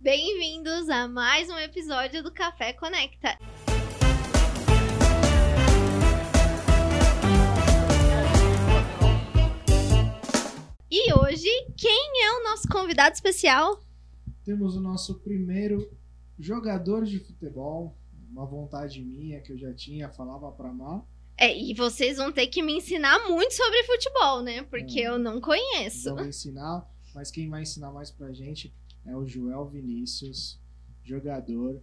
Bem-vindos a mais um episódio do Café Conecta. E hoje, quem é o nosso convidado especial? Temos o nosso primeiro jogador de futebol, uma vontade minha que eu já tinha, falava pra Mar. É, e vocês vão ter que me ensinar muito sobre futebol, né? Porque É. eu não conheço. Vamos ensinar, mas quem vai ensinar mais pra gente é o Joel Vinícius, jogador.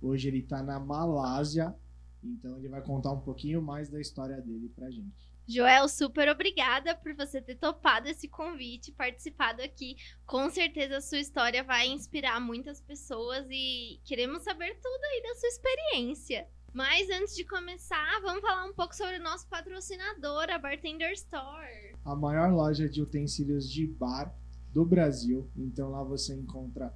Hoje ele tá na Malásia, então ele vai contar um pouquinho mais da história dele pra gente. Joel, super obrigada por você ter topado esse convite, participado aqui. Com certeza a sua história vai inspirar muitas pessoas e queremos saber tudo aí da sua experiência. Mas antes de começar, vamos falar um pouco sobre o nosso patrocinador, a Bartender Store. A maior loja de utensílios de bar do Brasil, então lá você encontra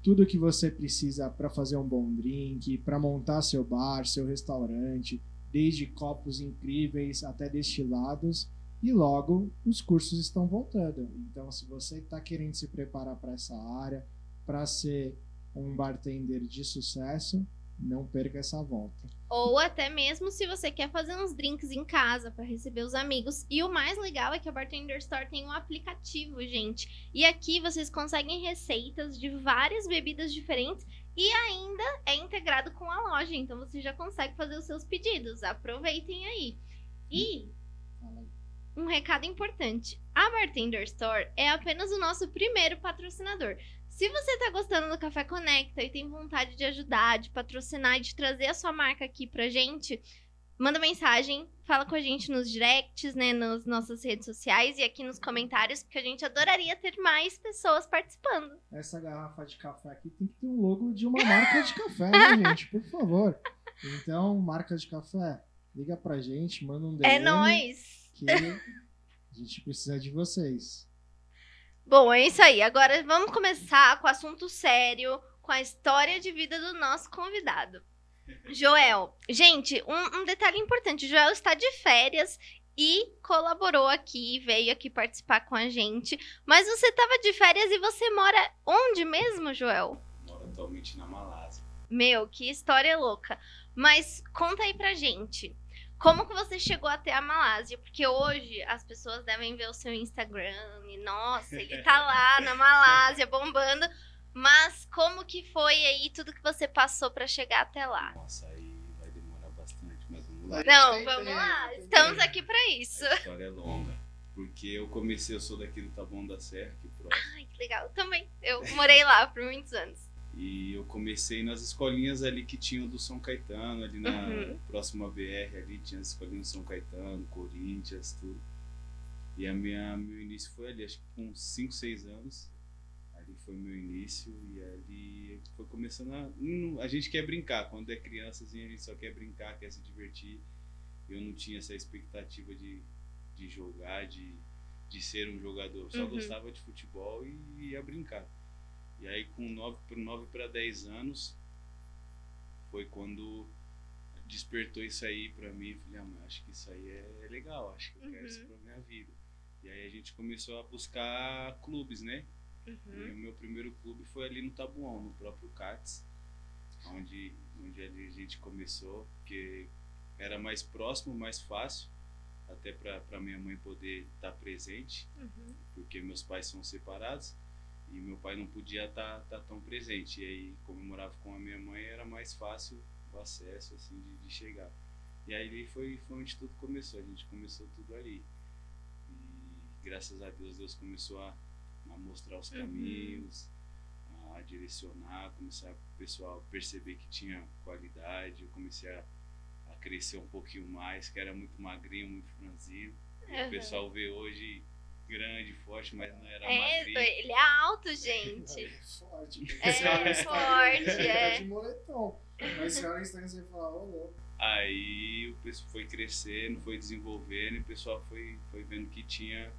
tudo que você precisa para fazer um bom drink, para montar seu bar, seu restaurante, desde copos incríveis até destilados. E logo os cursos estão voltando. Então, se você está querendo se preparar para essa área, para ser um bartender de sucesso, não perca essa volta. Ou até mesmo se você quer fazer uns drinks em casa para receber os amigos. E o mais legal é que a Bartender Store tem um aplicativo, gente. E aqui vocês conseguem receitas de várias bebidas diferentes e ainda é integrado com a loja. Então você já consegue fazer os seus pedidos. Aproveitem aí. E aí. um recado importante: a Bartender Store é apenas o nosso primeiro patrocinador. Se você está gostando do Café Conecta e tem vontade de ajudar, de patrocinar e de trazer a sua marca aqui pra gente, manda mensagem, fala com a gente nos directs, né, nas nossas redes sociais e aqui nos comentários, porque a gente adoraria ter mais pessoas participando. Essa garrafa de café aqui tem que ter um logo de uma marca de café, né, gente? Por favor. Então, marca de café, liga pra gente, manda um DM. É nóis! Que a gente precisa de vocês. Bom, é isso aí. Agora vamos começar com o assunto sério, com a história de vida do nosso convidado. Joel. Gente, um, um detalhe importante: Joel está de férias e colaborou aqui, veio aqui participar com a gente. Mas você estava de férias e você mora onde mesmo, Joel? Moro atualmente na Malásia. Meu, que história louca. Mas conta aí pra gente. Como que você chegou até a Malásia? Porque hoje as pessoas devem ver o seu Instagram e, nossa, ele tá lá na Malásia bombando. Mas como que foi aí tudo que você passou pra chegar até lá? Nossa, aí vai demorar bastante, mas vamos lá. Não, vamos lá. Estamos aqui pra isso. A história é longa. Porque eu comecei, eu sou daqui do Taboão da Serra, aqui próximo. Ai, que legal. Também. Eu morei lá por muitos anos. E eu comecei nas escolinhas ali que tinham do São Caetano, ali na Uhum. próxima BR, ali tinha as escolinhas do São Caetano, Corinthians, tudo. E a minha, meu início foi ali, acho que com 5, 6 anos. Ali foi meu início e ali foi começando a. A gente quer brincar, quando é criança assim, a gente só quer brincar, quer se divertir. Eu não tinha essa expectativa de, de jogar, de, de ser um jogador. Eu só Uhum. gostava de futebol e ia brincar. E aí com 9 para 9 para 10 anos foi quando despertou isso aí pra mim, eu falei, ah, mas acho que isso aí é legal, acho que eu quero isso Uhum. pra minha vida. E aí a gente começou a buscar clubes, né? E Uhum. o meu primeiro clube foi ali no Tabuão, no próprio CATS, onde, onde a gente começou, porque era mais próximo, mais fácil, até para minha mãe poder estar presente, Uhum. porque meus pais são separados e meu pai não podia estar tão presente. E aí, como eu morava com a minha mãe, era mais fácil o acesso assim de, de chegar. E aí foi, foi onde tudo começou, a gente começou tudo ali. E graças a Deus, Deus começou a, a mostrar os Uhum. caminhos, a direcionar, começar o pessoal a perceber que tinha qualidade, eu comecei a, a crescer um pouquinho mais, que era muito magrinho, muito franzino. E Uhum. O pessoal vê hoje grande, forte, mas não era É, magrinho. ele é alto, gente. É forte. É Você olha no Instagram, forte, ele é. Tá de moletom. Mas você olha no Instagram e você fala, ô louco. Aí o pessoal foi crescendo, foi desenvolvendo e o pessoal foi, foi vendo que tinha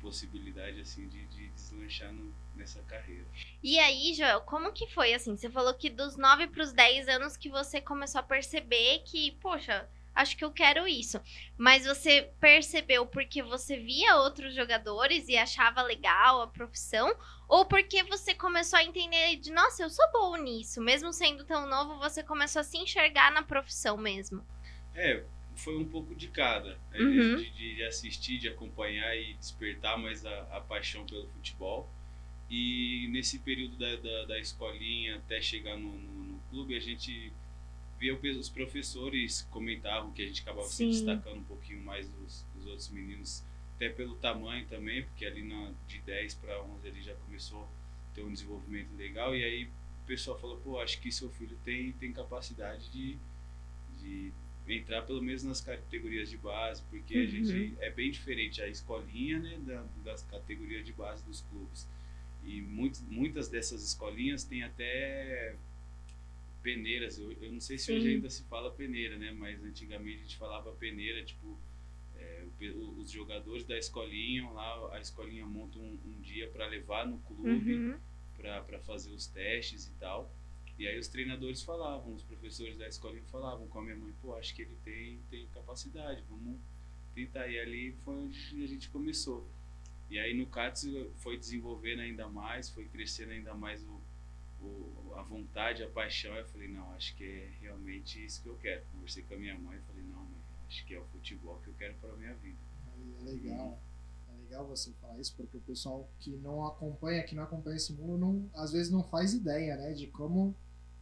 possibilidade assim de, de deslanchar no- nessa carreira. E aí, Joel, como que foi assim? Você falou que dos 9 para os 10 anos que você começou a perceber que, poxa, acho que eu quero isso. Mas você percebeu porque você via outros jogadores e achava legal a profissão? Ou porque você começou a entender de, nossa, eu sou bom nisso, mesmo sendo tão novo, você começou a se enxergar na profissão mesmo? É, foi um pouco de cada. Né? Uhum. De, de assistir, de acompanhar e despertar mais a, a paixão pelo futebol. E nesse período da, da, da escolinha até chegar no, no, no, clube, a gente via os professores comentavam que a gente acabava Sim. se destacando um pouquinho mais dos, dos, outros meninos, até pelo tamanho também, porque ali na, de 10 para 11 ele já começou a ter um desenvolvimento legal. E aí o pessoal falou: pô, acho que seu filho tem, tem capacidade de, de entrar pelo menos nas categorias de base, porque Uhum. a gente é bem diferente a escolinha né, da, das categorias de base dos clubes. E muito, muitas dessas escolinhas têm até peneiras. Eu, eu não sei se hoje Sim. ainda se fala peneira, né? Mas antigamente a gente falava peneira, tipo, é, os jogadores da escolinha, lá a escolinha monta um, um dia para levar no clube Uhum. para fazer os testes e tal. E aí os treinadores falavam, os professores da escolinha falavam com a minha mãe, pô, acho que ele tem, tem capacidade, vamos tentar. E ali foi onde a gente começou. E aí no CATS foi desenvolvendo ainda mais, foi crescendo ainda mais o, o, a vontade, a paixão. Eu falei, não, acho que é realmente isso que eu quero. Conversei com a minha mãe e falei, não, mãe, acho que é o futebol que eu quero para a minha vida. É legal. É legal você falar isso, porque o pessoal que não acompanha, que não acompanha esse mundo, não, às vezes não faz ideia, né? De como,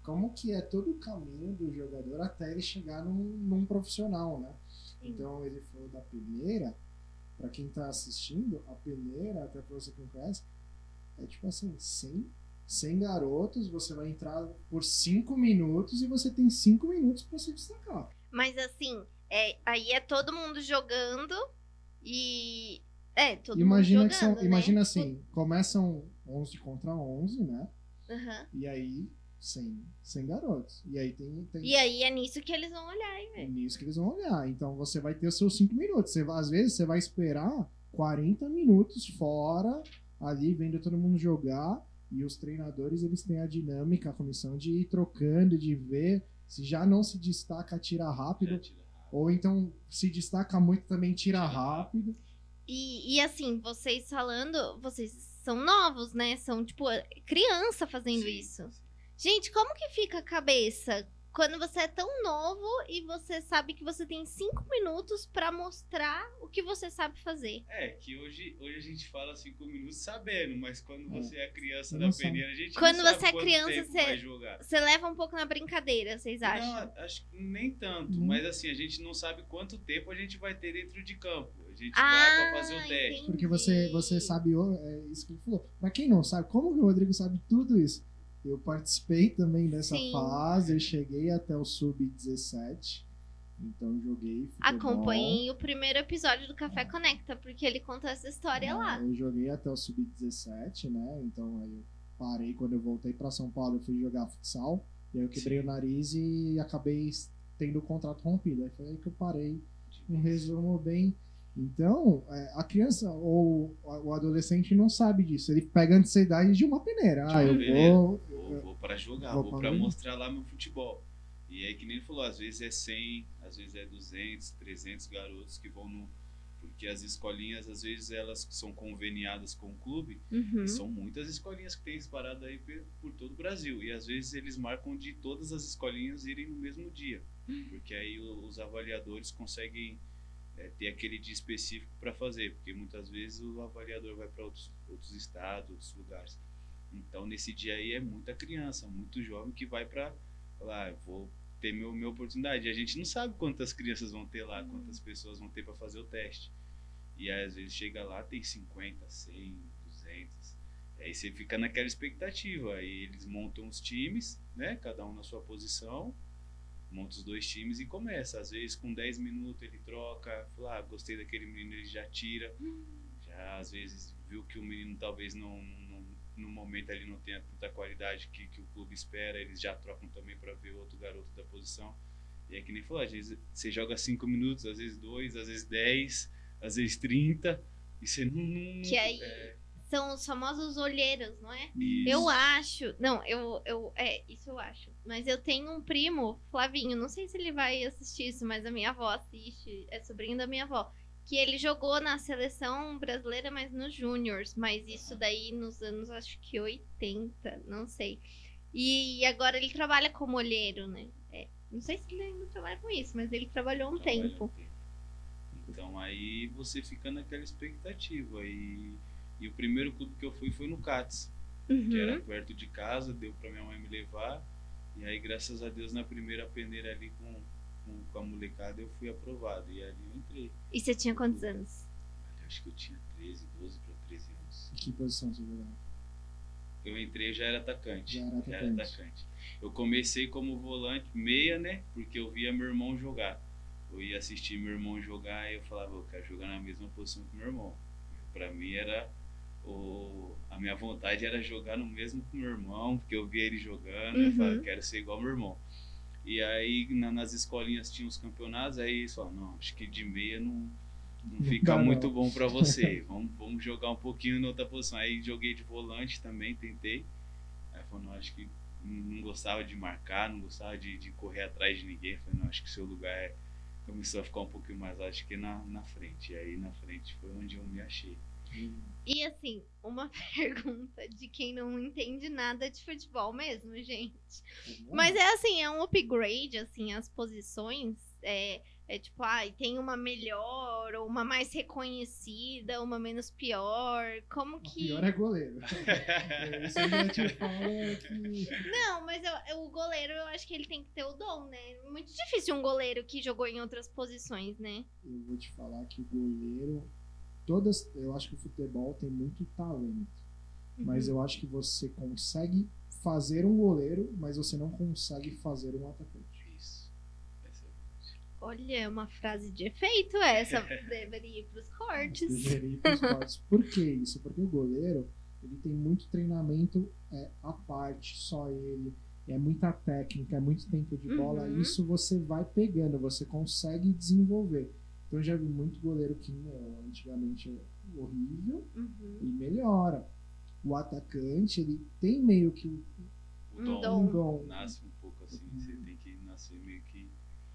como que é todo o caminho do jogador até ele chegar num, num profissional, né? Sim. Então ele falou da peneira, pra quem tá assistindo, a peneira, até pra você que não conhece, é tipo assim, 100, 100 garotos, você vai entrar por 5 minutos e você tem 5 minutos pra se destacar. Mas assim, é, aí é todo mundo jogando e. É, todo imagina mundo jogando. são, né? imagina assim, começam 11 contra 11, né? Aham. E aí 100, 100 garotos. E aí tem, tem E aí é nisso que eles vão olhar, hein, é velho? nisso que eles vão olhar. Então você vai ter os seus 5 minutos. Você às vezes você vai esperar 40 minutos fora, ali vendo todo mundo jogar. E os treinadores eles têm a dinâmica, a comissão de ir trocando, de ver se já não se destaca, tira rápido. Já tira rápido. Ou então se destaca muito também tira Tira rápido. E, e assim, vocês falando, vocês são novos, né? São, tipo, criança fazendo Sim, isso. Gente, como que fica a cabeça quando você é tão novo e você sabe que você tem cinco minutos pra mostrar o que você sabe fazer? É, que hoje, hoje a gente fala cinco minutos sabendo, mas quando É. você é criança Não da sabe. peneira, a gente Quando não sabe você é criança, você- vai jogar. Você leva um pouco na brincadeira, vocês acham? Não, acho que nem tanto, Uhum. mas assim, a gente não sabe quanto tempo a gente vai ter dentro de campo. A gente Ah, vai pra fazer o teste. entendi. Porque você, você sabe, o- é isso que ele falou. Pra quem não sabe, como que o Rodrigo sabe tudo isso? Eu participei também dessa Sim. fase, eu cheguei até o sub-17, então joguei futebol. Acompanhem o primeiro episódio do Café Conecta, porque ele conta essa história É, lá. Eu joguei até o sub-17, né? Então aí eu parei quando eu voltei pra São Paulo, eu fui jogar futsal, e aí eu quebrei Sim. o nariz e acabei tendo o contrato rompido. Aí foi aí que eu parei um resumo bem. Então, é, a criança ou o adolescente não sabe disso. Ele pega a ansiedade de uma peneira. De Ah, eu peneira. vou. Vou, vou para jogar, Vou vou, para mostrar lá meu futebol. E aí, que nem ele falou, às vezes é 100, às vezes é 200, 300 garotos que vão no. Porque as escolinhas, às vezes, elas são conveniadas com o clube. Uhum. E são muitas escolinhas que tem espalhado aí por todo o Brasil. E às vezes eles marcam de todas as escolinhas irem no mesmo dia. Porque aí os avaliadores conseguem é, ter aquele dia específico para fazer. Porque muitas vezes o avaliador vai para outros, outros estados, outros lugares. Então nesse dia aí é muita criança, muito jovem que vai para lá, eu vou ter meu, minha oportunidade. E a gente não sabe quantas crianças vão ter lá, quantas pessoas vão ter para fazer o teste. E aí, às vezes chega lá, tem 50, 100, 200. Aí você fica naquela expectativa. Aí eles montam os times, né? Cada um na sua posição. Monta os dois times e começa. Às vezes com 10 minutos ele troca. Fala, ah, gostei daquele menino, ele já tira. Já às vezes viu que o menino talvez não, não no momento ele não tenha tanta qualidade que, que o clube espera, eles já trocam também para ver outro garoto da posição. E é que nem falou, às vezes você joga 5 minutos, às vezes 2, às vezes 10, às vezes 30, e você não. não Que aí- é, São os famosos olheiros, não é? Isso. Eu acho. Não, eu, eu. É, isso eu acho. Mas eu tenho um primo, Flavinho, não sei se ele vai assistir isso, mas a minha avó assiste, é sobrinho da minha avó. Que ele jogou na seleção brasileira, mas nos Júniors. Mas isso daí nos anos, acho que 80, não sei. E agora ele trabalha como olheiro, né? É, não sei se ele ainda trabalha com isso, mas ele trabalhou um Trabalha tempo. Então aí você fica naquela expectativa. E, e o primeiro clube que eu fui foi no CATS, que era Uhum. perto de casa, deu pra minha mãe me levar. E aí, graças a Deus, na primeira peneira ali com, com, com a molecada, eu fui aprovado. E ali eu entrei. E você tinha quantos anos? Ali acho que eu tinha 13, 12 para 13 anos. Em que posição você jogava? Eu entrei e já era atacante. Já era atacante. Eu comecei como volante, meia, né? Porque eu via meu irmão jogar. Eu ia assistir meu irmão jogar e eu falava, eu quero jogar na mesma posição que meu irmão. Pra mim era o a minha vontade era jogar no mesmo com meu irmão, porque eu via ele jogando, eu Uhum. falava, quero ser igual meu irmão. E aí na- nas escolinhas tinha os campeonatos, aí falaram, não, acho que de meia não, não Não fica não. muito bom pra você. vamos, vamos jogar um pouquinho em outra posição. Aí joguei de volante também, tentei. Aí falou, não, acho que não não gostava de marcar, não gostava de, de correr atrás de ninguém. Falei, não, acho que seu lugar é... começou a ficar um pouquinho mais, acho que na, na frente. E aí na frente foi onde eu me achei. E assim, uma pergunta de quem não entende nada de futebol mesmo, gente. Mas é assim, é um upgrade, assim, as posições. É, é tipo, ah, tem uma melhor, ou uma mais reconhecida, uma menos pior. Como O que. pior é goleiro. Isso já te falo que. Não, mas eu- eu- o goleiro, eu acho que ele tem que ter o dom, né? Muito difícil um goleiro que jogou em outras posições, né? Eu vou te falar que o goleiro. Todas. Eu acho que o futebol tem muito talento. Mas Uhum. eu acho que você consegue fazer um goleiro, mas você não consegue fazer um atacante. Isso. Olha, é uma frase de efeito essa. Deveria ir pros cortes. Deveria ir pros cortes. Por que isso? Porque o goleiro ele tem muito treinamento é, à parte, só ele. É muita técnica, é muito tempo de bola. Uhum. Isso você vai pegando, você consegue desenvolver. Então eu já vi muito goleiro que meu, antigamente é horrível Uhum. e melhora. O atacante, ele tem meio que O Um dom, dom. um dom. nasce um pouco assim. Você tem que nascer meio que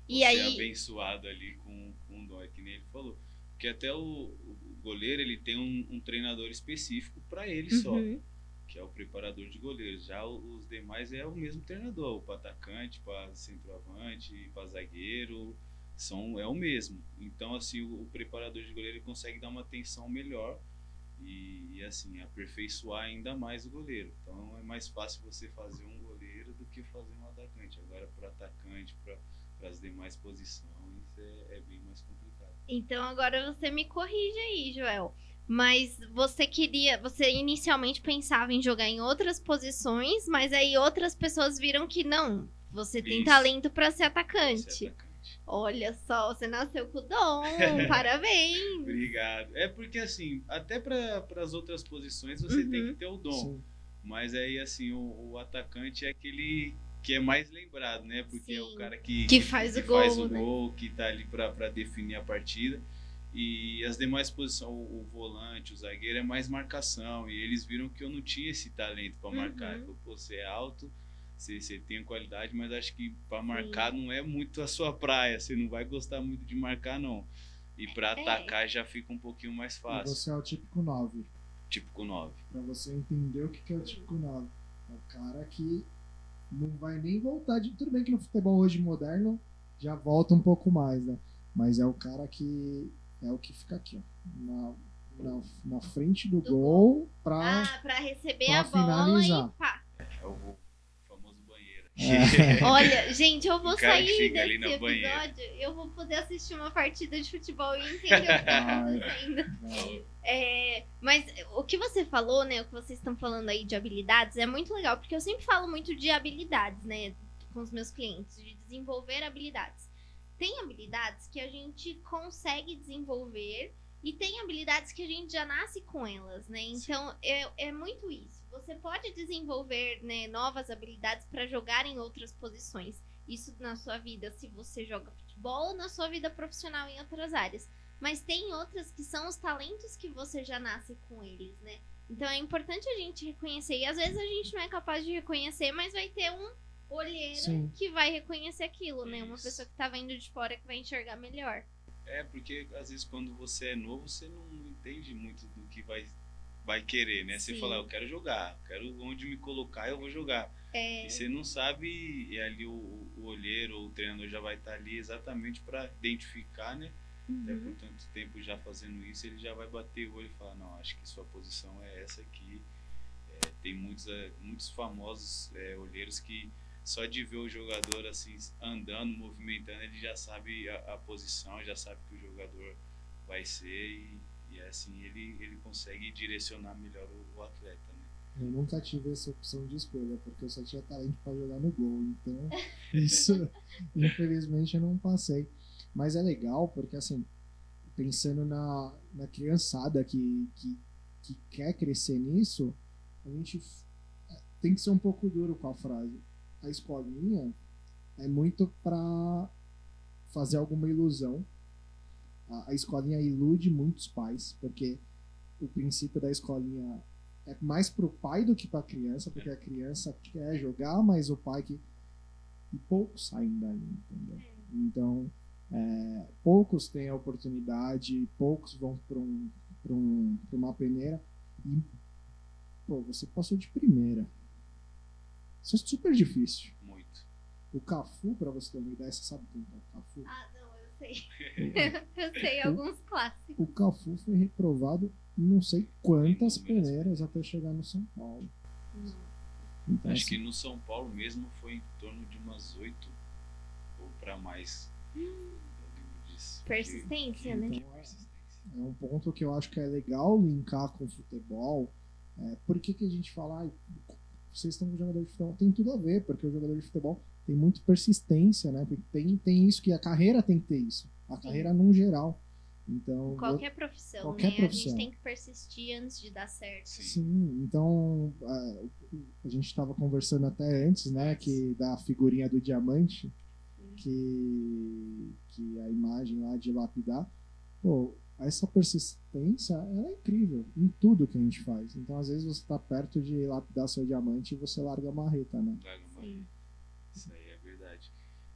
E ser aí. abençoado ali com, com um dom, é que nem ele falou. Porque até o, o goleiro ele tem um, um treinador específico para ele só, Uhum. que é o preparador de goleiros. Já o- os demais é o mesmo treinador, para atacante, para centroavante, para zagueiro, são é o mesmo. Então assim o, o preparador de goleiro consegue dar uma atenção melhor e, e, assim aperfeiçoar ainda mais o goleiro. Então é mais fácil você fazer um goleiro do que fazer um atacante. Agora para atacante, para as demais posições é, é bem mais complicado. Então agora você me corrige aí, Joel. Mas você queria, você inicialmente pensava em jogar em outras posições, mas aí outras pessoas viram que não. Você tem Isso. talento pra ser Ser atacante. Olha só, você nasceu com o dom. Parabéns. Obrigado. É porque assim, até para as outras posições você Uhum. tem que ter o dom. Sim. Mas aí assim, o, o atacante é aquele que é mais lembrado, né? Porque é o Sim. cara que, Que faz o faz gol, o né? gol, que tá ali para definir a partida. E as demais posições, o, o volante, o zagueiro, é mais marcação. E eles viram que eu não tinha esse talento para marcar. Uhum. Pô, você é alto, você, você tem qualidade, mas acho que para marcar não é muito a sua praia. Você não vai gostar muito de marcar, não. E para É. atacar já fica um pouquinho mais E fácil. você é o típico 9. Tipo com 9. Pra você entender o que é o típico 9. É o cara que não vai nem voltar de. Tudo bem que no futebol hoje moderno já volta um pouco mais, né? Mas é o cara que é o que fica aqui, ó. Na, na, na frente do, Do gol pra. Ah, pra receber pra a bola finalizar. e pá. É o. Olha, gente, eu vou O cara que sair desse banheira. episódio. Eu vou poder assistir uma partida de futebol e entender o que tá Ai. acontecendo. É, mas o que você falou, né? O que vocês estão falando aí de habilidades é muito legal, porque eu sempre falo muito de habilidades, né? Com os meus clientes, de desenvolver habilidades. Tem habilidades que a gente consegue desenvolver e tem habilidades que a gente já nasce com elas, né? Então é, é muito isso. Você pode desenvolver né, novas habilidades para jogar em outras posições. Isso na sua vida, se você joga futebol, ou na sua vida profissional em outras áreas. Mas tem outras que são os talentos que você já nasce com eles, né? Então é importante a gente reconhecer. E às vezes a gente não é capaz de reconhecer, mas vai ter um olheiro Sim. que vai reconhecer aquilo, né? Uma Isso. pessoa que tá vendo de fora que vai enxergar melhor. É, porque às vezes quando você é novo, você não entende muito do que vai, vai querer, né? Você Sim. fala, eu quero jogar, quero onde me colocar, eu vou jogar. É, E você não sabe, e ali o, o olheiro ou o treinador já vai estar ali exatamente para identificar, né? Até uhum. por tanto tempo já fazendo isso, ele já vai bater o olho e falar, não, acho que sua posição é essa aqui. É, tem muitos, é, muitos famosos é, olheiros que só de ver o jogador assim andando, movimentando, ele já sabe a, a posição, já sabe que o jogador vai ser e, e assim ele, ele consegue direcionar melhor o, o atleta, né? Eu nunca tive essa opção de escolha, porque eu só tinha talento para jogar no gol. Então, isso, infelizmente, eu não passei. Mas é legal, porque, assim, pensando na, na criançada que, que, que quer crescer nisso, a gente é, tem que ser um pouco duro com a frase. A escolinha é muito para fazer alguma ilusão. A, a escolinha ilude muitos pais, porque o princípio da escolinha é mais pro pai do que pra criança, porque a criança quer jogar, mas o pai que. E poucos saem dali, entendeu? Então, é, poucos têm a oportunidade, poucos vão para um, pra um, pra uma peneira e. Pô, você passou de primeira. Isso é super difícil. Muito. O Cafu, pra você ter uma ideia, você sabe quem é o Cafu? Ah, sei. eu sei alguns clássicos. O Cafu foi reprovado em não sei quantas peneiras até chegar no São Paulo. Então, Acho assim, que no São Paulo mesmo foi em torno de umas oito ou para mais. Disso. Persistência, né? Então, Persistência. É um ponto que eu acho que é legal linkar com o futebol. É, por que, que a gente fala, "Ai, vocês estão com jogador de futebol? Tem tudo a ver, porque o jogador de futebol tem muito persistência, né? Porque tem, tem isso que a carreira tem que ter isso. A carreira num geral. Então, Qualquer profissão, Qualquer né? profissão. A gente tem que persistir antes de dar certo. Sim. Sim, então a, a gente estava conversando até antes, né, que da figurinha do diamante, que, que a imagem lá de lapidar, pô, essa persistência ela é incrível em tudo que a gente faz. Então, às vezes você está perto de lapidar seu diamante e você larga a marreta, né? Larga uma Sim. Isso aí é verdade.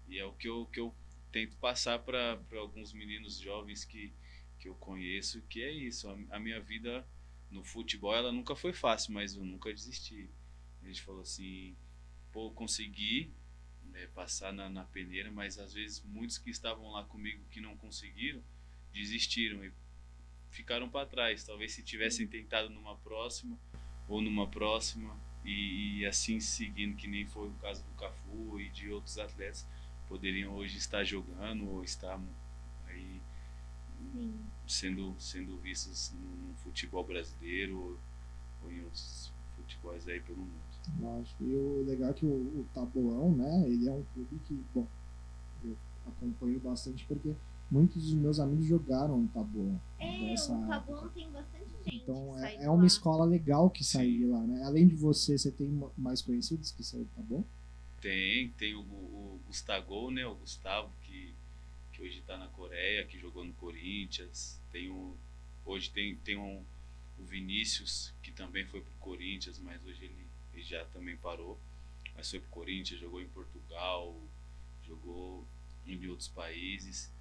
E é o que eu, que eu tento passar para alguns meninos jovens que, que eu conheço, que é isso. A, a minha vida no futebol, ela nunca foi fácil, mas eu nunca desisti. A gente falou assim, pô, consegui né, passar na, na peneira, mas às vezes muitos que estavam lá comigo que não conseguiram, desistiram e ficaram para trás. Talvez se tivessem tentado numa próxima ou numa próxima e, e assim seguindo, que nem foi o caso do Cafu e de outros atletas, poderiam hoje estar jogando ou estar aí Sim. sendo, sendo vistos no futebol brasileiro ou, ou em outros futebols aí pelo mundo. Lógico. E o legal é que o, o Taboão, né, ele é um clube que, bom, eu acompanho bastante porque muitos dos meus amigos jogaram no Taboão. É, o época. Tabuão tem bastante Então é, é uma escola legal que saiu de lá, né? Além de você, você tem ma- mais conhecidos que saíram, tá bom? Tem, tem o, o Gustavo, né? O Gustavo, que, que hoje está na Coreia, que jogou no Corinthians. Tem o, hoje tem, tem um, o Vinícius, que também foi pro Corinthians, mas hoje ele, ele já também parou. Mas foi pro Corinthians, jogou em Portugal, jogou em outros países.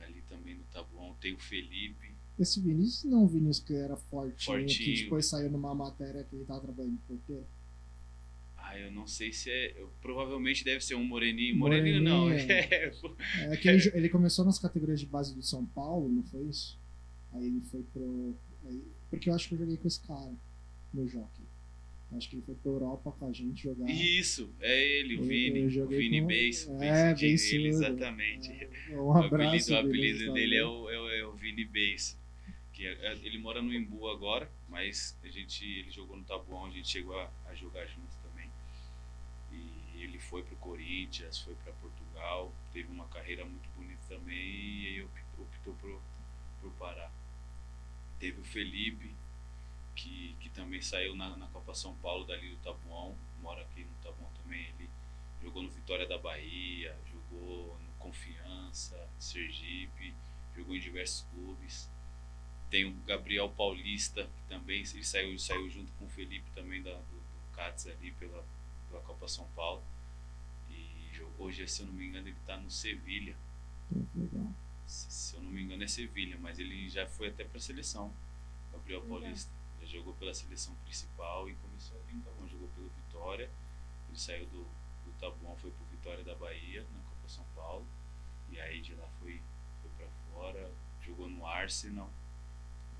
Ali também no Tabuão. Tem o Felipe. Esse Vinícius não é um Vinícius que era fortinho, que Fortinho. depois saiu numa matéria que ele tava trabalhando de porteiro. Ah, eu não sei se é. eu- provavelmente deve ser um moreninho. Moreninho, não. Moreninho. É, É que ele, ele começou nas categorias de base do São Paulo, não foi isso? Aí ele foi pro. aí- porque eu acho que eu joguei com esse cara no Jockey. Acho que ele foi pra Europa com a gente jogar. Isso, é ele, o Vini. eu o Vini com- Bass. É, ele, Bass, exatamente. É, um o abraço. apelido, o apelido dele é valeu. o, é, o, é o Vini Bass. Que é- é- ele mora no Imbu agora, mas a gente, ele jogou no Tabuão, a gente chegou a, a jogar junto também. E ele foi pro Corinthians, foi para Portugal, teve uma carreira muito bonita também e aí optou, optou pro, pro Pará. Teve o Felipe, que, que também saiu na, na Copa São Paulo dali do Tabuão, mora aqui no Tabuão também. Ele jogou no Vitória da Bahia, jogou no Confiança, Sergipe, jogou em diversos clubes. Tem o Gabriel Paulista, que também ele saiu, saiu junto com o Felipe também da, do, do CATS ali pela, pela Copa São Paulo. E hoje, se eu não me engano, ele está no Sevilha. Se, se, eu não me engano, é Sevilha, mas ele já foi até para a seleção, Gabriel. Paulista. Já jogou pela seleção principal e começou a vir tá bom, jogou pelo Vitória. Ele saiu do, do Tabuão, foi pro Vitória da Bahia, na Copa São Paulo. E aí de lá foi, foi para fora, jogou no Arsenal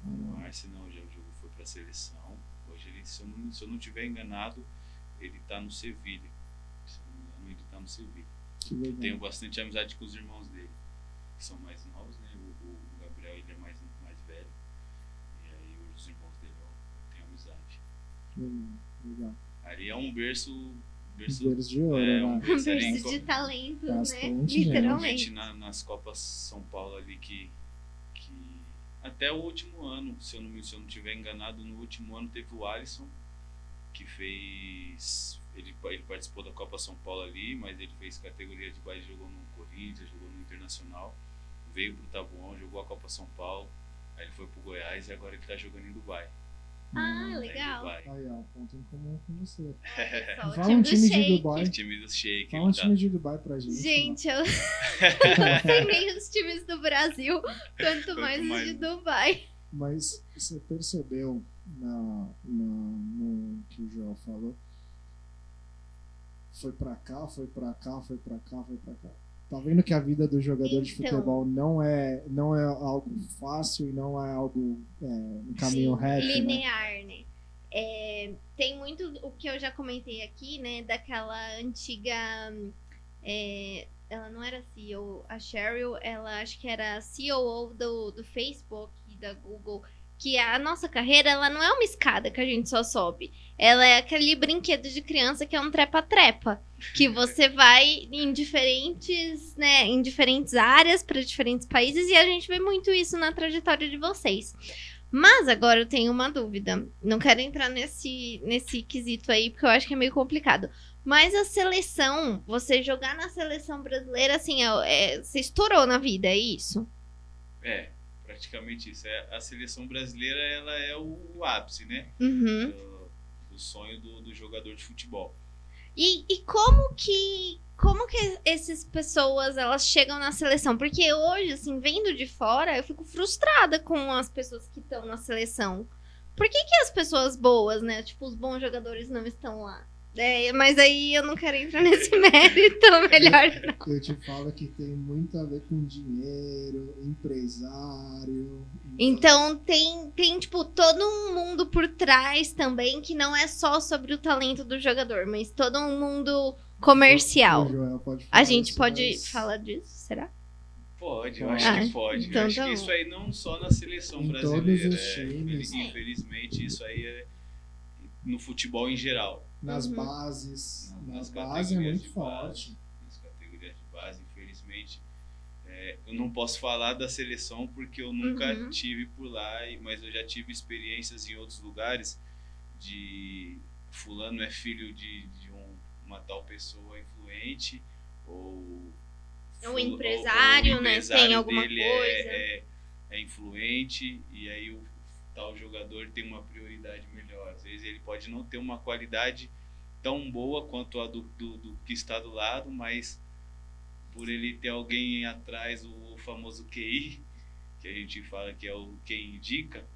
no Arsenal, já foi para a seleção. Hoje, ele, se, eu não, se eu não tiver enganado, ele está no Sevilha. Se eu não me engano, ele está no Sevilha. Tenho bastante amizade com os irmãos dele, que são mais novos, né? O, o, Gabriel ele é mais, mais velho. E aí os irmãos dele eu tenho amizade. Legal. Ali é um berço berço, berço de ouro, é, um um berço, berço de talento, né? Bastante, Literalmente. Na, nas Copas São Paulo ali que até o último ano, se eu não se eu não tiver enganado, no último ano teve o Alisson que fez ele, ele participou da Copa São Paulo ali, mas ele fez categoria de base, jogou no Corinthians, jogou no Internacional, veio pro Tabuão, jogou a Copa São Paulo, aí ele foi pro Goiás e agora ele tá jogando em Dubai. Ah, legal. Aí, ó, ponto em comum com você. Só, Fala um time de Dubai. O time do Sheik. Fala um tá. time de Dubai pra gente. Gente, eu não sei nem os times do Brasil, quanto mais os de Dubai. Mas você percebeu na, na, no que o Joel falou? Foi pra cá, foi pra cá, foi pra cá, foi pra cá. Tá vendo que a vida do jogador de Então. futebol não é, não é algo fácil e não é algo é, um caminho Sim, reto, né? linear, né? É, tem muito o que eu já comentei aqui, né? Daquela antiga. é, ela não era CEO, a Cheryl, ela acho que era COO do, do Facebook e da Google. Que a nossa carreira, ela não é uma escada que a gente só sobe. Ela é aquele brinquedo de criança que é um trepa-trepa. Que você vai em diferentes, né, em diferentes áreas, para diferentes países, e a gente vê muito isso na trajetória de vocês. Mas agora eu tenho uma dúvida. Não quero entrar nesse, nesse quesito aí, porque eu acho que é meio complicado. Mas a seleção, você jogar na seleção brasileira, assim, é, é- você estourou na vida, é isso? É, praticamente isso. É, a seleção brasileira ela é o, o ápice, né? Uhum. Do, do sonho do, do jogador de futebol. E, e como que como que essas pessoas elas chegam na seleção? Porque hoje, assim, vendo de fora, eu fico frustrada com as pessoas que estão na seleção. Por que, que as pessoas boas, né? Tipo, os bons jogadores não estão lá? É, mas aí eu não quero entrar nesse mérito, melhor não. Eu te falo que tem muito a ver com dinheiro, empresário. Então tem, tem, tipo, todo um mundo por trás também que não é só sobre o talento do jogador, mas todo um mundo comercial. O Joel pode falar A gente isso, pode mas- falar disso, será? Pode, eu Ah, acho que pode. então eu acho tá que isso aí não só na seleção Em todos brasileira. os é, times. infeliz- Infelizmente, isso aí é no futebol em geral. Nas Uhum. bases. Na- Nas nas bases é muito forte. Nas categorias de base, infelizmente. É, eu não posso falar da seleção porque eu nunca Uhum. tive por lá, mas eu já tive experiências em outros lugares de fulano é filho de, de um- uma tal pessoa influente ou É um empresário, ou o né? empresário Tem alguma dele coisa. É, é, é influente e aí o tal jogador tem uma prioridade melhor. Às vezes ele pode não ter uma qualidade tão boa quanto a do, do, do que está do lado, mas por ele ter alguém atrás, o famoso QI, que a gente fala que é o quem indica,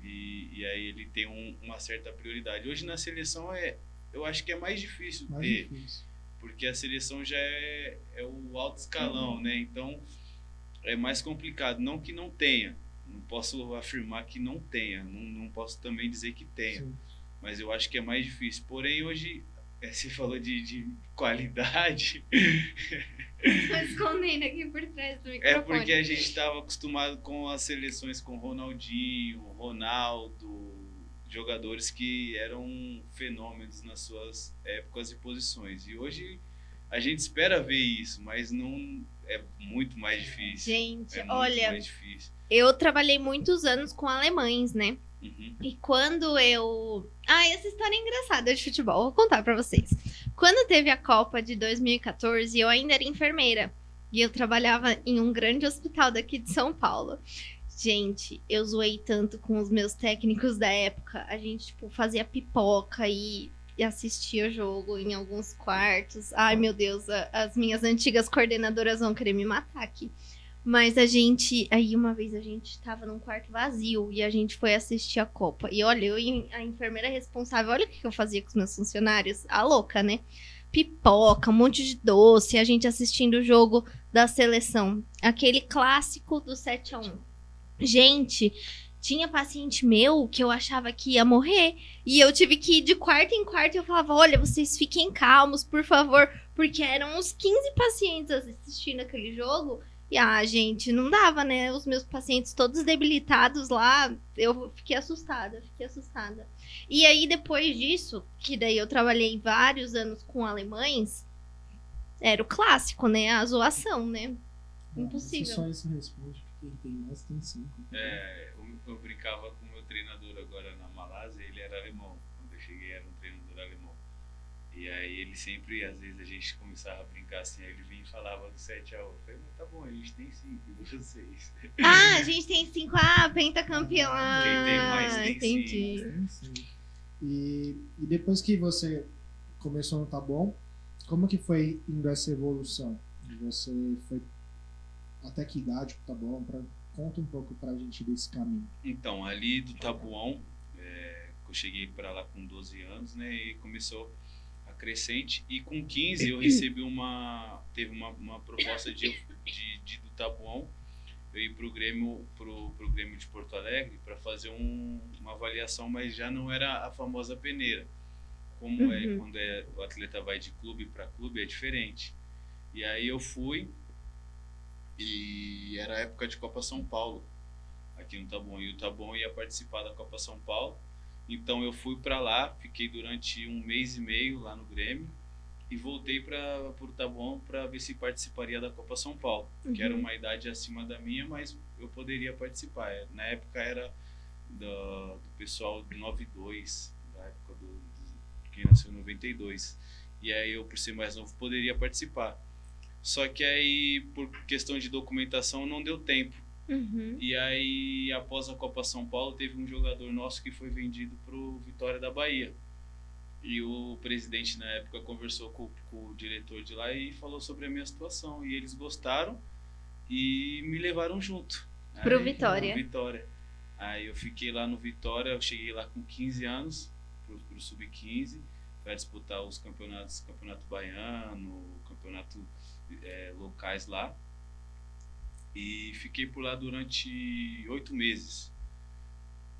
e, e aí ele tem um- uma certa prioridade. Hoje na seleção é, eu acho que é mais difícil Mais ter, difícil. porque a seleção já é, é o alto escalão, né? Então é mais complicado. Não que não tenha, não posso afirmar que não tenha, não, não posso também dizer que tenha, Sim. mas eu acho que é mais difícil. Porém, hoje, eh, você falou de, de qualidade, Tô escondendo aqui por trás do é microfone. porque a gente estava acostumado com as seleções com Ronaldinho, Ronaldo, jogadores que eram fenômenos nas suas épocas e posições. E hoje a gente espera ver isso, mas não é muito mais difícil. Gente, é muito olha, mais difícil. eu trabalhei muitos anos com alemães, né? Uhum. E quando eu. Ah, essa história é engraçada de futebol, vou contar pra vocês. Quando teve a Copa de 2014, eu ainda era enfermeira. E eu trabalhava em um grande hospital daqui de São Paulo. Gente, eu zoei tanto com os meus técnicos da época. A gente, tipo, fazia pipoca e, e assistia o jogo em alguns quartos. Ai, meu Deus, a- as minhas antigas coordenadoras vão querer me matar aqui. Mas a gente. Aí uma vez a gente tava num quarto vazio e a gente foi assistir a Copa. E olha, eu e a enfermeira responsável, olha o que que eu fazia com os meus funcionários. A louca, né? Pipoca, um monte de doce, a gente assistindo o jogo da seleção. Aquele clássico do 7 a 1 Gente, tinha paciente meu que eu achava que ia morrer. E eu tive que ir de quarto em quarto e eu falava: olha, vocês fiquem calmos, por favor. Porque eram uns 15 pacientes assistindo aquele jogo. E ah, gente, não dava, né? Os meus pacientes todos debilitados lá. Eu fiquei assustada, fiquei assustada. E aí, depois disso, que daí eu trabalhei vários anos com alemães, era o clássico, né? A zoação, né? Impossível. Se só isso responde, porque tem mais tem cinco. É, eu, brincava com o meu treinador agora na Malásia, ele era alemão. Quando eu cheguei era um treinador alemão. E aí ele sempre, às vezes a gente começava a brincar assim, aí ele vinha e falava do 7 a 1. Eu falei, mas tá bom, a gente tem 5, e vocês? Ah, a gente tem cinco. Ah, pentacampeão. Ah, Quem tem mais tem entendi. Sim. E, e depois que você começou no Tá Bom, como que foi indo essa evolução? Você foi até que idade pro Tá Bom? Pra, conta um pouco pra gente desse caminho. Então, ali do Tabuão, é, eu cheguei para lá com 12 anos, né? E começou a crescente. E com 15 eu recebi uma. Teve uma, uma proposta de, de, de do Tabuão eu ir pro Grêmio, pro, pro Grêmio de Porto Alegre para fazer um, uma avaliação, mas já não era a famosa peneira. Como é Uhum. quando é, o atleta vai de clube para clube, é diferente. E aí eu fui e era a época de Copa São Paulo aqui no Taboão. E o Taboão ia participar da Copa São Paulo. Então eu fui para lá, fiquei durante um mês e meio lá no Grêmio e voltei para o Taboão para ver se participaria da Copa São Paulo, que era Uhum. uma idade acima da minha, mas eu poderia participar. Na época era do, do pessoal do 92, da época do, do quem nasceu em 92. E aí eu, por ser mais novo, poderia participar. Só que aí, por questão de documentação, não deu tempo. Uhum. E aí, após a Copa São Paulo, teve um jogador nosso que foi vendido pro Vitória da Bahia. E o presidente, na época, conversou com, com o diretor de lá e falou sobre a minha situação. E eles gostaram e me levaram junto. Pro Aí, Vitória. pro Vitória. Aí eu fiquei lá no Vitória, eu cheguei lá com 15 anos, pro, pro Sub-15, para disputar os campeonatos, campeonato baiano, campeonato eh, locais lá. E fiquei por lá durante oito meses.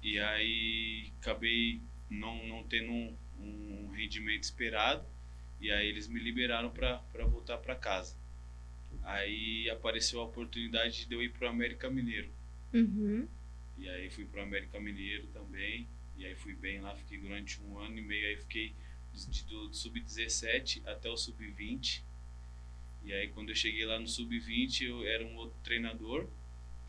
E aí acabei não, não tendo um, um rendimento esperado. E aí eles me liberaram para voltar para casa. Aí apareceu a oportunidade de eu ir para o América Mineiro. Uhum. E aí fui para o América Mineiro também. E aí fui bem lá, fiquei durante um ano e meio. Aí fiquei de- do, do sub-17 até o sub-20. E aí quando eu cheguei lá no sub-20, eu era um outro treinador.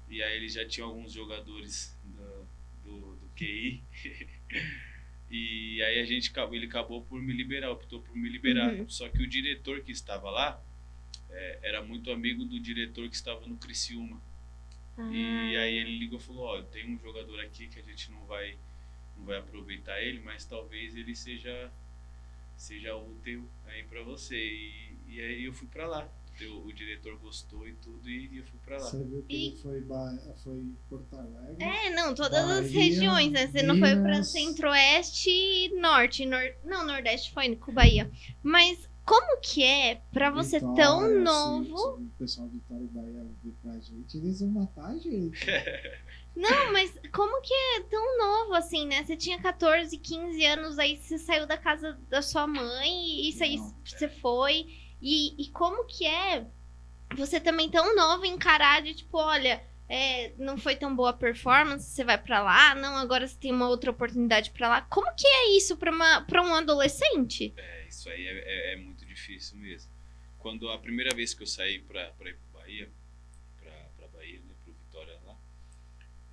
E aí eles já tinham alguns jogadores do, do, do QI. e aí a gente ele acabou por me liberar, optou por me liberar. Uhum. Só que o diretor que estava lá eh, era muito amigo do diretor que estava no Criciúma. E Ah. aí ele ligou e falou, ó, tem um jogador aqui que a gente não vai não vai aproveitar ele, mas talvez ele seja seja útil aí para você. E, e aí eu fui para lá. O, o diretor gostou e tudo e eu fui para lá. Você viu que E- ele foi, ba... foi Porto Alegre? É, não, todas as Bahia, regiões, né? Você não foi pra Minas. centro-oeste e norte. Nor... Não, nordeste foi com Bahia. Mas como que é pra você Vitória, tão se- novo? se o pessoal Vitória e Bahia ver pra gente, eles vão matar a gente. Não, mas como que é tão novo assim, né? Você tinha 14, 15 anos, aí você saiu da casa da sua mãe e isso aí Não. você foi. E, e como que é você também tão novo encarar de tipo, olha, é, não foi tão boa a performance, você vai pra lá, não, agora você tem uma outra oportunidade pra lá. Como que é isso pra um adolescente? É, isso aí é, é- é muito difícil mesmo. Quando a primeira vez que eu saí para ir para Bahia, para Bahia, né, pro Vitória lá,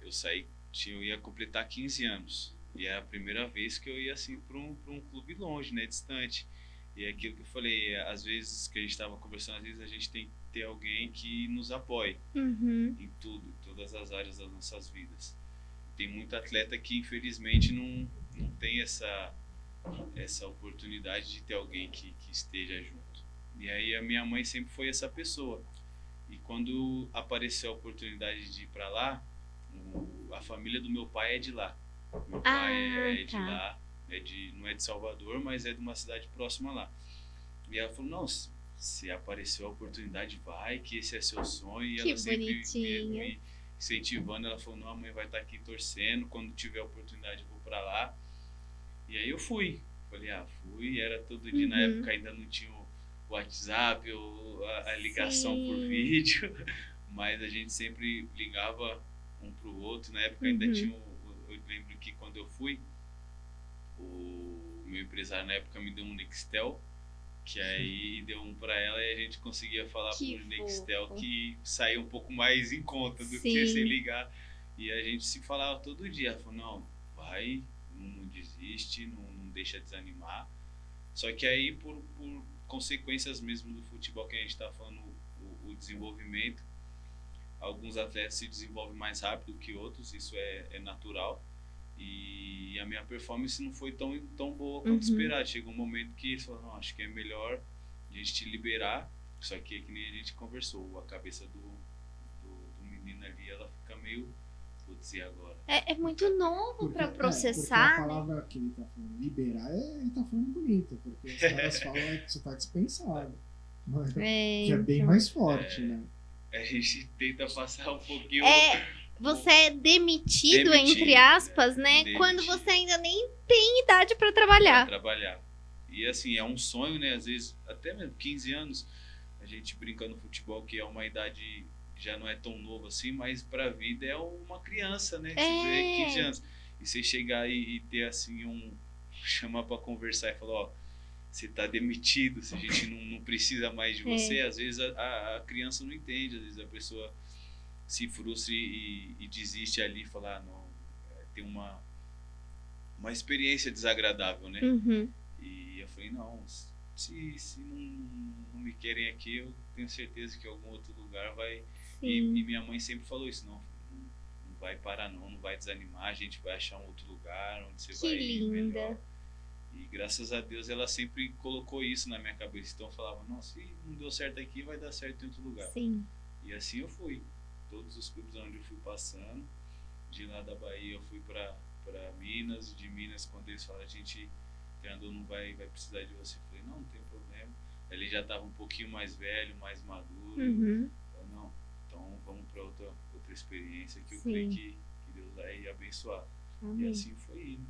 eu saí, tinha, eu ia completar 15 anos. E era a primeira vez que eu ia assim para um, pra um clube longe, né, distante. E é aquilo que eu falei, às vezes que a gente estava conversando, às vezes a gente tem que ter alguém que nos apoie Uhum. em tudo, em todas as áreas das nossas vidas. Tem muito atleta que infelizmente não, não tem essa, essa oportunidade de ter alguém que, que esteja junto. E aí a minha mãe sempre foi essa pessoa. E quando apareceu a oportunidade de ir para lá, a família do meu pai é de lá. Meu pai Ah, é de tá. lá, é de, não é de Salvador, mas é de uma cidade próxima lá. E ela falou, não, se, apareceu a oportunidade, vai, que esse é seu sonho. E Que ela sempre bonitinha. me incentivando, ela falou, não, a mãe vai estar aqui torcendo, quando tiver a oportunidade eu vou para lá. E aí eu fui. Falei, ah, fui, era todo dia, na Uhum. época ainda não tinha o WhatsApp ou a, a ligação por Sim. vídeo, mas a gente sempre ligava um pro outro. Na época ainda Uhum. tinha o, o- eu lembro que quando eu fui, o meu empresário na época me deu um Nextel, que aí deu um para ela e a gente conseguia falar Que por Nextel fofo. que saía um pouco mais em conta do que Sim. sem ligar. E a gente se falava todo dia, ela falou, não, vai, não, não desiste, não, não deixa desanimar. Só que aí por, por consequências mesmo do futebol que a gente está falando, o, o desenvolvimento, alguns atletas se desenvolvem mais rápido que outros, isso é, é natural. E a minha performance não foi tão, tão boa quanto Uhum. esperado. Chegou um momento que eles falaram, não, acho que é melhor a gente te liberar. Só que é que nem a gente conversou, a cabeça do, do, do menino ali, ela fica meio, putz, e agora? É, é muito novo Porque- pra é, processar, porque a né? palavra que ele tá falando, liberar, é, ele tá falando bonito, porque os caras falam é que você tá dispensado. Mas, É, que é bem então. mais forte, É. né? A gente tenta passar um pouquinho... É, Você é demitido, Demitido, entre aspas, né? demitido. Quando você ainda nem tem idade pra pra trabalhar. trabalhar. E assim, é um sonho, né? Às vezes, até mesmo 15 anos, a gente brinca no futebol que é uma idade já não é tão novo assim, mas pra vida é uma criança, né? Você É. vê 15 anos. E você chegar e, e ter assim um. chamar pra conversar e falar, ó, você tá demitido, se a gente não, não precisa mais de É. você, às vezes a, a- a criança não entende, às vezes a pessoa se frustra e, e desiste ali e fala, ah, não, é, tem uma, uma experiência desagradável, né? Uhum. E eu falei, não, se, se não, não me querem aqui, eu tenho certeza que algum outro lugar vai. E, e minha mãe sempre falou isso, não, não, não vai parar não, não vai desanimar, a gente vai achar um outro lugar onde você Que vai ir linda. melhor. E graças a Deus ela sempre colocou isso na minha cabeça. Então eu falava, não, se não deu certo aqui, vai dar certo em outro lugar. Sim. E assim eu fui. Todos os clubes onde eu fui passando, de lá da Bahia eu fui para Minas, de Minas quando eles falaram, a gente, treinador não vai, vai precisar de você. Eu falei, não, não tem problema. Ele já estava um pouquinho mais velho, mais maduro. Uhum. Falei, não, então vamos para outra, outra experiência que eu Sim. creio que, que Deus vai abençoar. E Amém. assim foi indo.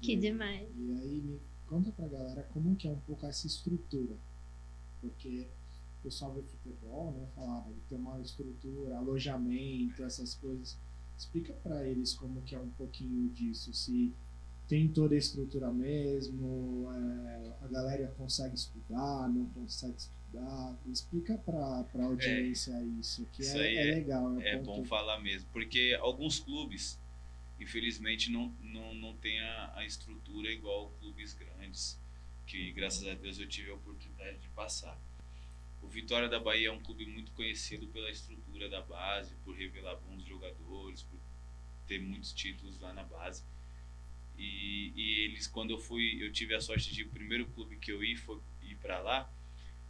Que E- demais. E aí, me conta pra galera como que é um pouco essa estrutura. Porque pessoal vê futebol, né? Falava de ter uma estrutura, alojamento, essas coisas. Explica pra eles como que é um pouquinho disso. Se tem toda a estrutura mesmo, é, a galera consegue estudar, não consegue estudar. Explica pra, pra audiência isso, que Isso é, é é- legal. É, É ponto- bom falar mesmo, porque alguns clubes, infelizmente, não, não, não tem a, a estrutura igual clubes grandes, que graças a Deus eu tive a oportunidade de passar. O Vitória da Bahia é um clube muito conhecido pela estrutura da base, por revelar bons jogadores, por ter muitos títulos lá na base. E, e eles, quando eu fui, eu tive a sorte de o primeiro clube que eu ia foi ir para lá,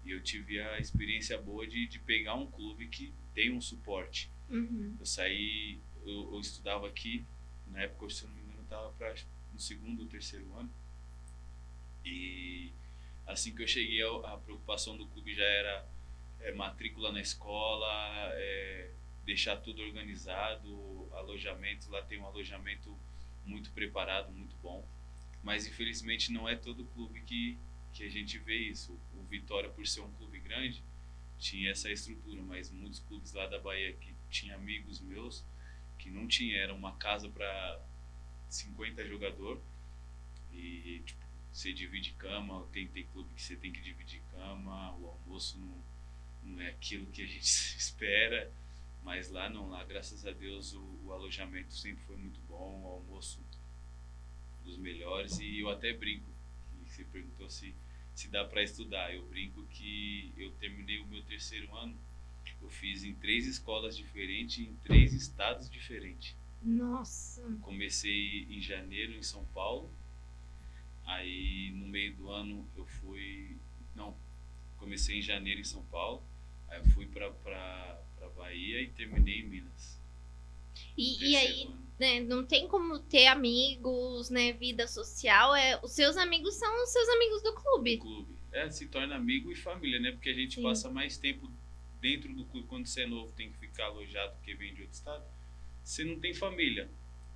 e eu tive a experiência boa de, de pegar um clube que tem um suporte. Uhum. Eu saí, eu, eu estudava aqui, na época, se eu não me engano, eu estava para no segundo ou terceiro ano. E assim que eu cheguei, a, preocupação do clube já era é, matrícula na escola, é, deixar tudo organizado, alojamento, lá tem um alojamento muito preparado, muito bom. Mas infelizmente não é todo clube que, que a gente vê isso. O Vitória, por ser um clube grande, tinha essa estrutura, mas muitos clubes lá da Bahia que tinha amigos meus que não tinha, era uma casa para 50 jogador e tipo, você divide cama, tem, tem clube que você tem que dividir cama, o almoço não, não é aquilo que a gente espera, mas lá não, lá graças a Deus o, o alojamento sempre foi muito bom, o almoço dos melhores e eu até brinco, e você perguntou se se dá para estudar. Eu brinco que eu terminei o meu terceiro ano, eu fiz em três escolas diferentes, em três estados diferentes. Nossa. Comecei em janeiro em São Paulo, aí no meio do ano eu fui, não, comecei em janeiro em São Paulo, aí eu fui para Bahia e terminei em Minas. E, e aí, né, não tem como ter amigos, né, vida social, é, os seus amigos são os seus amigos do clube. Do clube. É, se torna amigo e família, né? Porque a gente Sim. passa mais tempo dentro do clube quando você é novo, tem que ficar alojado porque vem de outro estado. Você não tem família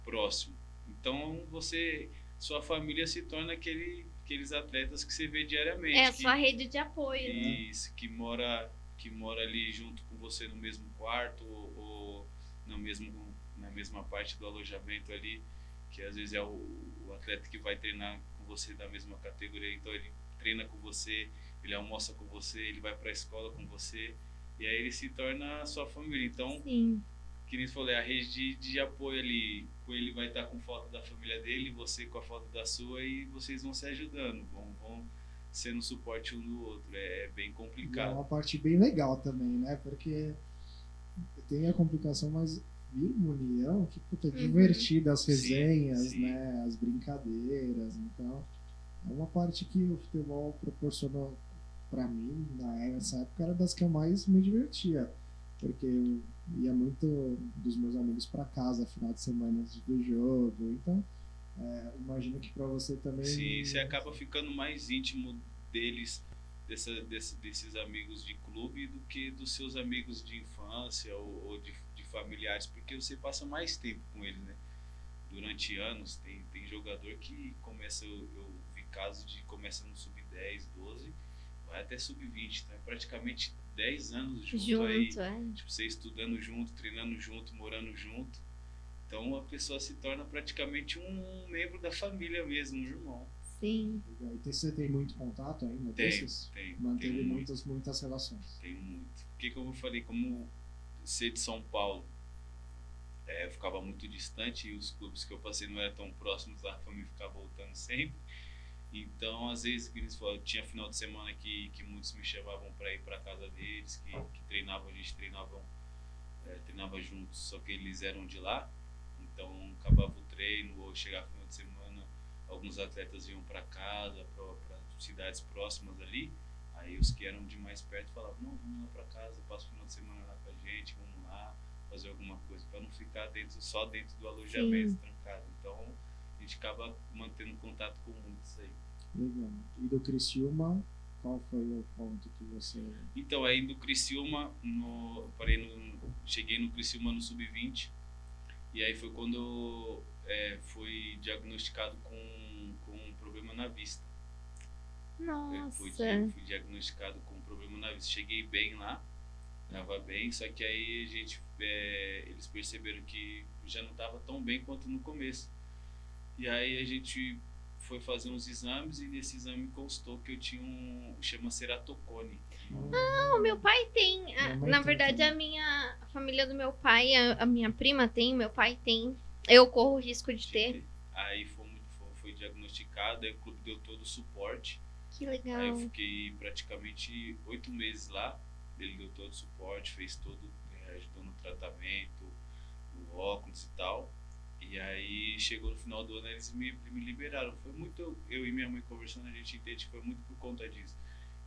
próximo. Então você sua família se torna aquele, aqueles atletas que você vê diariamente. É a sua rede de apoio. Né? Isso, né? que mora que mora ali junto com você no mesmo quarto ou, ou no mesmo na mesma parte do alojamento ali, que às vezes é o, o atleta que vai treinar com você da mesma categoria, então ele treina com você, ele almoça com você, ele vai para a escola com você, e aí ele se torna a sua família. Então, Sim. Que nem falei, a rede de, de apoio ali, com ele vai estar com foto da família dele, você com a foto da sua, e vocês vão se ajudando, vão, vão sendo suporte um do outro. É, é bem complicado. é uma parte bem legal também, né? Porque tem a complicação, mas vira uma união que puta, é uhum. divertida as resenhas, sim, sim. né? As brincadeiras. Então, é uma parte que o futebol proporcionou para mim, nessa época, era das que eu mais me divertia. Porque eu ia muito dos meus amigos para casa, final de semana antes do jogo. Então, é, imagino que para você também. Sim, você acaba ficando mais íntimo deles, dessa, desse, desses amigos de clube, do que dos seus amigos de infância ou, ou de familiares, porque você passa mais tempo com eles, né? Durante anos, tem, tem jogador que começa, eu, eu vi casos de começa no sub-10, 12, vai até sub-20, então é praticamente 10 anos junto, junto aí. É. Tipo, você estudando junto, treinando junto, morando junto. Então a pessoa se torna praticamente um membro da família mesmo, um irmão. Sim. E você tem muito contato ainda tem, desses? Tem, Manteve tem muitas, muitas relações. Tem muito. Porque como eu falei, como ser de São Paulo, é, eu ficava muito distante e os clubes que eu passei não eram tão próximos lá para mim ficar voltando sempre. Então, às vezes, que eles falaram, tinha final de semana que, que muitos me chamavam para ir para casa deles, que, que treinavam, a gente treinava, é, treinava juntos, só que eles eram de lá. Então, acabava o treino ou chegava final de semana, alguns atletas iam para casa, para cidades próximas ali. Aí os que eram de mais perto falavam: Não, vamos lá para casa, passa o final de semana lá com a gente, vamos lá fazer alguma coisa, para não ficar dentro, só dentro do alojamento Sim. trancado. Então gente acaba mantendo contato com muitos aí. Legal. E do Criciúma, qual foi o ponto que você. Então, aí do Criciúma, no, parei no, cheguei no Criciúma no Sub-20, e aí foi quando é, fui diagnosticado com, com um problema na vista. Nossa. Fui, fui, diagnosticado com um problema na vista. Cheguei bem lá, estava bem, só que aí a gente, é, eles perceberam que já não estava tão bem quanto no começo. E aí a gente foi fazer uns exames e nesse exame constou que eu tinha um chama ceratocone. Ah, o meu pai tem. A, na verdade, a minha a família do meu pai, a, a, minha prima tem, meu pai tem. Eu corro o risco de, de ter. ter. Aí foi, foi, foi diagnosticado, aí o clube deu todo o suporte. Que legal. Aí eu fiquei praticamente oito meses lá. Ele deu todo o suporte, fez todo, é, ajudou no tratamento, no óculos e tal. E aí chegou no final do ano eles me, me liberaram. Foi muito, eu e minha mãe conversando, a gente entende que foi muito por conta disso.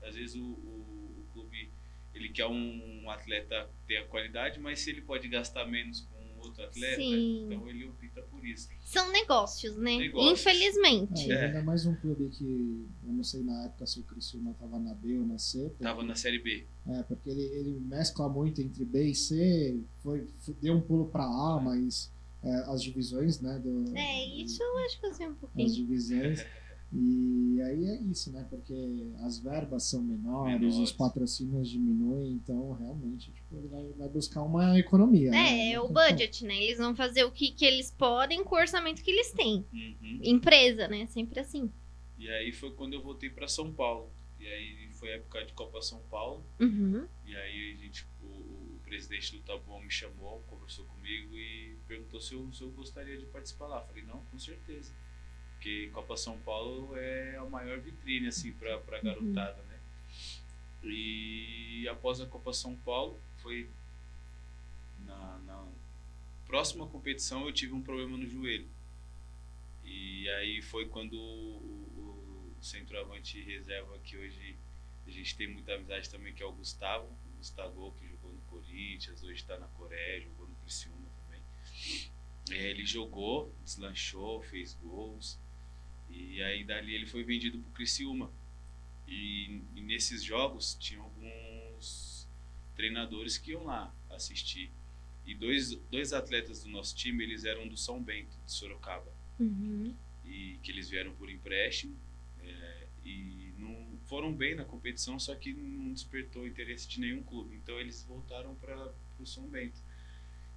Às vezes o, o, o clube ele quer um, um atleta ter a qualidade, mas se ele pode gastar menos com outro atleta, Sim. então ele opta por isso. São negócios, né? Negócios. Infelizmente. É, é. Ainda mais um clube que, eu não sei na época se o Criciúma estava na B ou na C. Porque, tava na Série B. É, porque ele, ele mescla muito entre B e C, foi, deu um pulo para A, é. mas é, as divisões, né? Do, é, isso eu acho que eu sei um pouquinho. As divisões. E aí é isso, né? Porque as verbas são menores, menores. os patrocínios diminuem, então realmente tipo, ele vai, vai buscar uma economia. É, né? é o budget, né? Eles vão fazer o que, que eles podem com o orçamento que eles têm. Uhum. Empresa, né? Sempre assim. E aí foi quando eu voltei para São Paulo. E aí foi a época de Copa São Paulo. Uhum. E aí a gente, presidente do Tabuão me chamou, conversou comigo e perguntou se eu, se eu gostaria de participar lá. Falei, não, com certeza. Porque Copa São Paulo é a maior vitrine, assim, pra, pra Uhum. garotada, né? E após a Copa São Paulo, foi na, na próxima competição eu tive um problema no joelho. E aí foi quando o, o centroavante reserva que hoje a gente tem muita amizade também, que é o Gustavo, o Gustavo que Corinthians, hoje está na Coreia, jogou no Criciúma também. É, ele jogou, deslanchou, fez gols. E aí dali ele foi vendido pro Criciúma. E, e nesses jogos tinha alguns treinadores que iam lá assistir. E dois, dois atletas do nosso time, eles eram do São Bento, de Sorocaba. Uhum. E que eles vieram por empréstimo. é, e foram bem na competição, só que não despertou interesse de nenhum clube. Então eles voltaram para o São Bento.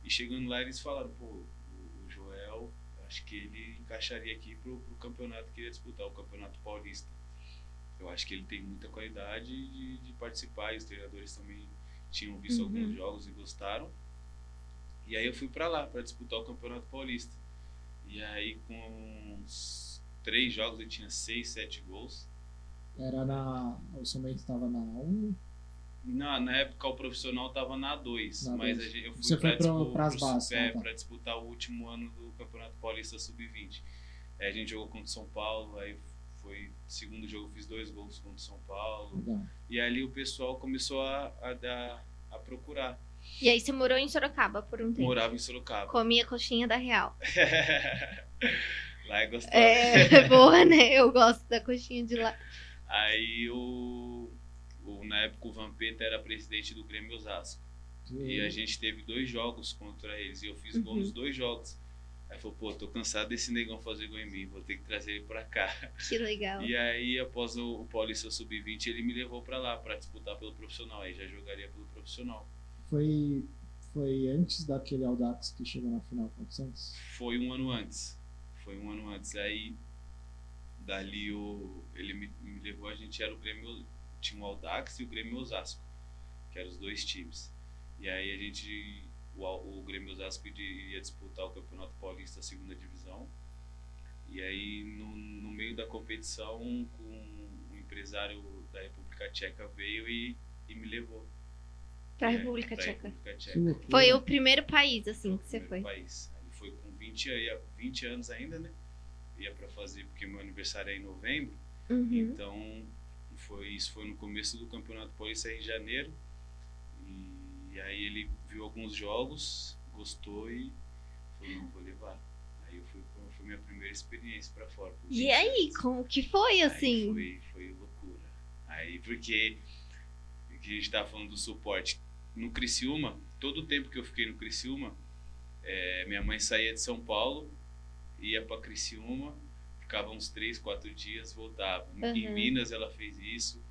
E chegando lá, eles falaram: pô, o, o Joel, acho que ele encaixaria aqui pro, pro campeonato que ia disputar, o Campeonato Paulista. Eu acho que ele tem muita qualidade de, de participar e os treinadores também tinham visto Uhum. alguns jogos e gostaram. E aí eu fui para lá para disputar o Campeonato Paulista. E aí com uns três jogos eu tinha seis, sete gols. Era na. O São Bento estava na 1. Na, na época o profissional tava na 2, Na mas dois. a gente, eu fui Você foi pra, pras pro- bases, é, ah, tá. pra disputar o último ano do Campeonato Paulista Sub-20. Aí a gente jogou contra o São Paulo, aí foi segundo jogo fiz dois gols contra o São Paulo. Legal. E ali o pessoal começou a, a, a procurar. E aí você morou em Sorocaba por um tempo. Morava em Sorocaba. Comia coxinha da Real. lá é gostoso. É boa, né? Eu gosto da coxinha de lá. Aí o, o- na época o Vampeta era presidente do Grêmio Osasco. E a gente teve dois jogos contra eles e eu fiz gol Uhum. nos dois jogos. Aí falou, pô, tô cansado desse negão fazer gol em mim, vou ter que trazer ele pra cá. Que legal. E aí, após o, o Paulista Sub-20, ele me levou pra lá pra disputar pelo profissional. Aí já jogaria pelo profissional. Foi, foi antes daquele Audax que chegou na final contra o Santos? Foi um ano antes. Foi um ano antes. Aí, dali, o, ele me, me levou, a gente era o Grêmio, tinha o Audax e o Grêmio Osasco, que eram os dois times. E aí a gente, o, o Grêmio Osasco iria ia disputar o Campeonato Paulista, segunda divisão. E aí, no, no meio da competição, com um empresário da República Tcheca veio e, e me levou. Pra É, República pra Tcheca. República Tcheca. Foi o primeiro país, assim, que você foi. país. Ele foi com 20, aí- 20 anos ainda, né? Ia pra fazer, porque meu aniversário é em novembro. Uhum. Então, foi, isso foi no começo do Campeonato Paulista em janeiro. E, aí ele viu alguns jogos, gostou e falou, não, vou levar. Aí eu fui, foi minha primeira experiência pra fora. E 20 aí, como que foi, assim? Foi, foi loucura. Aí porque que a gente tava falando do suporte. No Criciúma, todo o tempo que eu fiquei no Criciúma, é, minha mãe saía de São Paulo, ia pra Criciúma, ficava uns três, quatro dias, voltava. Em Uhum. Minas ela fez isso.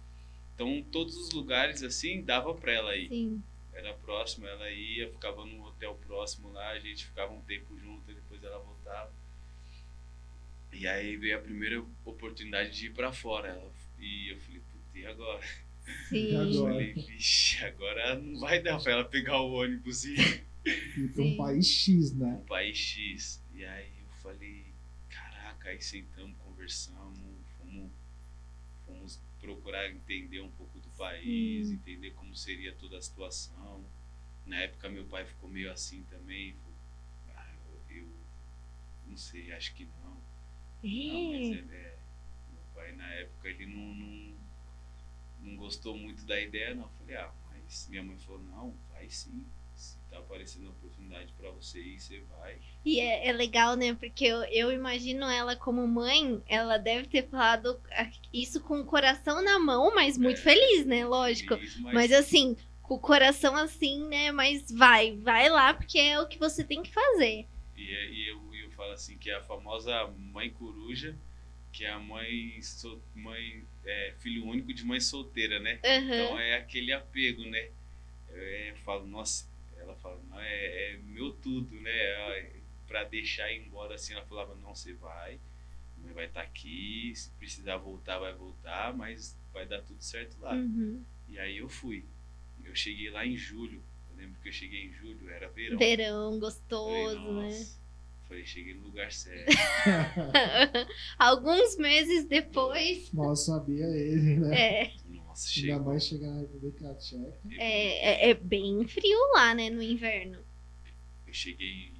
Então, todos os lugares assim, dava pra ela ir. Sim. Era próximo, ela ia, ficava num hotel próximo lá, a gente ficava um tempo junto, e depois ela voltava. E aí veio a primeira oportunidade de ir pra fora. Ela- e eu falei, putz, e agora? Sim. agora? Eu falei, vixe, agora não vai dar pra ela pegar o ônibus e ir E para Sim. um país X, né? pro país X. E aí falei, caraca, aí sentamos, conversamos, fomos, fomos procurar entender um pouco do país, Sim. entender como seria toda a situação. Na época meu pai ficou meio assim também, falou, ah, eu, eu não sei, acho que não. Não, mas ele é. Meu pai na época ele não, não, não gostou muito da ideia, não. Eu falei, ah, mas minha mãe falou, não, vai sim. Tá aparecendo a oportunidade pra você ir, você vai. E é, é legal, né? Porque eu, eu imagino ela como mãe, ela deve ter falado isso com o coração na mão, mas muito É, feliz, né? Lógico. Feliz, mas, Mas assim, com o coração assim, né? Mas vai, vai lá, porque é o que você tem que fazer. e, é- e eu, eu falo assim, que é a famosa mãe coruja, que é a mãe, sol- mãe é, filho único de mãe solteira, né? Então Aham. é aquele apego, né? É, eu falo, nossa, ela fala, não, é, é meu tudo, né? Pra deixar ir embora assim, ela falava, não, você vai, mãe vai estar aqui, se precisar voltar, vai voltar, mas vai dar tudo certo lá. Uhum. E aí eu fui. Eu cheguei lá em julho. Eu lembro que eu cheguei em julho, era verão. Verão Falei, gostoso, né? "Nossa." falei, cheguei no lugar certo. Alguns meses depois. Mal sabia ele, né? É, Nossa, Ainda chegou. mais chegar na República Tcheca. é, é, é bem frio lá, né? No inverno. Eu cheguei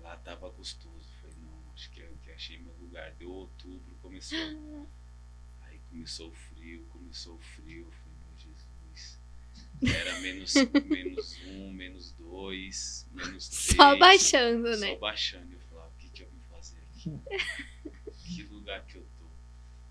lá, tava gostoso. Falei, não, acho que, eu- que achei meu lugar. Deu outubro, começou. Aí começou o frio, começou o frio. Eu Falei, meu Jesus. Era menos, menos um, menos dois, menos três. Só baixando, Só né? baixando. Eu falava, o que, que eu vim fazer aqui? que lugar que eu tô?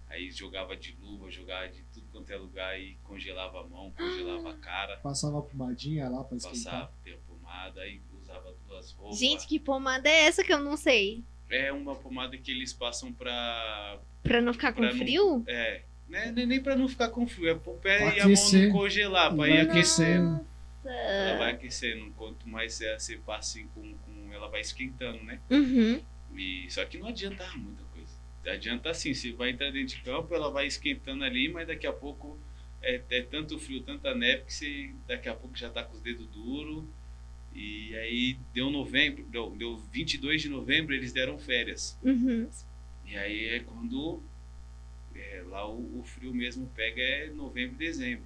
Aí jogava de luva, jogava de quanto é lugar e congelava a mão, congelava a cara, Passava pomadinha lá pra esquentar. passava pomada, aí usava duas roupas. Gente, que pomada é essa que eu não sei? É uma pomada que eles passam pra. Pra não ficar com Pra não- frio? É. Né, nem nem pra não ficar com frio, é pro pé Pra e a mão aquecer. não congelar, pra ir aquecendo. Ela vai aquecendo. Quanto mais você passa assim com, com. Ela vai esquentando, né? Uhum. E, só que não adianta muita coisa. Adianta assim, você vai entrar dentro de campo, ela vai esquentando ali, mas daqui a pouco é, é tanto frio, tanta neve que você daqui a pouco já tá com os dedos duros. E aí deu novembro, deu, deu 22 de novembro, eles deram férias. Uhum. E aí é quando é, lá o, o frio mesmo pega é novembro e dezembro.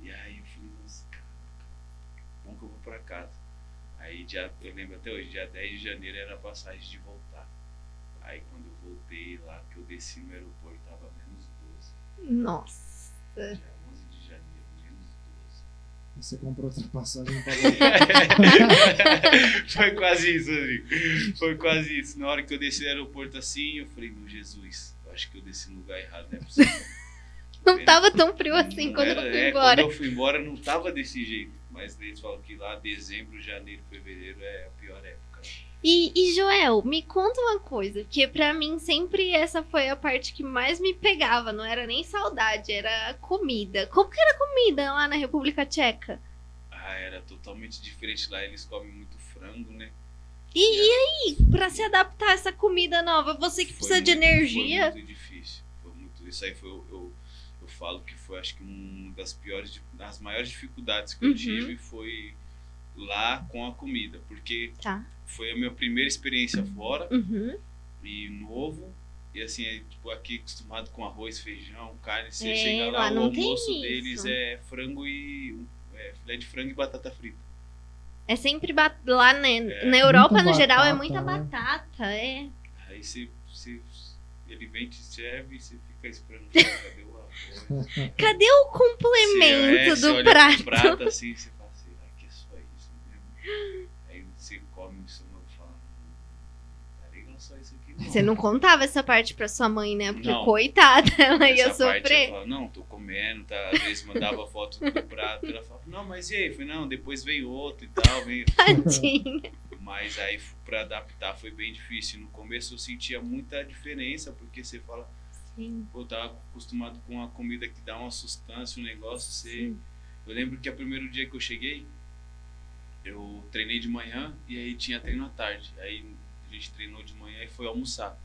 E aí eu falei, nossa, cara, bom que eu vou pra casa. Aí dia, eu lembro até hoje, dia 10 de janeiro era a passagem de voltar. Aí quando voltei lá, que eu desci no aeroporto, tava menos 12. Nossa. Dia 11 de janeiro, menos 12. Você comprou outra passagem pra voltar. Foi quase isso, Rodrigo. Foi quase isso. Na hora que eu desci no aeroporto assim, eu falei, meu Jesus, eu acho que eu desci no lugar errado, não é possível. Não tava tão frio assim Não quando era- eu fui é, embora. Quando eu fui embora não tava desse jeito. Mas eles falam que lá dezembro, janeiro, fevereiro é a pior época. E, e, Joel, me conta uma coisa, que pra mim sempre essa foi a parte que mais me pegava, não era nem saudade, era comida. Como que era comida lá na República Tcheca? Ah, era totalmente diferente lá. Eles comem muito frango, né? E, e aí, pra se adaptar a essa comida nova, você que precisa de muito- energia. Foi muito difícil. Foi muito, isso aí foi, eu, eu, falo que foi acho que uma das piores, das maiores dificuldades que Uhum. eu tive foi lá com a comida. Porque Tá. foi a minha primeira experiência fora. Uhum. e novo. E assim, é, tipo, aqui acostumado com arroz, feijão, carne, você É, chega lá lá, o almoço isso. deles é frango e. É, filé de frango e batata frita. É sempre ba- lá né, É. na Europa, no geral, é muita né? batata. É. Aí você, você, ele vem, te serve e você fica esperando. Cadê o arroz? Cadê o complemento Você, é, você do olha prato? pro prato assim, você fala assim, ah, que é só isso mesmo. Aí você come o estômago e fala, "Hum, tá legal só isso aqui. Não. Você não contava essa parte pra sua mãe, né? Porque, Não. coitada, ela ia Essa eu sofrer. não, tô comendo, tá? Às vezes mandava foto do prato, ela falava, não, mas e aí? Eu falei, não, depois veio outro e tal, veio. Tadinha. Mas aí pra adaptar foi bem difícil. No começo eu sentia muita diferença, porque você fala, Sim. pô, tava acostumado com uma comida que dá uma sustância, um negócio, você. Sim. Eu lembro que o primeiro dia que eu cheguei, eu treinei de manhã e aí tinha treino à tarde. Aí a gente treinou de manhã e foi almoçar.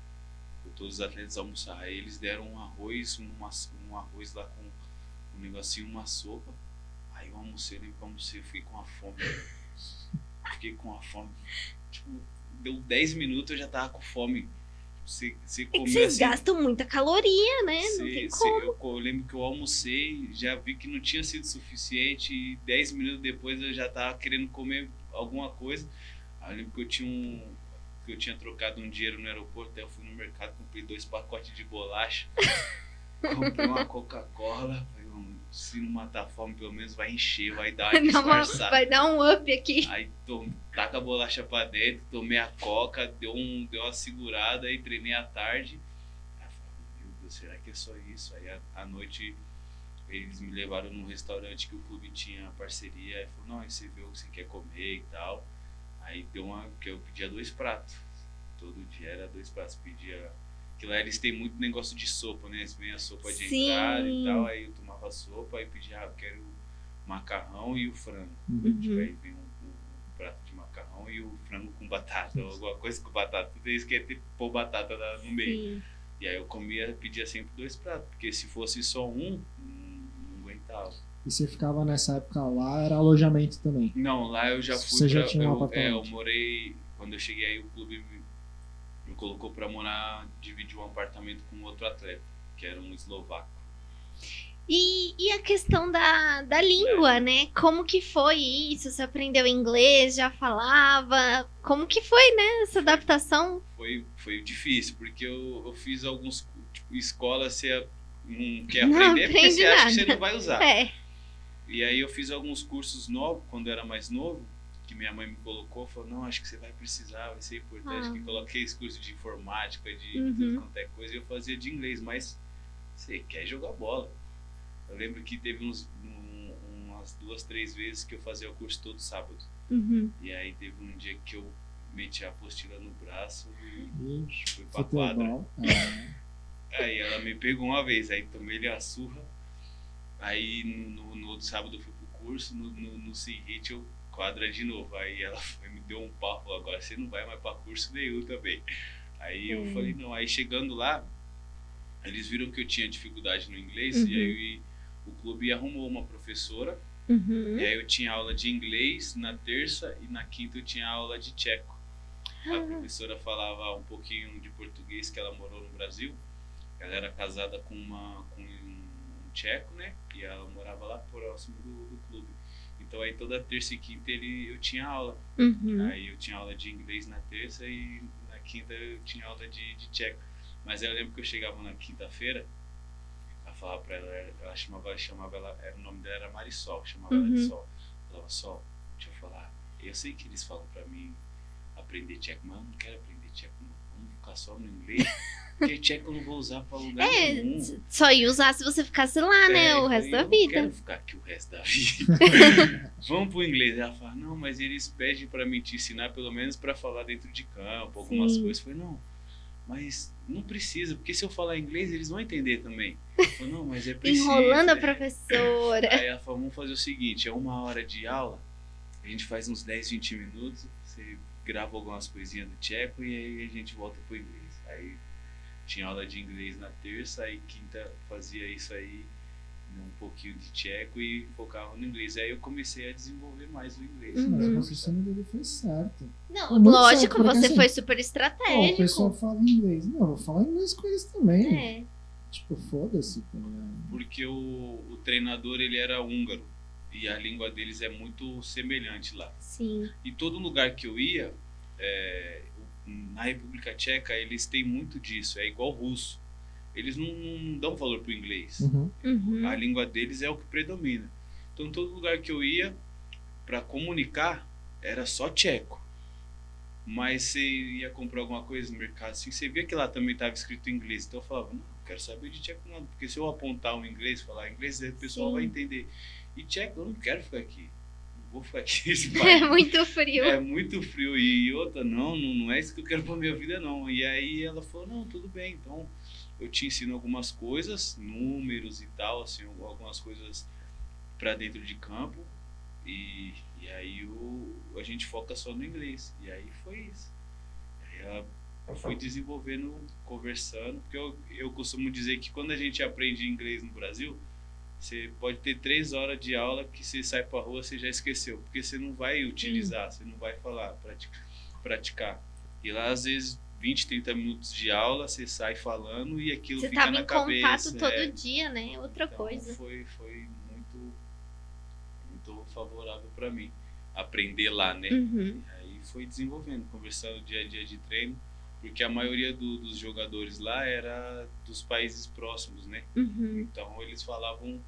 Foi todos os atletas almoçar. Aí eles deram um arroz, uma, um arroz lá com um negocinho, uma sopa. Aí eu almocei, lembro que eu almocei, eu fiquei com a fome. Fiquei com a fome. Tipo, deu 10 minutos eu já tava com fome. Você, você É que comeu vocês assim. gastam muita caloria, né? Não Se- tem se- como. eu, eu lembro que eu almocei, já vi que não tinha sido suficiente e 10 minutos depois eu já tava querendo comer alguma coisa. Aí eu lembro que eu tinha um que eu tinha trocado um dinheiro no aeroporto, aí eu fui no mercado, comprei dois pacotes de bolacha, comprei uma Coca-Cola, falei, "Hum, se não matar a fome, pelo menos vai encher, vai dar uma Vai dar, uma- disfarçada. vai dar um up aqui. Aí tom, taca a bolacha pra dentro, tomei a coca, deu, um, deu uma segurada e treinei à tarde. Aí eu falei, meu Deus, será que é só isso? Aí à, noite eles me levaram num restaurante que o clube tinha parceria. Aí falou, não, aí você vê o que você quer comer e tal. Aí deu uma. que eu pedia dois pratos. Todo dia era dois pratos. Pedia. Que lá eles têm muito negócio de sopa, né? Eles vêm a sopa de Sim. entrada e tal. Aí eu tomava sopa e pedia, ah, eu quero o macarrão e o frango. Uhum. Tipo, aí vem um, um prato de macarrão e o frango com batata, ou alguma coisa com batata. Tudo isso que é ter pôr batata no meio. Sim. E aí eu comia, pedia sempre dois pratos, porque se fosse só um, não, aguentava. E você ficava nessa época lá, era alojamento também. Não, lá eu já fui Você já pra- tinha um eu, é, eu morei, quando eu cheguei aí o clube me- colocou para morar, dividir um apartamento com outro atleta, que era um eslovaco. E, e a questão da, da língua, né? Como que foi isso? Você aprendeu inglês, já falava? Como que foi, né, essa adaptação? Foi, foi difícil, porque eu, eu fiz alguns... Tipo, escola, você não quer Não aprender porque aprende você acha que nada. você não vai usar. É. E aí eu fiz alguns cursos novos, quando eu era mais novo, que minha mãe me colocou, falou, não, acho que você vai precisar, vai ser importante. Ah. Que coloquei esse curso de informática, de Uhum. tudo quanto é coisa, e eu fazia de inglês, mas você quer jogar bola. Eu lembro que teve uns, um- umas duas, três vezes que eu fazia o curso todo sábado. Uhum. E aí teve um dia que eu meti a apostila no braço e fui pra quadra. É. Aí ela me pegou uma vez, aí tomei-lhe a surra. Aí no, no, no outro sábado eu fui pro curso, no, no, no Hit eu quadra de novo. Aí ela foi, me deu um papo, agora você não vai mais pra curso nenhum também. Aí eu Hum. falei, não, aí chegando lá, eles viram que eu tinha dificuldade no inglês Uhum. e aí o clube arrumou uma professora. Uhum. E aí eu tinha aula de inglês na terça e na quinta eu tinha aula de tcheco. A Ah. professora falava um pouquinho de português que ela morou no Brasil. Ela era casada com uma com um tcheco, né? E ela morava lá próximo do, do clube. Então aí toda terça e quinta ele, eu tinha aula. Uhum. Aí eu tinha aula de inglês na terça e na quinta eu tinha aula de, de tcheco. Mas aí eu lembro que eu chegava na quinta-feira, eu falava pra ela, ela chamava, chamava ela, era, o nome dela era Marisol, chamava ela de Uhum. Sol. Eu falava, Sol, deixa eu falar, eu sei que eles falam pra mim aprender tcheco, mas eu não quero aprender ficar só no inglês. Porque tcheco eu não vou usar pra lugar É, nenhum. só ia usar se você ficasse lá, né? É, o eu resto da eu não vida. quero ficar aqui o resto da vida. Vamos pro inglês. Ela fala, não, mas eles pedem pra mim te ensinar pelo menos pra falar dentro de campo, algumas Sim. coisas. Eu falei, não, mas não precisa, porque se eu falar inglês eles vão entender também. Eu falei, não, mas é preciso. Enrolando a né? professora. Aí ela falou, vamos fazer o seguinte, é uma hora de aula, a gente faz uns 10, 20 minutos, você grava algumas coisinhas do tcheco e aí a gente volta pro inglês. Aí tinha aula de inglês na terça, aí quinta fazia isso aí, um pouquinho de tcheco e focava no inglês. Aí eu comecei a desenvolver mais o inglês. Uhum. Mas o raciocínio dele foi certo. Não, Muito lógico, certo, você assim, foi super Ó, o estratégico. pessoal fala inglês. Não, eu vou falar inglês com eles também. É. Tipo, foda-se, tá? Porque o, o treinador ele era húngaro e a língua deles é muito semelhante lá. Sim. E todo lugar que eu ia, é, na República Tcheca, eles têm muito disso, é igual russo. Eles não, não dão valor pro inglês. Uhum. Uhum. A língua deles é o que predomina. Então, todo lugar que eu ia, para comunicar, era só tcheco. Mas você ia comprar alguma coisa no mercado, assim, você via que lá também estava escrito em inglês. Então eu falava, não, não quero saber de tcheco nada, porque se eu apontar o inglês, falar inglês, o pessoal Sim. vai entender. E tcheco, eu não quero ficar aqui. Não vou ficar aqui É muito frio. É muito frio. E outra, não, não, não é isso que eu quero pra minha vida, não. E aí ela falou, não, tudo bem, então eu te ensino algumas coisas, números e tal, assim, algumas coisas pra dentro de campo. E, e aí o, a gente foca só no inglês. E aí foi isso. Aí ela foi desenvolvendo, conversando, porque eu, eu costumo dizer que quando a gente aprende inglês no Brasil, você pode ter três horas de aula que você sai pra rua, você já esqueceu, porque você não vai utilizar, você não vai falar, praticar. praticar. E lá, às vezes, 20, 30 minutos de aula, você sai falando e aquilo Você fica tava na em cabeça. contato todo é. dia, né? Outra Então, coisa. Foi, foi muito, muito favorável para mim aprender lá, né? Uhum. Aí foi desenvolvendo, conversando dia a dia de treino, porque a maioria do- dos jogadores lá era dos países próximos, né? Uhum. Então eles falavam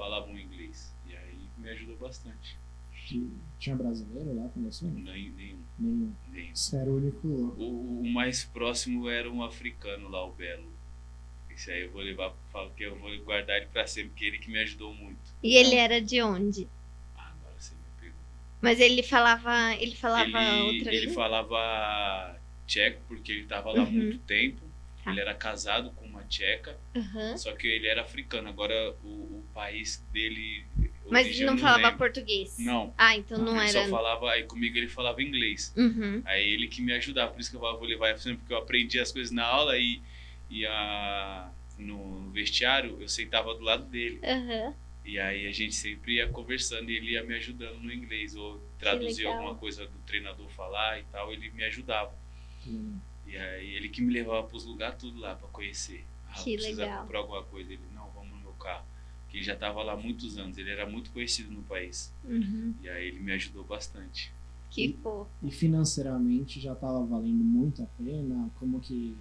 falavam inglês e aí me ajudou bastante. Tinha brasileiro lá com você? Nem, nenhum, Nenhum. nenhum. Você era o único louco. O, o mais próximo era um africano lá, o Belo. Esse aí eu vou levar, falo que eu vou guardar ele pra sempre, porque ele que me ajudou muito. E ele era de onde? Ah, agora você me pegou. Mas ele falava. Ele falava ele, outra ele língua? falava tcheco porque ele estava lá há Uhum. muito tempo. Tá. Ele era casado com uma tcheca, Aham. só que ele era africano. Agora o, o país dele. Mas ele não falava lembro. português? Não. Ah, então não ele era. só falava. Aí comigo ele falava inglês. Uhum. Aí ele que me ajudava, por isso que eu vou levar ele porque eu aprendi as coisas na aula e, e a, no vestiário eu sentava do lado dele. Aham. E aí a gente sempre ia conversando e ele ia me ajudando no inglês, ou traduzir alguma coisa do treinador falar e tal, ele me ajudava. Hum. E aí ele que me levava pros lugares tudo lá pra conhecer. Ah, Que precisa legal. comprar alguma coisa. Ele, não, vamos no meu carro. Que já tava lá há muitos anos, ele era muito conhecido no país. Uhum. E aí ele me ajudou bastante. Que fofo. E financeiramente já tava valendo muito a pena? Como que.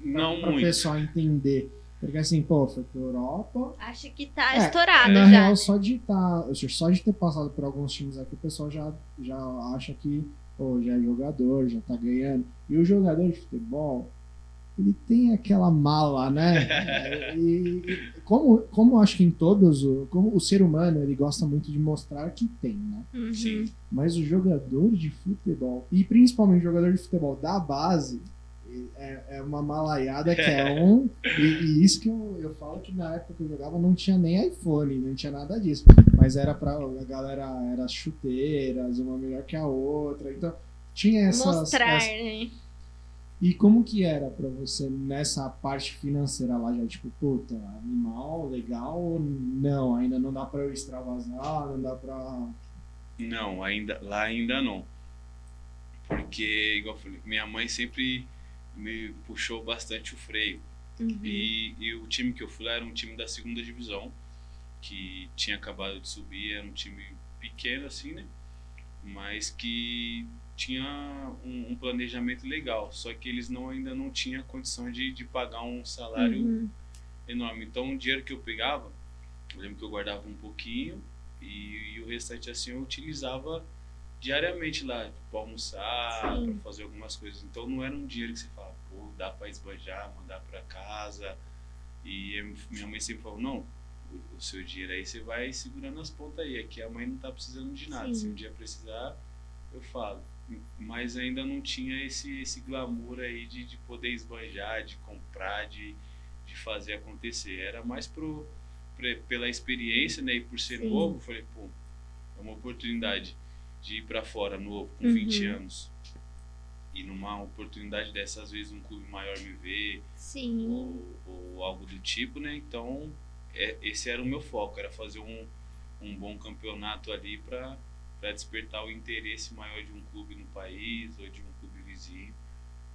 Não pra muito. o pessoal entender. Porque assim, pô, foi pra Europa. Acho que tá É, estourado Na já. real, né? só de tá, ou seja, só de ter passado por alguns times aqui, o pessoal já, já acha que pô, já é jogador, já tá ganhando. E o jogador de futebol, ele tem aquela mala, né? e como, como eu acho que em todos, o- como o ser humano, ele gosta muito de mostrar que tem, né? Uhum. Sim. Mas o jogador de futebol, e principalmente o jogador de futebol da base, é, é uma malaiada que é um. E, e isso que eu, eu falo que na época que eu jogava não tinha nem iPhone, não tinha nada disso. Mas era pra. A galera era chuteiras, uma melhor que a outra. Então tinha essas. Mostrar, essas- né? E como que era pra você nessa parte financeira lá já? Tipo, puta, animal, legal ou não? Ainda não dá pra eu extravasar, não dá pra. Não, ainda, lá ainda não. Porque, igual eu falei, minha mãe sempre me puxou bastante o freio. Uhum. E, e o time que eu fui lá era um time da segunda divisão, que tinha acabado de subir, era um time pequeno assim, né? Mas que tinha um, um planejamento legal, só que eles não, ainda não tinham condição de, de pagar um salário Uhum. enorme. Então o dinheiro que eu pegava, eu lembro que eu guardava um pouquinho e, e o restante assim eu utilizava diariamente lá, para almoçar, Sim. para fazer algumas coisas. Então não era um dinheiro que você fala, pô, dá para esbanjar, mandar para casa. E minha mãe sempre falou, não, o, seu dinheiro aí você vai segurando as pontas aí, aqui a mãe não tá precisando de nada. Sim. Se um dia precisar, eu falo. Mas ainda não tinha esse, esse glamour aí de, de poder esbanjar, de comprar, de, de fazer acontecer. Era mais pro, pre- pela experiência, né? E por ser Sim. novo, falei, pô, é uma oportunidade de ir para fora novo, com Uhum. 20 anos. E numa oportunidade dessa, às vezes um clube maior me vê, Sim. ou, ou algo do tipo, né? Então, é, esse era o meu foco, era fazer um, um bom campeonato ali para despertar o interesse maior de um clube no país ou de um clube vizinho.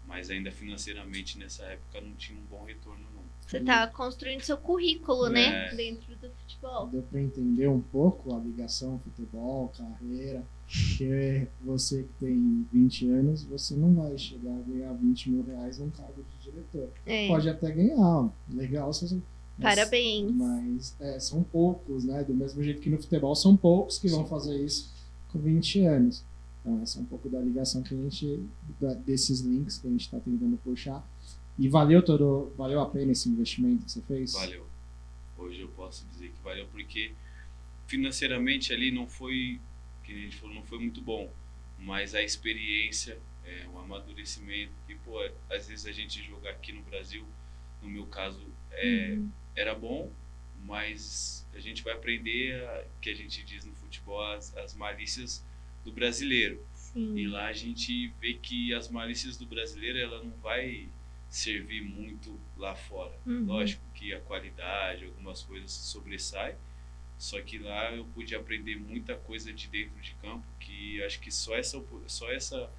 Mas ainda financeiramente nessa época não tinha um bom retorno, não. Você tá construindo seu currículo, né? É. Dentro do futebol. Deu pra entender um pouco a ligação futebol, carreira. Porque você que tem 20 anos, você não vai chegar a ganhar 20 mil reais num cargo de diretor. É. Pode até ganhar, legal. se você- mas- Parabéns. Mas é, são poucos, né? Do mesmo jeito que no futebol são poucos que vão fazer isso com 20 anos. Então, essa é um pouco da ligação que a gente, desses links que a gente está tentando puxar. E valeu todo, valeu a pena esse investimento que você fez? Valeu. Hoje eu posso dizer que valeu porque financeiramente ali não foi, que a gente falou, não foi muito bom, mas a experiência, é, o amadurecimento, e pô, às vezes a gente jogar aqui no Brasil, no meu caso, é, Uhum. era bom, mas a gente vai aprender, a, que a gente diz no futebol, as, as malícias do brasileiro. Sim. E lá a gente vê que as malícias do brasileiro, ela não vai servir muito lá fora. Uhum. Lógico que a qualidade, algumas coisas sobressai, só que lá eu pude aprender muita coisa de dentro de campo que acho que só essa só essa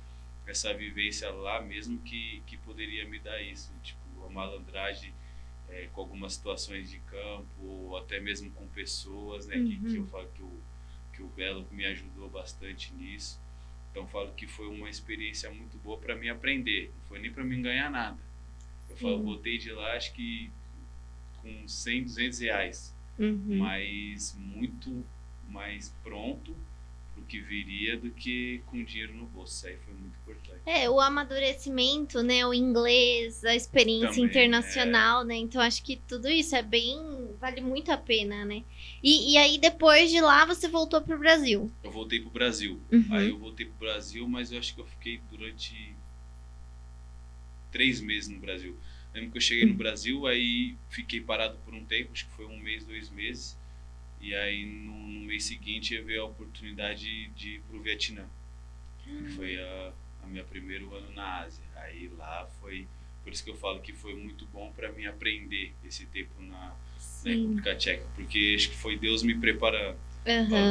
essa vivência lá mesmo que, que poderia me dar isso, tipo a malandragem é, com algumas situações de campo ou até mesmo com pessoas, né, que, que eu Uhum. falo que o que o Belo me ajudou bastante nisso. Então eu falo que foi uma experiência muito boa para mim aprender, não foi nem para mim ganhar nada. Eu falo, Sim. voltei de lá acho que com 100, 200 reais, Uhum. mas muito mais pronto pro que viria do que com dinheiro no bolso. Isso aí foi muito importante. É, o amadurecimento, né? O inglês, a experiência Também, internacional, né? Então acho que tudo isso é bem. vale muito a pena, né? E, e aí, depois de lá, você voltou pro Brasil. Eu voltei pro Brasil. Uhum. Aí eu voltei pro Brasil, mas eu acho que eu fiquei durante três meses no Brasil. Lembro que eu cheguei no Brasil, aí fiquei parado por um tempo, acho que foi um mês, dois meses. E aí no, no mês seguinte eu veio a oportunidade de ir pro Vietnã. Que foi a, a minha primeiro ano na Ásia. Aí lá foi, por isso que eu falo que foi muito bom para mim aprender esse tempo na, na. República Tcheca, porque acho que foi Deus me preparando.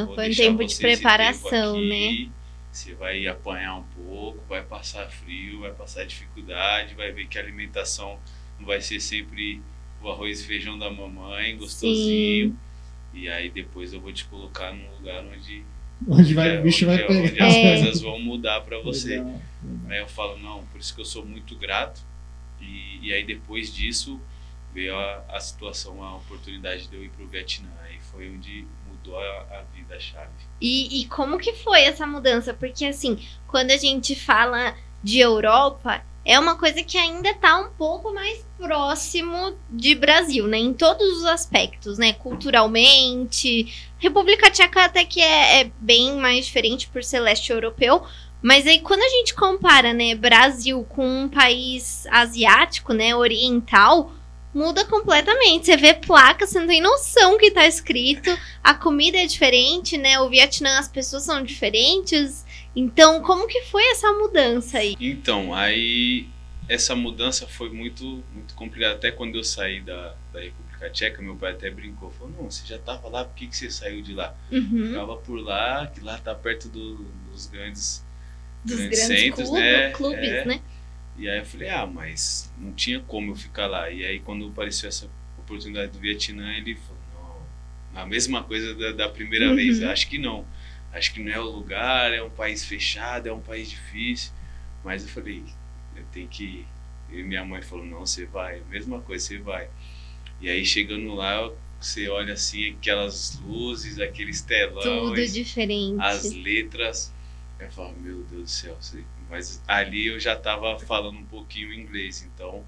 Vou Foi um tempo de preparação, tempo né? Você vai apanhar um pouco, vai passar frio, vai passar dificuldade, vai ver que a alimentação não vai ser sempre o arroz e feijão da mamãe, gostosinho. Sim. E aí depois eu vou te colocar num lugar onde onde vai, o bicho onde, vai pegar. Onde as é. coisas vão mudar para você. Legal, legal. Aí eu falo, não, por isso que eu sou muito grato. E, e aí depois disso veio a, a situação, a oportunidade de eu ir para o Vietnã. Aí foi onde mudou a, a vida, a chave. E, e como que foi essa mudança? Porque assim, quando a gente fala de Europa, é uma coisa que ainda está um pouco mais próximo de Brasil, né? Em todos os aspectos, né? Culturalmente. República Tcheca até que é, é bem mais diferente por ser leste europeu. Mas aí quando a gente compara, né, Brasil com um país asiático, né, oriental, muda completamente. Você vê placa, você não tem noção que tá escrito. A comida é diferente, né? O Vietnã, as pessoas são diferentes. Então, como que foi essa mudança aí? Então, aí essa mudança foi muito muito complicada. Até quando eu saí da, da República Tcheca, meu pai até brincou. Falou, não, você já tava lá, por que, que você saiu de lá? Uhum. Ficava por lá, que lá tá perto do, dos grandes, dos grandes, grandes centros, clube, né? clubes, é. né? E aí eu falei, ah, mas não tinha como eu ficar lá. E aí quando apareceu essa oportunidade do Vietnã, ele falou, não, a mesma coisa da, da primeira uhum. vez, acho que não. Acho que não é o lugar, é um país fechado, é um país difícil. Mas eu falei, eu tenho que ir. E minha mãe falou, não, você vai, mesma coisa, você vai. E aí chegando lá, você olha assim, aquelas luzes, aqueles telões. Tudo diferente. As letras. Eu falo, meu Deus do céu, mas ali eu já estava falando um pouquinho inglês, então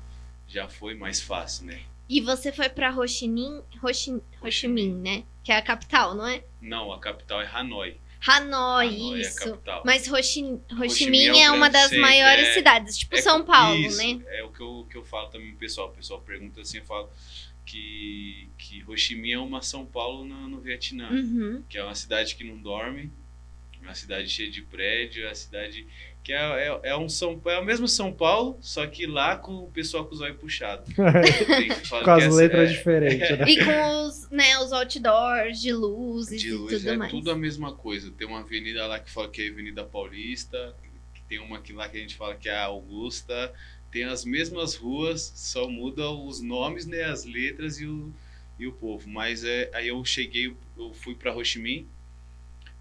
já foi mais fácil, né? E você foi para Ho Chi Minh, Ho Chi Minh, né? Que é a capital, não é? Não, a capital é Hanoi. Hanoi, Hanoi isso. É Mas Ho Chi, Ho Chi Minh é, é uma das centro, maiores é, cidades, tipo é, São Paulo, isso, né? É o que eu, que eu falo também pro pessoal. O pessoal pergunta assim, eu falo que, que Ho Chi Minh é uma São Paulo no, no Vietnã. Uhum. Que é uma cidade que não dorme, uma cidade cheia de prédio, é a cidade que é, é, é, um São, é o mesmo São Paulo, só que lá com o pessoal com os olhos puxados. com as letras é, diferentes, né? E com os, né, os outdoors de luzes de luz, e tudo é mais. tudo a mesma coisa. Tem uma avenida lá que fala que é a Avenida Paulista, tem uma aqui lá que a gente fala que é a Augusta. Tem as mesmas ruas, só muda os nomes, né, as letras e o, e o povo. Mas é, aí eu cheguei, eu fui para Ho Chi Minh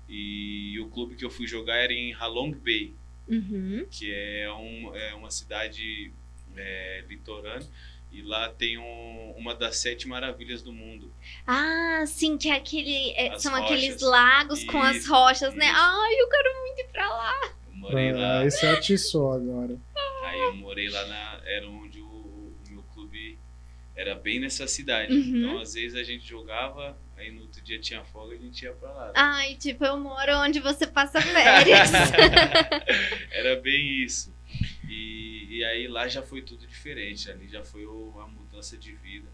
e o clube que eu fui jogar era em Halong Bay uhum. que é, um, é uma cidade é, litorânea. E lá tem um, uma das sete maravilhas do mundo. Ah, sim, que é aquele, é, são rochas. aqueles lagos isso, com as rochas, né? isso. né? Ai, eu quero muito ir pra lá. Eu morei ah, lá. Esse é atiçou agora. Aí eu morei lá, na, era onde o, o meu clube era bem nessa cidade. Uhum. Então, às vezes a gente jogava Aí no outro dia tinha folga e a gente ia pra lá. Ai, tipo, eu moro onde você passa férias. Era bem isso. E, e aí lá já foi tudo diferente. Ali já foi uma mudança de vida.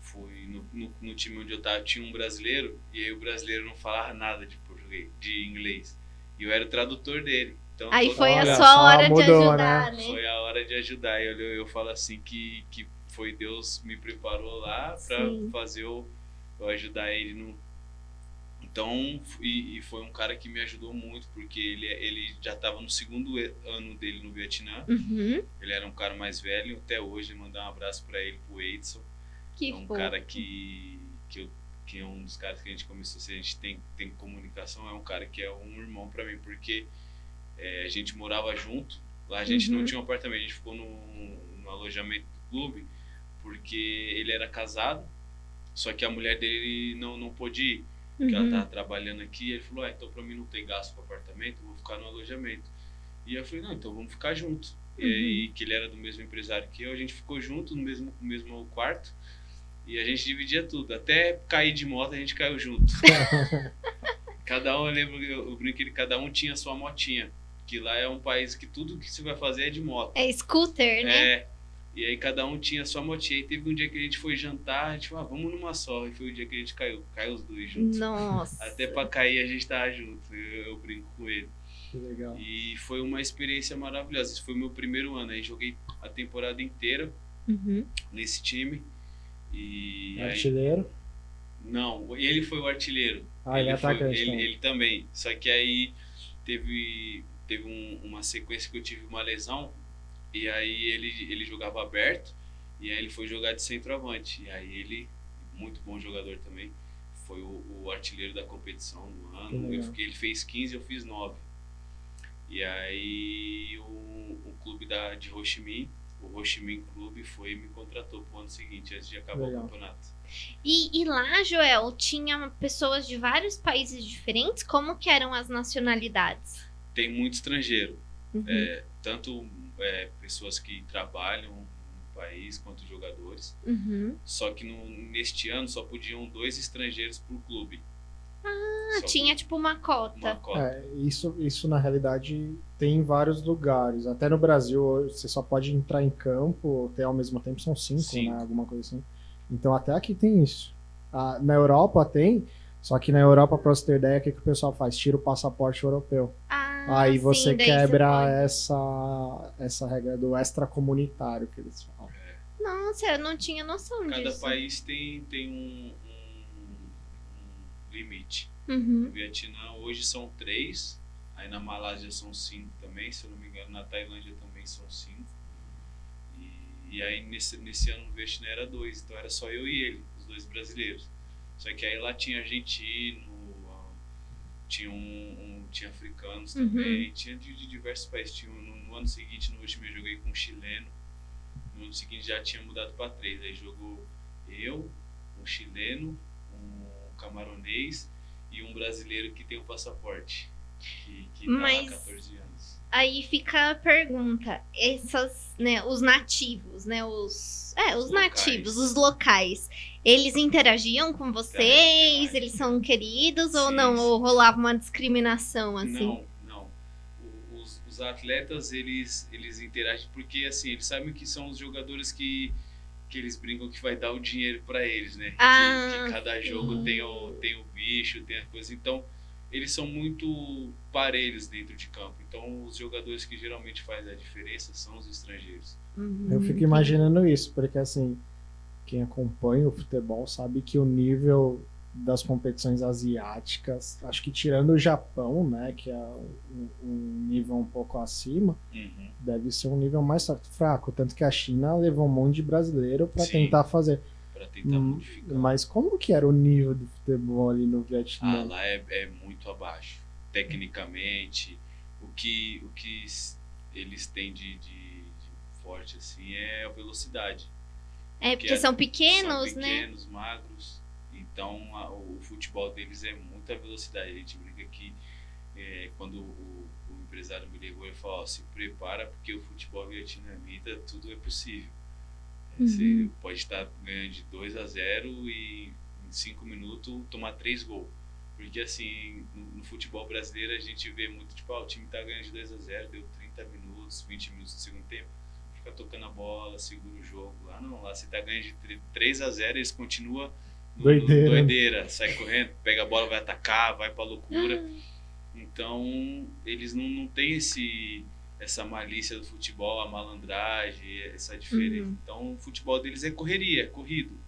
Foi no, no, no, time onde eu tava, tinha um brasileiro, e aí o brasileiro não falava nada de português, de inglês. E eu era o tradutor dele. Então, aí foi a sua hora mudou, de ajudar, né? né? Foi a hora de ajudar. Eu, eu, eu falo assim que, que foi Deus me preparou lá para fazer o eu ajudar ele no. Então, e, e, foi um cara que me ajudou muito, porque ele, ele já estava no segundo ano dele no Vietnã. Uhum. Ele era um cara mais velho, até hoje, mandar um abraço para ele, pro Edson. Que é um fofo. cara que, que, eu, que é um dos caras que a gente começou, se a gente tem, tem comunicação, é um cara que é um irmão para mim, porque é, a gente morava junto, lá a gente uhum. não tinha um apartamento, a gente ficou no, no alojamento do clube, porque ele era casado, só que a mulher dele não, não pôde ir, porque uhum. ela tava trabalhando aqui. ele falou: ah, então para mim não tem gasto com apartamento, vou ficar no alojamento. E eu falei: não, então vamos ficar junto. Uhum. E, e, que ele era do mesmo empresário que eu, a gente ficou junto no mesmo, no mesmo quarto. E a gente dividia tudo. Até cair de moto, a gente caiu junto. cada um, eu lembro, eu, eu brinco que cada um tinha sua motinha. Que lá é um país que tudo que você vai fazer é de moto. É scooter, né? É. E aí cada um tinha sua motinha. E teve um dia que a gente foi jantar, a gente falou, ah, vamos numa só. E foi o dia que a gente caiu. Caiu os dois juntos. Nossa. Até pra cair a gente tava junto. Eu, eu brinco com ele. Que legal. E foi uma experiência maravilhosa. Esse foi o meu primeiro ano. Aí joguei a temporada inteira uhum. nesse time. E artilheiro? Aí... Não, ele foi o artilheiro. Ah, ele, ele é atacante. Ele, ele, também. Só que aí teve, teve um- uma sequência que eu tive uma lesão, e aí ele, ele jogava aberto, e aí ele foi jogar de centroavante. E aí ele, muito bom jogador também, foi o, o artilheiro da competição no ano. Fiquei, ele fez 15, eu fiz 9. E aí o, o clube da, de Ho Chi Minh, o Ho Chi Minh Clube, foi e me contratou pro ano seguinte, antes de acabar Legal. o campeonato. E, e lá, Joel, tinha pessoas de vários países diferentes? Como que eram as nacionalidades? Tem muito estrangeiro. Uhum. É, tanto é, pessoas que trabalham no país quanto jogadores. Uhum. Só que no, neste ano só podiam dois estrangeiros por clube. Ah, Só tinha por tipo uma cota. uma cota. É, isso, isso na realidade tem em vários lugares. Até no Brasil hoje, você só pode entrar em campo, até ao mesmo tempo são cinco, Cinco. né? Alguma coisa assim. Então até aqui tem isso. Ah, na Europa tem, só que na Europa, pra você ter ideia, o que, que o pessoal faz? Tira o passaporte europeu. Ah, Aí sim, você daí quebra essa, essa regra do extracomunitário que eles falam. Nossa, eu não tinha noção Cada disso. país tem, tem um, um- um limite. Uhum. No Vietnã hoje são três, aí na Malásia são cinco também, se eu não me engano, na Tailândia também são cinco. E, e aí nesse, nesse ano no Vietnã era dois, então era só eu e ele, os dois brasileiros. Só que aí lá tinha argentino, ah, tinha, um, um- tinha africanos Uhum. também, tinha de, de diversos países. Tinha, um- no, no ano seguinte, no último eu joguei com um chileno, no ano seguinte já tinha mudado para três, aí jogou eu, um chileno, um camaronês e um brasileiro que tem o passaporte, que, que tá Mas- há 14 anos. Aí fica a pergunta, essas, né, os nativos, né, os, é, os Os nativos, locais. os locais, eles interagiam com vocês? Eles são queridos ou Sim, não? sim. Ou rolava uma discriminação assim? Não, não. Os, os atletas, eles, eles interagem porque, assim, eles sabem que são os jogadores que, que eles brincam que vai dar o dinheiro para eles, né? Que- Ah, que, cada jogo sim. tem o, tem o bicho, tem a coisa. Então, eles são muito parelhos dentro de campo. Então, os jogadores que geralmente fazem a diferença são os estrangeiros. Uhum, Eu fico imaginando isso, porque assim, quem acompanha o futebol sabe que o nível das competições asiáticas, acho que tirando o Japão, né, que é um, um nível um pouco acima, deve ser um nível mais fraco. Tanto que a China levou um monte de brasileiro para tentar fazer. Para tentar Hum, modificar. Mas como que era o nível do futebol ali no Ah, Vietnã? lá é, é muito abaixo. Tecnicamente, o que, o que eles têm de, de- de forte assim é a velocidade. É porque que é- são pequenos, São né? pequenos, magros. Então a- o futebol deles é muita velocidade. A gente brinca que é, quando o, o empresário me ligou, ele falou: ó, se prepara porque o futebol vietnamita tudo é possível. É, Você Uhum. pode estar ganhando de 2 a 0 e em 5 minutos tomar 3 gols. Porque assim, no, no futebol brasileiro a gente vê muito, tipo, ah, o time tá ganhando de 2 a 0 deu 30 minutos, 20 minutos do segundo tempo, fica tocando a bola, segura o jogo. Lá não, lá você tá ganhando de 3 a 0 eles continuam no- Doideira. no doideira, sai correndo, pega a bola, vai atacar, vai pra loucura. Ah, Então, eles não, não têm esse, essa malícia do futebol, a malandragem, essa diferença. Uhum. Então, o futebol deles é correria, é corrido.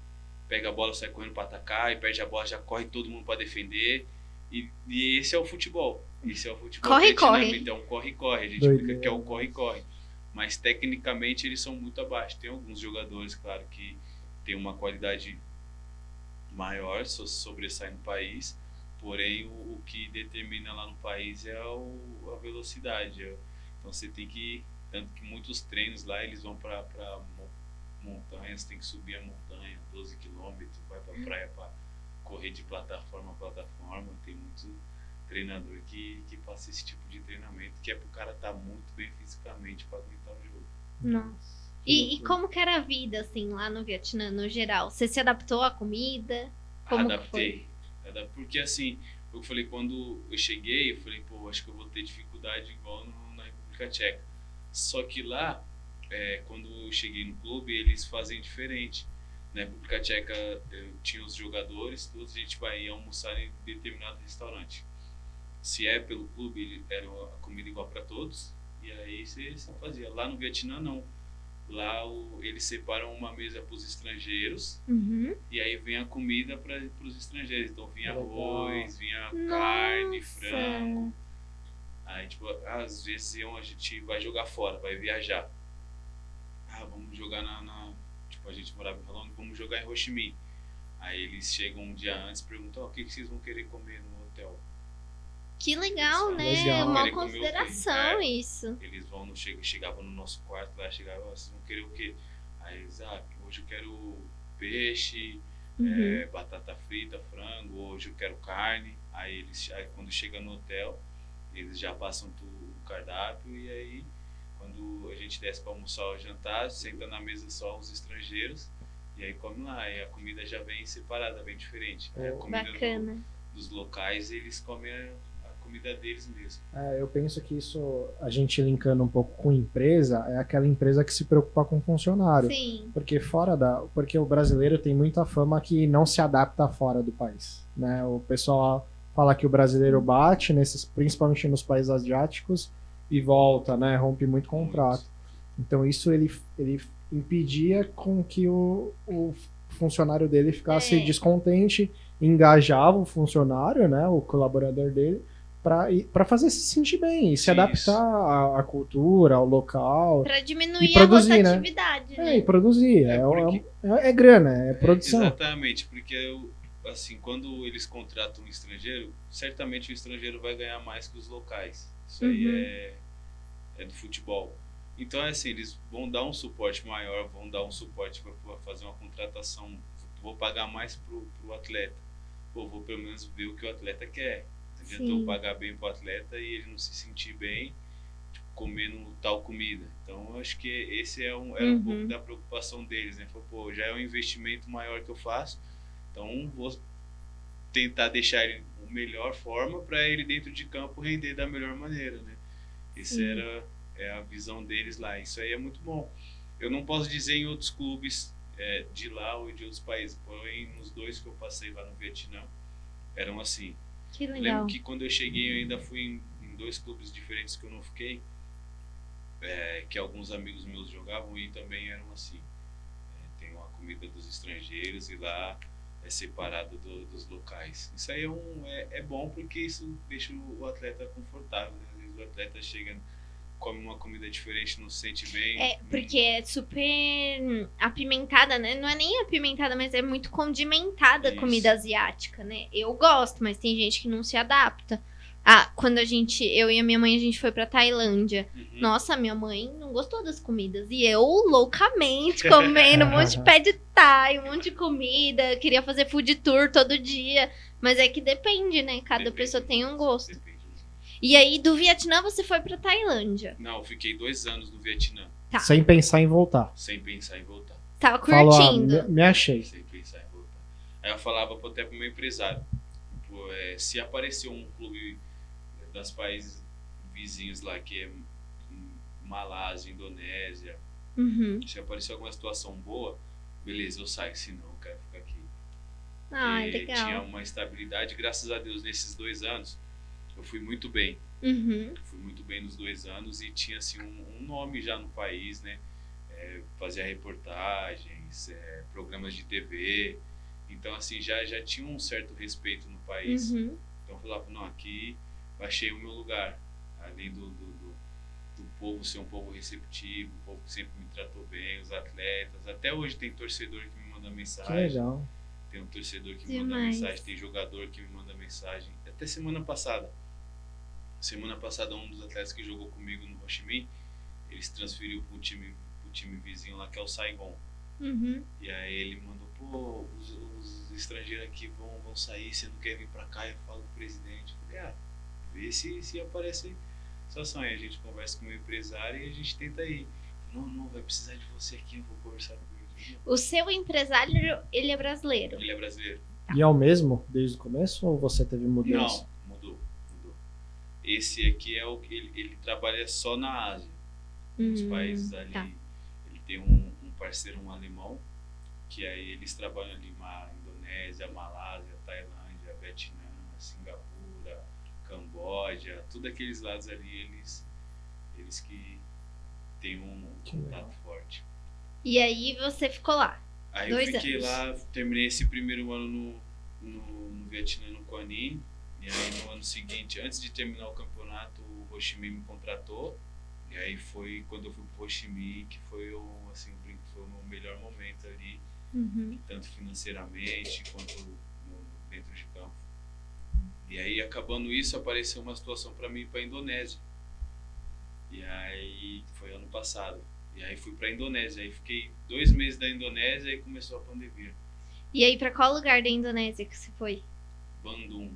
Pega a bola, sai correndo para atacar, e perde a bola, já corre todo mundo para defender. E, e esse é o futebol. Esse é o futebol. Corre, corre. Então, corre, corre. A gente Doideira. brinca que é o corre, corre. Mas, tecnicamente, eles são muito abaixo. Tem alguns jogadores, claro, que têm uma qualidade maior, so- sobressai no país. Porém, o, o que determina lá no país é o- a velocidade. é- Então você tem que. Tanto que muitos treinos lá eles vão para montanhas, tem que subir a montanha, 12 quilômetros, vai para praia para correr de plataforma a plataforma. Tem muito treinador que, que passa esse tipo de treinamento, que é pro cara estar muito bem fisicamente para aguentar o jogo. Nossa. E, e como que era a vida, assim, lá no Vietnã, no geral? Você se adaptou à comida? Como que adaptei. Adap- Porque assim, eu falei, quando eu cheguei, eu falei, pô, acho que eu vou ter dificuldade igual no- República Tcheca. Só que lá, é, quando eu cheguei no clube, eles fazem diferente. Na República Tcheca, eu tinha os jogadores, todos a gente vai almoçar em determinado restaurante. Se é pelo clube, era a comida igual para todos, e aí você, você fazia. Lá no Vietnã, não. Lá o- eles separam uma mesa para os estrangeiros, Uhum. e aí vem a comida para os estrangeiros. Então vinha arroz, vinha Nossa. carne, frango. Aí, tipo, às vezes a gente vai jogar fora, vai viajar. Ah, vamos jogar na. na- tipo, a gente morava em Rolong, vamos jogar em Ho Chi Minh. Aí eles chegam um dia antes e perguntam: "Ó, o que, que vocês vão querer comer no hotel? Que legal, né? legal. Uma consideração É. isso. Eles vão no, che- chegavam no nosso quarto lá, chegavam, "Ó, vocês vão querer o quê? Aí eles, ah, hoje eu quero peixe, Uhum. é, batata frita, frango, hoje eu quero carne. Aí eles aí quando chega no hotel, eles já passam tu- o cardápio e aí quando a gente desce para almoçar ou jantar, senta na mesa só os estrangeiros e aí come lá. E a comida já vem separada, bem diferente. Aí a comida do- Bacana. dos locais, eles comem a, a comida deles mesmo. É, eu penso que isso, a gente linkando um pouco com empresa, é aquela empresa que se preocupa com o funcionário. Sim. Porque fora da. Porque o brasileiro tem muita fama que não se adapta fora do país. Né? O pessoal fala que o brasileiro bate, nesses, principalmente nos países asiáticos, e volta, né? Rompe muito contrato. Então isso ele, ele impedia com que o, o funcionário dele ficasse É. descontente, engajava o funcionário, né? O colaborador dele. para fazer se sentir bem e se Isso. adaptar à, à cultura, ao local. Pra diminuir E produzir, a né? rotatividade, É, né? e produzir. É, É, porque- é, é grana, é produção. Exatamente, porque eu- assim, quando eles contratam um estrangeiro, certamente o estrangeiro vai ganhar mais que os locais. Isso aí Uhum. é, é do futebol. Então é assim, eles vão dar um suporte maior, vão dar um suporte para fazer uma contratação. Vou pagar mais pro, pro atleta. Pô, vou pelo menos ver o que o atleta quer. Não adianta eu pagar bem pro atleta e ele não se sentir bem tipo, comendo tal comida. Então eu acho que esse é um, era um Uhum. pouco da preocupação deles, né? Pô, já é um investimento maior que eu faço, então vou tentar deixar ele da melhor forma para ele dentro de campo render da melhor maneira, né? Essa Sim. era é a visão deles lá. Isso aí é muito bom. Eu não posso dizer em outros clubes é, de lá ou de outros países, porém nos dois que eu passei lá no Vietnã eram assim. Que legal. Lembro que quando eu cheguei eu ainda fui em, em dois clubes diferentes que eu não fiquei, é, que alguns amigos meus jogavam e também eram assim. É, tem uma comida dos estrangeiros e lá é separado do- dos locais. Isso aí é, um, é, é bom porque isso deixa o atleta confortável. Né? Às vezes o atleta chega, come uma comida diferente, não se sente bem. É, Hum, porque é super apimentada, né? Não é nem apimentada, mas é muito condimentada a Isso. comida asiática, né? Eu gosto, mas tem gente que não se adapta. Ah, quando a gente, eu e a minha mãe, a gente foi pra Tailândia. uhum. Nossa, minha mãe não gostou das comidas. E eu, loucamente, comendo um monte de pé de thai, um monte de comida. Queria fazer food tour todo dia. Mas é que depende, né? Cada Depende pessoa tem um gosto. depende. E aí, do Vietnã, você foi pra Tailândia. Não, eu fiquei dois anos no Vietnã, Tá. Sem pensar em voltar. sem pensar em voltar. Tava Falou, ah, curtindo. me, me achei. sem pensar em voltar. Aí eu falava até pro meu empresário, pô, é, se aparecer um clube das países vizinhos lá, que é Malásia, Indonésia, Uhum. se aparecer alguma situação boa, beleza, eu saio, senão eu quero ficar aqui. Porque legal. Tinha uma estabilidade, graças a Deus, nesses dois anos, eu fui muito bem. Uhum. fui muito bem nos dois anos e tinha assim um, um nome já no país, né? É, fazia reportagens, é, programas de TV, então assim já já tinha um certo respeito no país. Uhum. Então eu falava, não, aqui achei o meu lugar, além do, do, do, do povo ser um povo receptivo, um povo que sempre me tratou bem, os atletas. Até hoje tem torcedor que me manda Que mensagem, legal. tem um torcedor que me manda Demais. mensagem, tem jogador que me manda mensagem. Até semana passada. Semana passada, um dos atletas que jogou comigo no Ho Chi Minh, ele se transferiu para um time, pro time vizinho lá, que é o Saigon. Uhum. E aí ele mandou, pô, os, os estrangeiros aqui vão, vão sair, você não quer vir pra cá? Eu falo com o presidente. Eu falei, ah, vê se, se aparece situação. Aí a gente conversa com o empresário e a gente tenta ir. Não, não, vai precisar de você aqui, eu vou conversar com ele. O seu empresário, ele é brasileiro. Ele é brasileiro. E é o mesmo desde o começo ou você teve mudança? Não, mudou, mudou. Esse aqui é o que ele, ele trabalha só na Ásia. Nos Hum, países ali. tá. Ele tem um, um parceiro, um alemão, que aí eles trabalham ali na Indonésia, Malásia, Tailândia, Vietnã, Singapura, Camboja, tudo aqueles lados ali, eles, eles que têm um contato forte. E aí você ficou lá. Aí Dois eu fiquei anos. lá, terminei esse primeiro ano no, no, no Vietnã, no Ninh, E aí no ano seguinte, antes de terminar o campeonato, o Ho Chi Minh me contratou. E aí foi quando eu fui pro Ho Chi Minh que foi o, assim, foi o meu melhor momento ali, Uhum. tanto financeiramente quanto no- dentro de campo. E aí acabando isso, apareceu uma situação para mim ir para Indonésia. E aí foi ano passado. E aí fui para Indonésia. Aí fiquei dois meses da Indonésia e começou a pandemia. E aí, pra qual lugar da Indonésia que você foi? Bandung.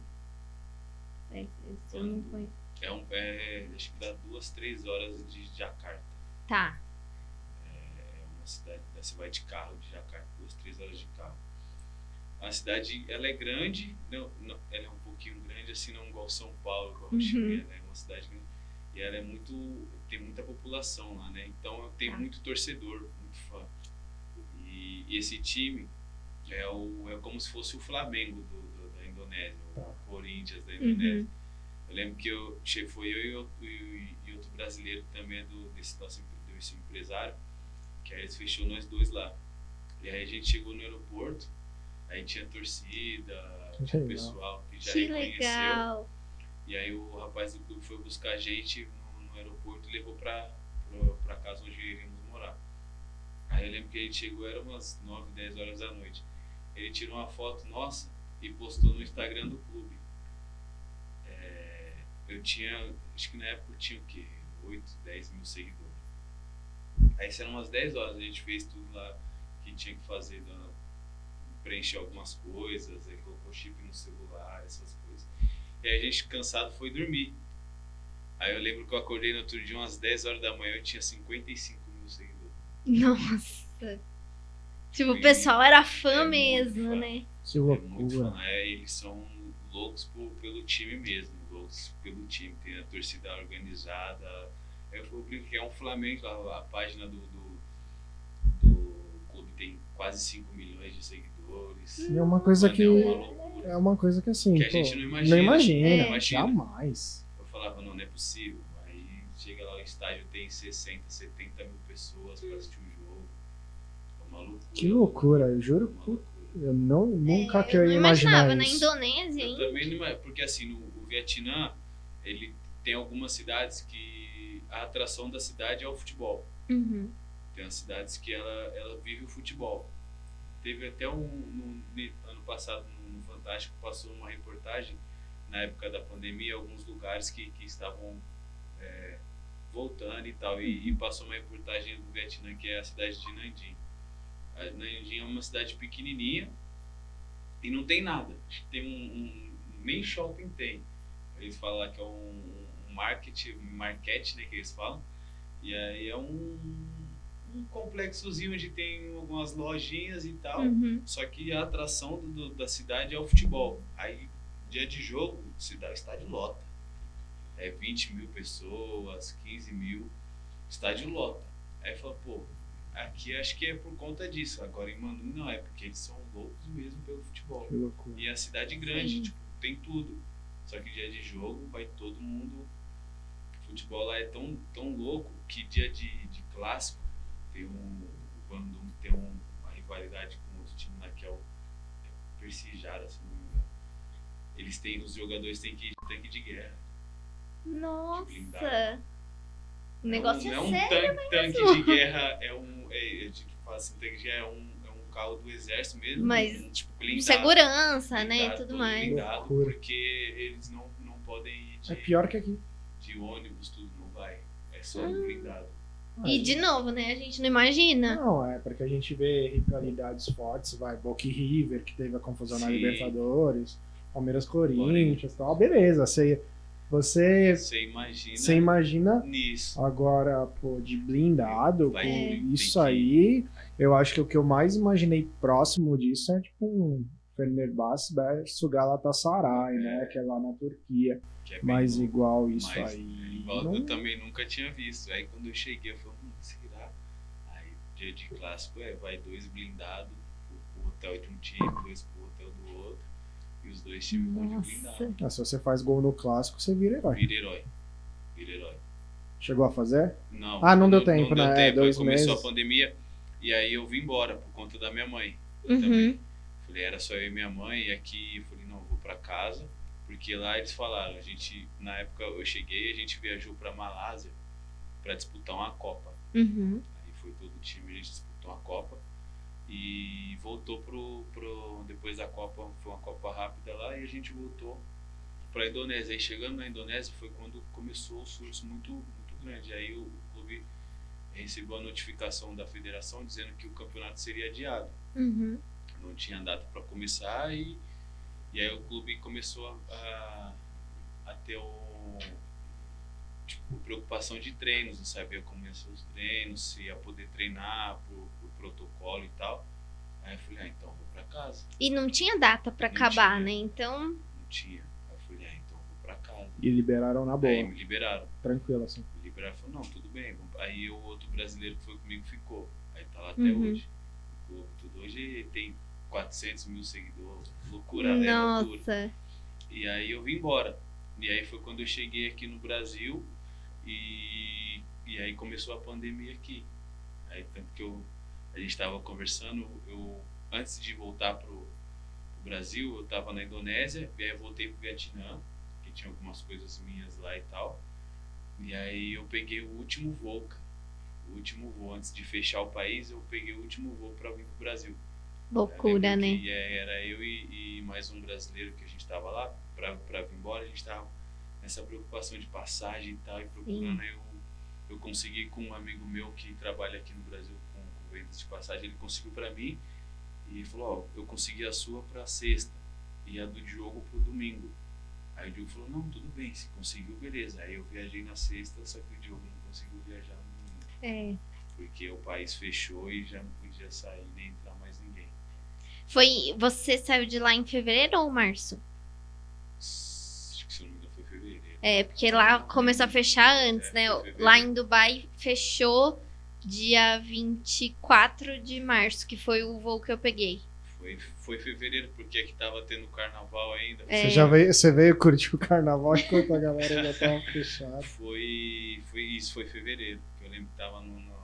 É, esse eu não conheço. É um, é, acho que dá duas, três horas de Jakarta. Tá. É uma cidade, você vai de carro de Jakarta, duas, três horas de carro. A cidade, ela é grande, não, não, ela é um pouquinho grande, assim, não igual São Paulo, igual Minh, ela é uma cidade grande. E ela é muito, tem muita população lá, né? Então tem Tá. muito torcedor, muito fã. E, e esse time é, o, é como se fosse o Flamengo do, do- da Indonésia, Tá. o Corinthians da Indonésia. Uhum. Eu lembro que eu, che- foi eu e outro, e, e outro brasileiro que também é do, desse nosso desse empresário, que aí eles fechou nós dois lá. E aí a gente chegou no aeroporto, aí tinha torcida, Legal. pessoal que já Que reconheceu. legal. E aí o rapaz do clube foi buscar a gente no, no aeroporto e levou pra, pra, pra casa onde iríamos morar. Aí eu lembro que a gente chegou, era umas 9, 10 horas da noite. Ele tirou uma foto nossa e postou no Instagram do clube. É, eu tinha, acho que na época eu tinha o quê? 8, 10 mil seguidores. Aí eram umas 10 horas, a gente fez tudo lá que tinha que fazer, da- preencher algumas coisas, aí colocou chip no celular, essas coisas. E aí a gente cansado foi dormir. Aí eu lembro que eu acordei no outro dia umas 10 horas da manhã eu tinha 55 mil seguidores. Nossa. Tipo, o pessoal era fã é mesmo, fã. né? Que É muito loucura. fã. É, eles são loucos por- pelo time mesmo, loucos pelo time. Tem a torcida organizada. Eu fui brinco que é um Flamengo, a, a página do, do, do clube tem quase 5 milhões de seguidores. E é uma coisa Mano, que. É uma. É coisa que assim. Que a pô, gente não imagina. Não imagina, É. Imagina. jamais. Eu falava, não, não é possível. Aí chega lá, o estádio tem 60, 70 mil pessoas pra assistir o jogo. É uma loucura. Que loucura, eu É juro. loucura. Eu não, nunca É, que eu não ia imaginar imaginava, na isso. Indonésia, Eu hein? também não imagino, porque assim, no o Vietnã, ele tem algumas cidades que a atração da cidade é o futebol. Uhum. Tem as cidades que ela, ela vive o futebol. Teve até um, ano passado no Fantástico, passou uma reportagem, na época da pandemia, alguns lugares que, que estavam é, voltando e tal. E, e passou uma reportagem do Vietnã, que é a cidade de Nanjing. A Nanjing é uma cidade pequenininha e não tem nada. Acho que tem um, um- nem shopping tem. Eles falam lá que é um, um market, market, né, que eles falam. E aí é um, um complexozinho onde tem algumas lojinhas e tal. Uhum. Só que a atração do- do- da cidade é o futebol. Aí, dia de jogo, cidade, estádio lota. É 20 mil pessoas, 15 mil, estádio lota. Aí fala, pô, aqui acho que é por conta disso. Agora em Manu não, é porque eles são loucos mesmo pelo futebol. Que loucura. E a cidade grande, Sim. tipo, tem tudo. Só que dia de jogo vai todo mundo. O futebol lá é tão, tão louco que dia de, de clássico tem um. O Bandung tem um, uma rivalidade com outro time lá que é o é Persijara, se não me engano. Eles têm, os jogadores têm que ir de tanque de guerra. Nossa. O negócio não, é não sério. um tanque, tanque de guerra é um. É, é, tipo, fala assim, tanque de guerra é um, é um carro do exército mesmo. Mas, um, tipo, blindado. Segurança, né? E Blindado, tudo mais. blindado, porque eles não, não podem ir de, É pior que aqui. de ônibus, tudo não vai. É só Ah. blindado. E de novo, né? A gente não imagina. Não, é porque a gente vê rivalidades fortes, vai, Boca e River, que teve a confusão na Sim. Libertadores, Palmeiras Corinthians e tal, beleza. Você, você, Você imagina você imagina nisso. agora, pô, de blindado, Vai, com isso que- aí, eu acho que o que eu mais imaginei próximo disso é tipo um Fenerbahçe versus Galatasaray, né, que é lá na Turquia, Que é mas igual isso Mas, aí. Igual não- Eu também nunca tinha visto. Aí quando eu cheguei, eu falei, hum, será? Aí dia de clássico é, vai dois blindados, o, o hotel de um time, dois pro hotel do outro, e os dois times vão de blindado. Ah, se você faz gol no clássico, você vira herói. Vira herói. Vira herói. Chegou a fazer? Não, Ah, não deu tempo, não né? Deu tempo. Dois aí começou meses. a pandemia e aí eu vim embora por conta da minha mãe. Uhum. Também. Falei, era só eu e minha mãe, e aqui eu falei, não, eu vou pra casa, Porque lá eles falaram, a gente, na época eu cheguei, a gente viajou pra Malásia pra disputar uma Copa. Uhum. Aí foi todo o time, a gente disputou uma Copa e voltou pro, pro. Depois da Copa, foi uma Copa rápida lá e a gente voltou pra Indonésia. Aí chegando na Indonésia foi quando começou o surto muito, muito grande. Aí o, o clube recebeu a notificação da federação dizendo que o campeonato seria adiado. Uhum. Não tinha data para começar e, e aí o clube começou a, a ter o, tipo, preocupação de treinos, não sabia como ia ser os treinos, se ia poder treinar por, por protocolo e tal. Aí eu falei, ah, então vou para casa. E não tinha data pra Não acabar, tinha. né? Então, Não tinha. Aí eu falei, ah, então vou para casa. E liberaram na boa. Aí me liberaram. Tranquilo, assim. Me liberaram, falou, não, tudo bem. vamos- Aí o outro brasileiro que foi comigo ficou. Aí tá lá até Uhum. hoje. O clube, tudo hoje tem 400 mil seguidores. Loucura, né? Loucura. nossa. E aí eu vim embora. E aí foi quando eu cheguei aqui no Brasil e, e aí começou a pandemia aqui. Aí tanto que eu, a gente estava conversando, eu antes de voltar pro, pro Brasil, eu estava na Indonésia, e aí eu voltei pro Vietnã, que tinha algumas coisas minhas lá e tal. E aí eu peguei o último voo, cara. O último voo, antes de fechar o país, eu peguei o último voo para vir pro Brasil. Loucura, né? lembro que, é, era eu e, e mais um brasileiro que a gente tava lá pra, pra vir embora. A gente tava nessa preocupação de passagem e tal, e procurando. Aí eu, eu consegui com um amigo meu que trabalha aqui no Brasil com, com vendas de passagem. Ele conseguiu pra mim e falou: Ó, eu consegui a sua pra sexta e a do Diogo pro domingo. Aí o Diogo falou: Não, tudo bem, se conseguiu, beleza. Aí eu viajei na sexta, só que o Diogo não conseguiu viajar no domingo É. porque o país fechou e já não podia sair nem entrar. Foi. Você saiu de lá em fevereiro ou março? Acho que se eu não me engano foi fevereiro. É, porque lá começou a fechar antes, É, né? foi fevereiro. Lá em Dubai fechou dia 24 de março, que foi o voo que eu peguei. Foi, foi fevereiro, porque aqui tava tendo carnaval ainda. É. Você já veio, você veio curtir o carnaval enquanto a galera já tava fechada. Foi, foi isso, foi fevereiro. que Eu lembro que tava no- no-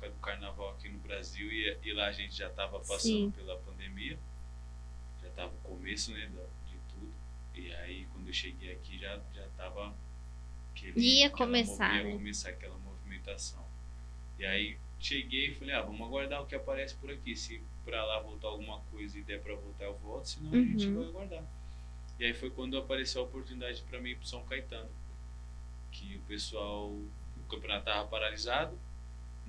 época do carnaval aqui no Brasil e, e lá a gente já tava passando Sim. pela pandemia. Já tava o começo, né, de tudo. E aí quando eu cheguei aqui já, já tava. aquele- Ia começar, mov- ia né? começar aquela movimentação. E aí cheguei e falei, ah, vamos aguardar o que aparece por aqui. Se pra lá voltar alguma coisa e der pra voltar, eu volto, senão a gente Uhum. vai aguardar. E aí foi quando apareceu a oportunidade pra mim ir pro São Caetano. Que o pessoal, o campeonato tava paralisado,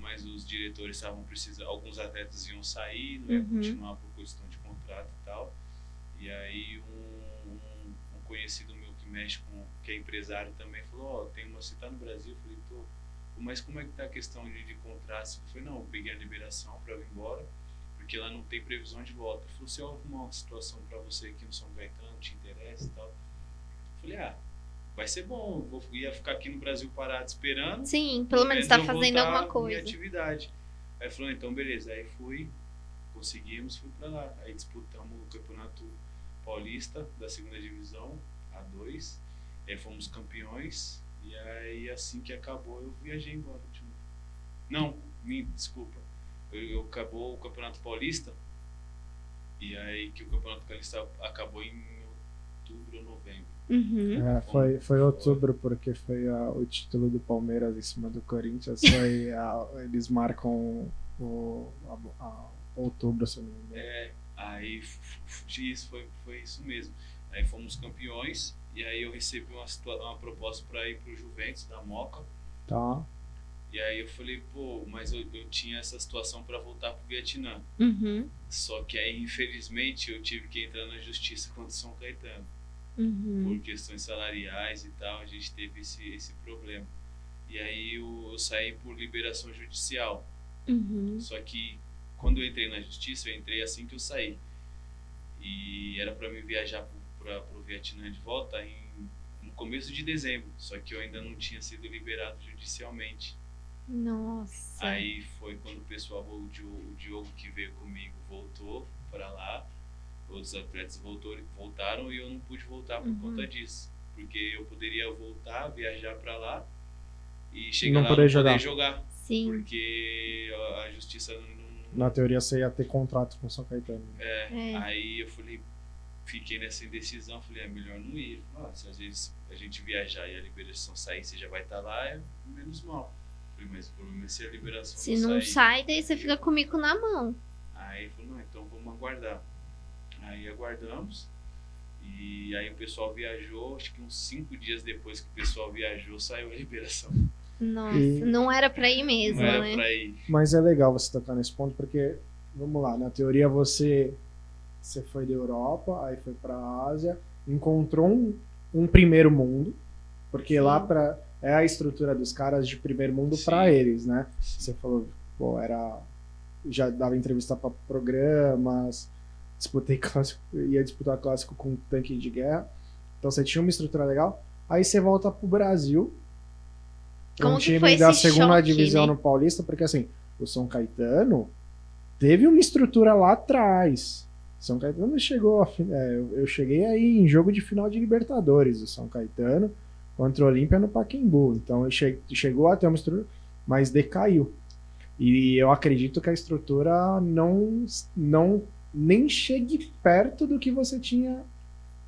mas os diretores estavam precisando, alguns atletas iam sair, não ia Uhum. continuar por questão de contrato e tal. E aí um, um, um conhecido meu que mexe com, que é empresário também, falou, ó, tem uma, você tá no Brasil? Eu falei, tô. Mas como é que tá a questão de, de contratos? Eu falei, não, eu peguei a liberação para vir embora, porque lá não tem previsão de volta. Ele falou, se eu arrumar uma situação para você aqui no São Caetano, te interessa e tal. Eu falei, ah, vai ser bom, eu vou, ia ficar aqui no Brasil parado esperando. Sim, pelo menos tá eu fazendo voltar alguma Minha coisa. atividade. Aí falou, então beleza. Aí fui, conseguimos, fui pra lá. Aí disputamos o Campeonato Paulista da segunda divisão, A2. Aí fomos campeões. E aí assim que acabou eu viajei embora. Não, me desculpa. Eu, eu acabou o Campeonato Paulista. E aí que o Campeonato Paulista acabou em outubro ou novembro. Uhum. É, foi, foi outubro, porque foi a- o título do Palmeiras em cima do Corinthians. Foi a- eles marcam o, a- a- outubro, se eu não me engano. É, aí isso foi, foi isso mesmo. Aí fomos campeões e aí eu recebi uma, uma proposta para ir pro Juventus da Moca. Tá. E aí eu falei, pô, mas eu, eu tinha essa situação para voltar pro Vietnã. Uhum. Só que aí, infelizmente, eu tive que entrar na justiça contra o São Caetano. Uhum. Por questões salariais e tal, a gente teve esse, esse problema. E aí eu, eu saí por liberação judicial. Uhum. Só que quando eu entrei na justiça, eu entrei assim que eu saí. E era para mim viajar para o Vietnã de volta em, no começo de dezembro. Só que eu ainda não tinha sido liberado judicialmente. Nossa. Aí foi quando o pessoal, o Diogo, o Diogo que veio comigo, voltou para lá. Outros atletas voltou, voltaram e eu não pude voltar por Uhum. conta disso. Porque eu poderia voltar, viajar para lá e chegar Não lá poder não jogar. poder jogar. Sim. Porque a, a justiça não, Na teoria você ia ter contrato com o São Caetano. É, É. aí eu falei, fiquei nessa indecisão, falei, é melhor não ir. Ah, se às vezes a gente viajar e a liberação sair, você já vai estar lá, é menos mal. Falei, mas o problema é se a liberação Se não sair. sai, daí você fica comigo na mão. Aí falou, não, então vamos aguardar. Aí aguardamos. E aí o pessoal viajou, acho que uns cinco dias depois que o pessoal viajou, saiu a liberação. Nossa, E- não era pra ir mesmo, não era né? pra ir. Mas é legal você tocar nesse ponto, porque, vamos lá, na teoria você, você foi da Europa, aí foi pra Ásia, encontrou um, um primeiro mundo, porque Sim. lá pra, é a estrutura dos caras de primeiro mundo pra eles, né? Você falou, pô, era. Já dava entrevista pra programas, disputei clássico, ia disputar clássico com tanque de guerra. Então você tinha uma estrutura legal. Aí você volta pro Brasil. Como um que time da segunda choque, divisão né? no Paulista, porque assim, o São Caetano teve uma estrutura lá atrás. São Caetano chegou a é, eu- cheguei aí em jogo de final de Libertadores, o São Caetano contra o Olímpia no Pacaembu. Então ele che- chegou a ter uma estrutura, mas decaiu. E eu acredito que a estrutura não não nem chegue perto do que você tinha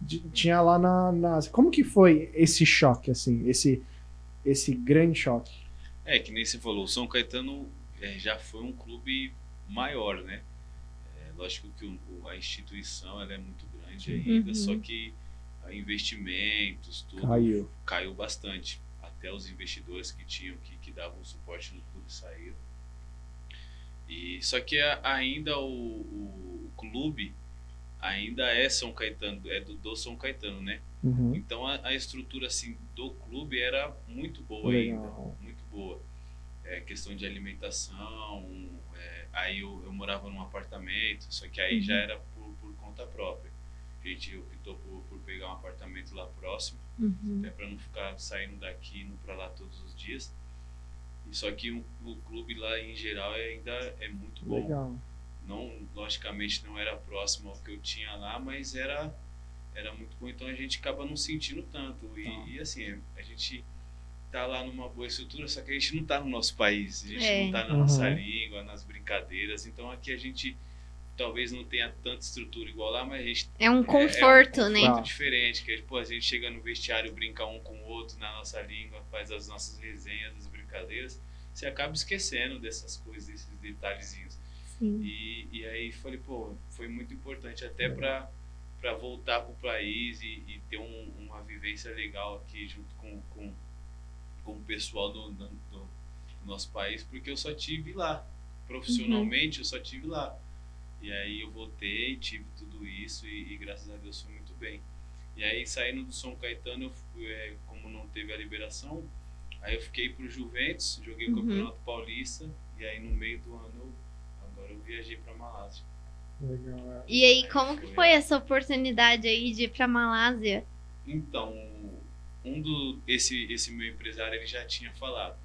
de- tinha lá na, na como que foi esse choque assim, esse esse grande choque? É, que nem você falou, o São Caetano é, já foi um clube maior, né? É, lógico que o- a instituição ela é muito grande ainda, Uhum. só que investimentos, tudo Caiu. caiu bastante. Até os investidores que tinham, que, que davam suporte no clube saíram. E, só que a- ainda o- o clube ainda é São Caetano, é do, do São Caetano, né? Uhum. Então a, a estrutura assim do clube era muito boa Legal. ainda, muito boa. É, questão de alimentação, é, aí eu, eu morava num apartamento, só que aí já era por, por conta própria. A gente optou por, por pegar um apartamento lá próximo, Uhum. até para não ficar saindo daqui indo para lá todos os dias. Só que o, o clube lá em geral ainda é muito bom Legal. Não logicamente não era próximo ao que eu tinha lá mas era era muito bom então a gente acaba não sentindo tanto e, Tá. e, assim a gente tá lá numa boa estrutura só que a gente não tá no nosso país a gente É. não tá na Uhum. nossa língua nas brincadeiras então aqui a gente talvez não tenha tanta estrutura igual lá mas a gente É um é- conforto, é um né? conforto Tá. diferente que pô, a gente chega no vestiário brinca um com o outro na nossa língua faz as nossas resenhas as brincadeiras você acaba esquecendo dessas coisas desses detalhezinhos Sim. e, e aí falei, pô, foi muito importante até para para voltar pro país e, e ter um- uma vivência legal aqui junto com, com, com o pessoal do, do, do nosso país, porque eu só tive lá. Profissionalmente, eu só tive lá. E aí eu voltei, tive tudo isso e, e graças a Deus foi muito bem. E aí saindo do São Caetano, eu fui, é, como não teve a liberação, aí eu fiquei pro Juventus, joguei o Uhum. Campeonato Paulista e aí no meio do ano eu, eu viajei para Malásia. Legal. é. E aí, como que foi essa oportunidade aí de ir pra Malásia? Então, um do esse esse meu empresário ele já tinha falado,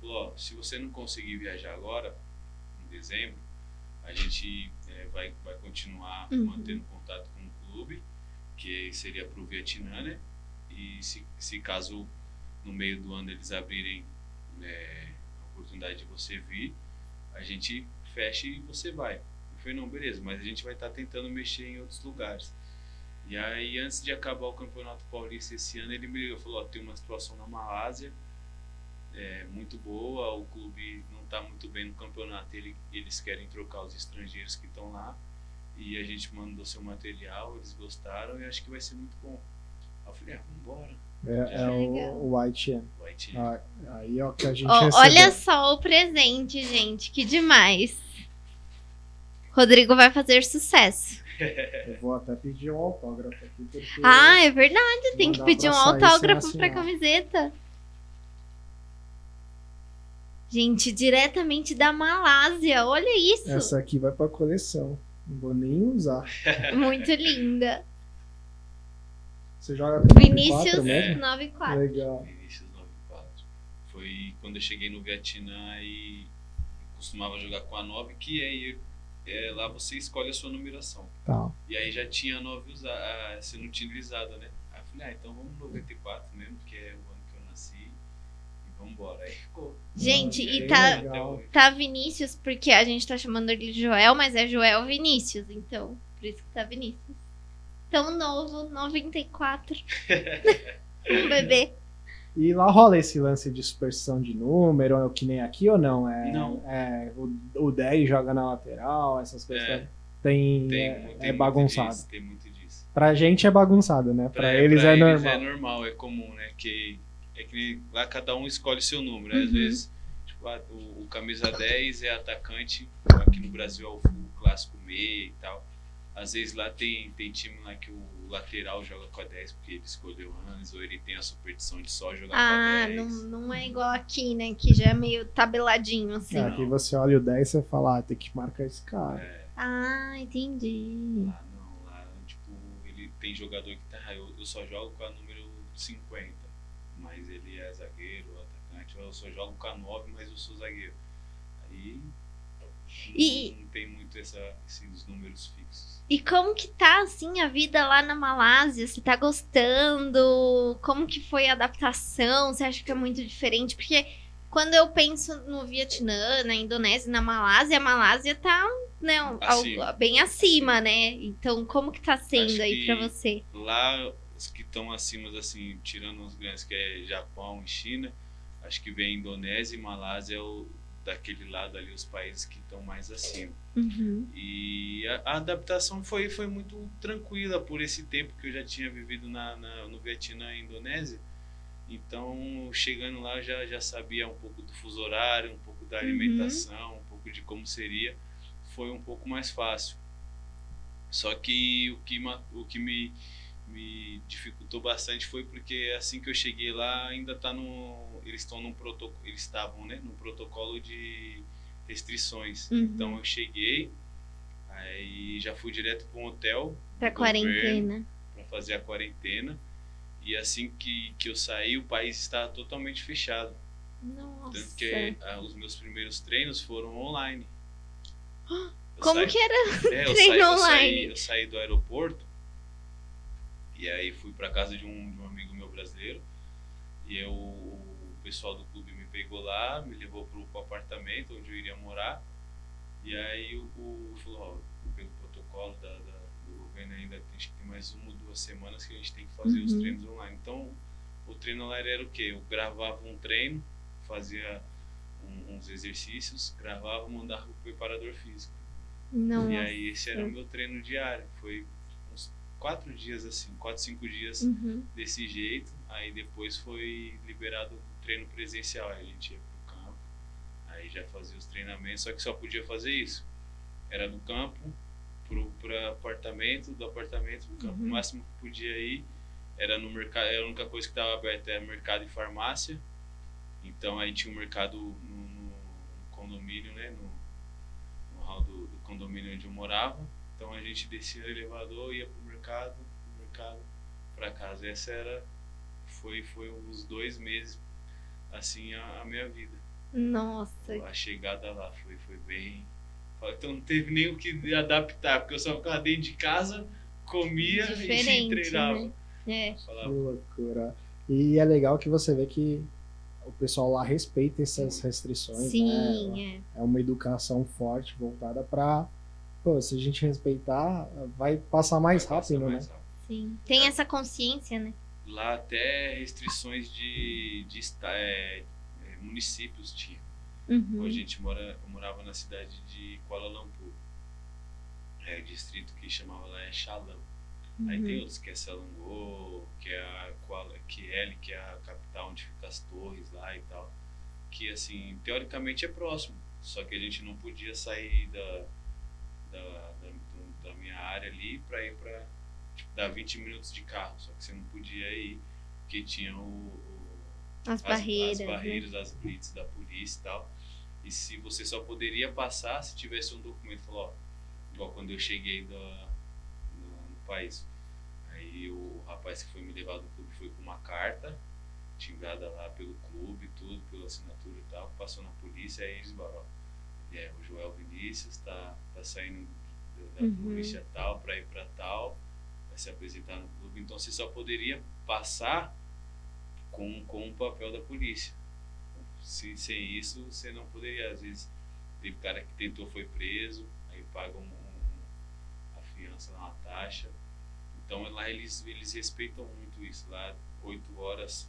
falou, ó, se você não conseguir viajar agora, em dezembro, a gente é, vai vai continuar Uhum. mantendo contato com o clube, que seria para o Vietnã, né? E se, se caso no meio do ano eles abrirem é, a oportunidade de você vir, a gente fecha e você vai. Eu falei, não, beleza, mas a gente vai estar tentando mexer em outros lugares. E aí, antes de acabar o Campeonato Paulista esse ano, ele me ligou e falou: ó, tem uma situação na Malásia é, muito boa, o clube não está muito bem no campeonato, ele, eles querem trocar os estrangeiros que estão lá. E a gente mandou seu material, eles gostaram e acho que vai ser muito bom. Aí eu falei: ah, vambora. É, é Legal. o, o White. Ah, aí é o que a gente recebeu. olha só o presente, gente. Que demais. Rodrigo vai fazer sucesso. Eu vou até pedir um autógrafo aqui, porque... Ah, é verdade. Tem que pedir um autógrafo pra assinar. camiseta. Gente, diretamente da Malásia. Olha isso. Essa aqui vai pra coleção. Não vou nem usar. Muito linda. Você joga com Vinícius 94 mesmo? 94. Legal. Vinícius 94. Foi quando eu cheguei no Vietnã e costumava jogar com a 9, que aí é, lá você escolhe a sua numeração. Tá. E aí já tinha a 9 usa, a, sendo utilizada, né? Aí eu falei, ah, então vamos no 94 mesmo, que é o ano que eu nasci. E vamos embora. Aí ficou. Gente, e tá, legal. tá Vinícius, porque a gente tá chamando ele de Joel, mas é Joel Vinícius, então. Por isso que tá Vinícius. Tão novo, 94. um bebê. E lá rola esse lance de superstição de número, é o que nem aqui ou não? É, Não. É, o, o 10 joga na lateral, essas coisas. É. Tem, Tem, é, muito- é bagunçado. disso, tem muito disso. Pra gente é bagunçado, né? Pra, eles é normal. é normal, é comum, né? Que, é que lá cada um escolhe seu número. né? Às Uhum. vezes, tipo, ah, o, o camisa 10 é atacante, aqui no Brasil é o, o clássico meia e tal. Às vezes lá tem, tem time lá que o lateral joga com a 10 porque ele escolheu antes, ou ele tem a superstição de só jogar Ah, com a 10. não, não é igual aqui, né? Que já é meio tabeladinho, assim. É, aqui você olha o 10 e você fala, ah, tem que marcar esse cara. É, Ah, entendi. lá não, lá tipo, ele tem jogador que tá, ah, eu, eu só jogo com a número 50, mas ele é zagueiro, atacante, eu só jogo com a 9, mas eu sou zagueiro. Aí E- não, não tem muito essa, esses números fixos. E como que tá, assim, a vida lá na Malásia? Você tá gostando? Como que foi a adaptação? Você acha que é muito diferente? Porque quando eu penso no Vietnã, na Indonésia, na Malásia, a Malásia tá né, ao- bem acima, né? Então, como que tá sendo Acho aí pra você? Lá, os que estão acima, assim, tirando os grandes, que é Japão e China, acho que vem Indonésia e Malásia, é o, daquele lado ali, os países que estão mais acima. Uhum. E a, a adaptação foi, foi muito tranquila por esse tempo que eu já tinha vivido na, na- no Vietnã e Indonésia. Então, chegando lá, já, já sabia um pouco do fuso horário, um pouco da Uhum. alimentação, um pouco de como seria. Foi um pouco mais fácil. Só que o que, o que me, me dificultou bastante foi porque assim que eu cheguei lá, ainda tá no. Eles estão num protocolo. Eles estavam, né? Num protocolo de restrições. Uhum. Então eu cheguei, aí já fui direto para um hotel do quarentena. para fazer a quarentena. E assim que, que eu saí, o país estava totalmente fechado. Nossa. Tanto que ah, os meus primeiros treinos foram online. Eu Como saí- que era? é, eu treino saí, eu online? saí- eu saí do aeroporto e aí fui para casa de um, de um amigo meu brasileiro. E eu, pessoal do clube me pegou lá, me levou pro, pro apartamento onde eu iria morar. E aí o, o falou, ó, pelo protocolo da, da- do governo ainda acho que tem mais uma ou duas semanas que a gente tem que fazer os Uhum. treinos online. Então o treino online era o quê? Eu gravava um treino, fazia um- uns exercícios, gravava, mandava pro preparador físico. Não. E aí esse era o meu treino diário. Foi uns quatro dias assim, quatro, cinco dias Uhum. desse jeito. Aí depois foi liberado o treino presencial. Aí a gente ia pro campo, aí já fazia os treinamentos, só que só podia fazer isso. Era do campo pro, pro apartamento, do apartamento pro campo. Uhum. O máximo que podia ir era no mercado, era a única coisa que estava aberta era mercado e farmácia. Então aí tinha um mercado no, no- no condomínio, né? No, no hall do, do condomínio onde eu morava. Então a gente descia no elevador, ia pro mercado, do mercado para casa. Essa era foi foi uns dois meses assim a, a minha vida. Nossa. A chegada lá foi foi bem. Então não teve nem o que adaptar, porque eu só ficava dentro de casa, comia e Diferente, treinava. né? É. Que loucura. E é legal que você vê que o pessoal lá respeita essas restrições, né? Sim, é. É uma educação forte voltada pra. Pô, se a gente respeitar, vai passar mais vai passar rápido, mais né? rápido. Sim. Tem essa consciência, né? Lá até restrições de, de é, é, municípios tinha. Uhum. A gente mora, eu morava na cidade de Kuala Lumpur. É, o distrito que chamava lá é Chalão. Aí tem Uhum. outros que é Selangor, que é a Kuala, KL, que é a capital onde ficam as torres lá e tal. Que assim, teoricamente é próximo. Só que a gente não podia sair da, da, da, da minha área ali pra ir pra. Dar 20 minutos de carro. Só que você não podia ir, porque tinha o- o, As as barreiras. as né? barreiras, as blitz da polícia e tal. E se você só poderia passar se tivesse um documento, falou, ó, igual quando eu cheguei da, no, no país. Aí o rapaz que foi me levar do clube foi com uma carta, timbrada lá pelo clube, tudo, pela assinatura e tal, passou na polícia, aí eles falaram, ó, é, o Joel Vinícius tá, tá saindo da, da Uhum. polícia tal para ir para tal, se apresentar no clube, então você só poderia passar com, com o papel da polícia. Se, sem isso, você não poderia. Às vezes, teve cara que tentou, foi preso, aí paga um, um- a fiança, uma taxa. Então lá eles, eles respeitam muito isso. Lá, 8 horas,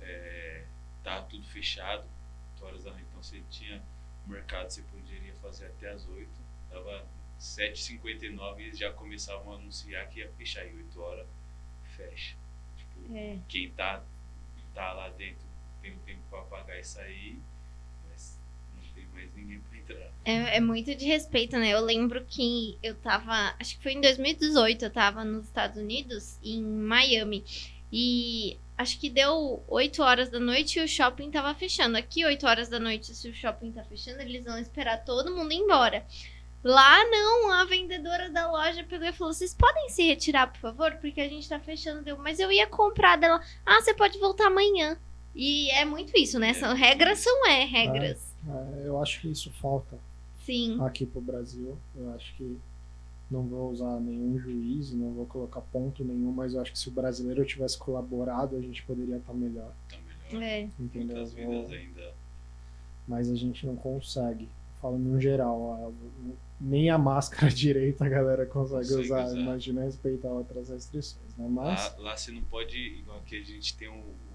é, tá tudo fechado. 8 horas da noite. Então você tinha mercado, você poderia fazer até as 8. Tava 7h59 e eles já começavam a anunciar que ia fechar. E 8 horas fecha. Tipo, É. quem tá, tá lá dentro tem o tempo para pagar e sair, mas não tem mais ninguém para entrar. É, é muito de respeito, né? Eu lembro que eu tava. Acho que foi em 2018, eu tava nos Estados Unidos, em Miami. E acho que deu 8 horas da noite e o shopping tava fechando. Aqui, 8 horas da noite, se o shopping tá fechando, eles vão esperar todo mundo ir embora. Lá não, a vendedora da loja pegou e falou: Vocês podem se retirar, por favor? Porque a gente tá fechando. Deu, mas eu ia comprar dela. Ah, você pode voltar amanhã. E é muito isso, né? São, regras são é, regras. É, eu acho que isso falta Sim. aqui pro Brasil. Eu acho que não vou usar nenhum juízo, não vou colocar ponto nenhum, mas eu acho que se o brasileiro tivesse colaborado, a gente poderia estar melhor. Tá melhor. É. Entendeu? Muitas vidas ainda. Mas a gente não consegue. Falo no geral, ó, nem a máscara direita a galera consegue, Consegue usar. usar. Imagina respeitar outras restrições, né? Mas Lá, lá você não pode, igual aqui a gente tem um, um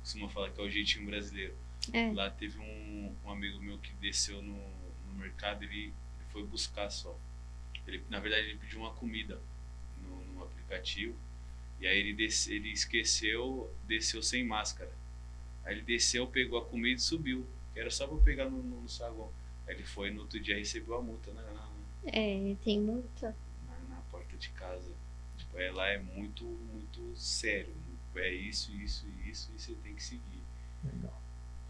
costuma falar que é o jeitinho brasileiro. É. Lá teve um, um amigo meu que desceu no, no mercado, ele, ele foi buscar só. Ele, na verdade, ele pediu uma comida no, no aplicativo. E aí ele, desce, ele esqueceu, desceu sem máscara. Aí ele desceu, pegou a comida e subiu. Que era só pra pegar no, no, no saguão. Aí ele foi no outro dia recebeu a multa na, na, É, tem muita. na, na porta de casa. Tipo, é, lá é muito, muito sério. É isso, isso, isso, e você tem que seguir. legal.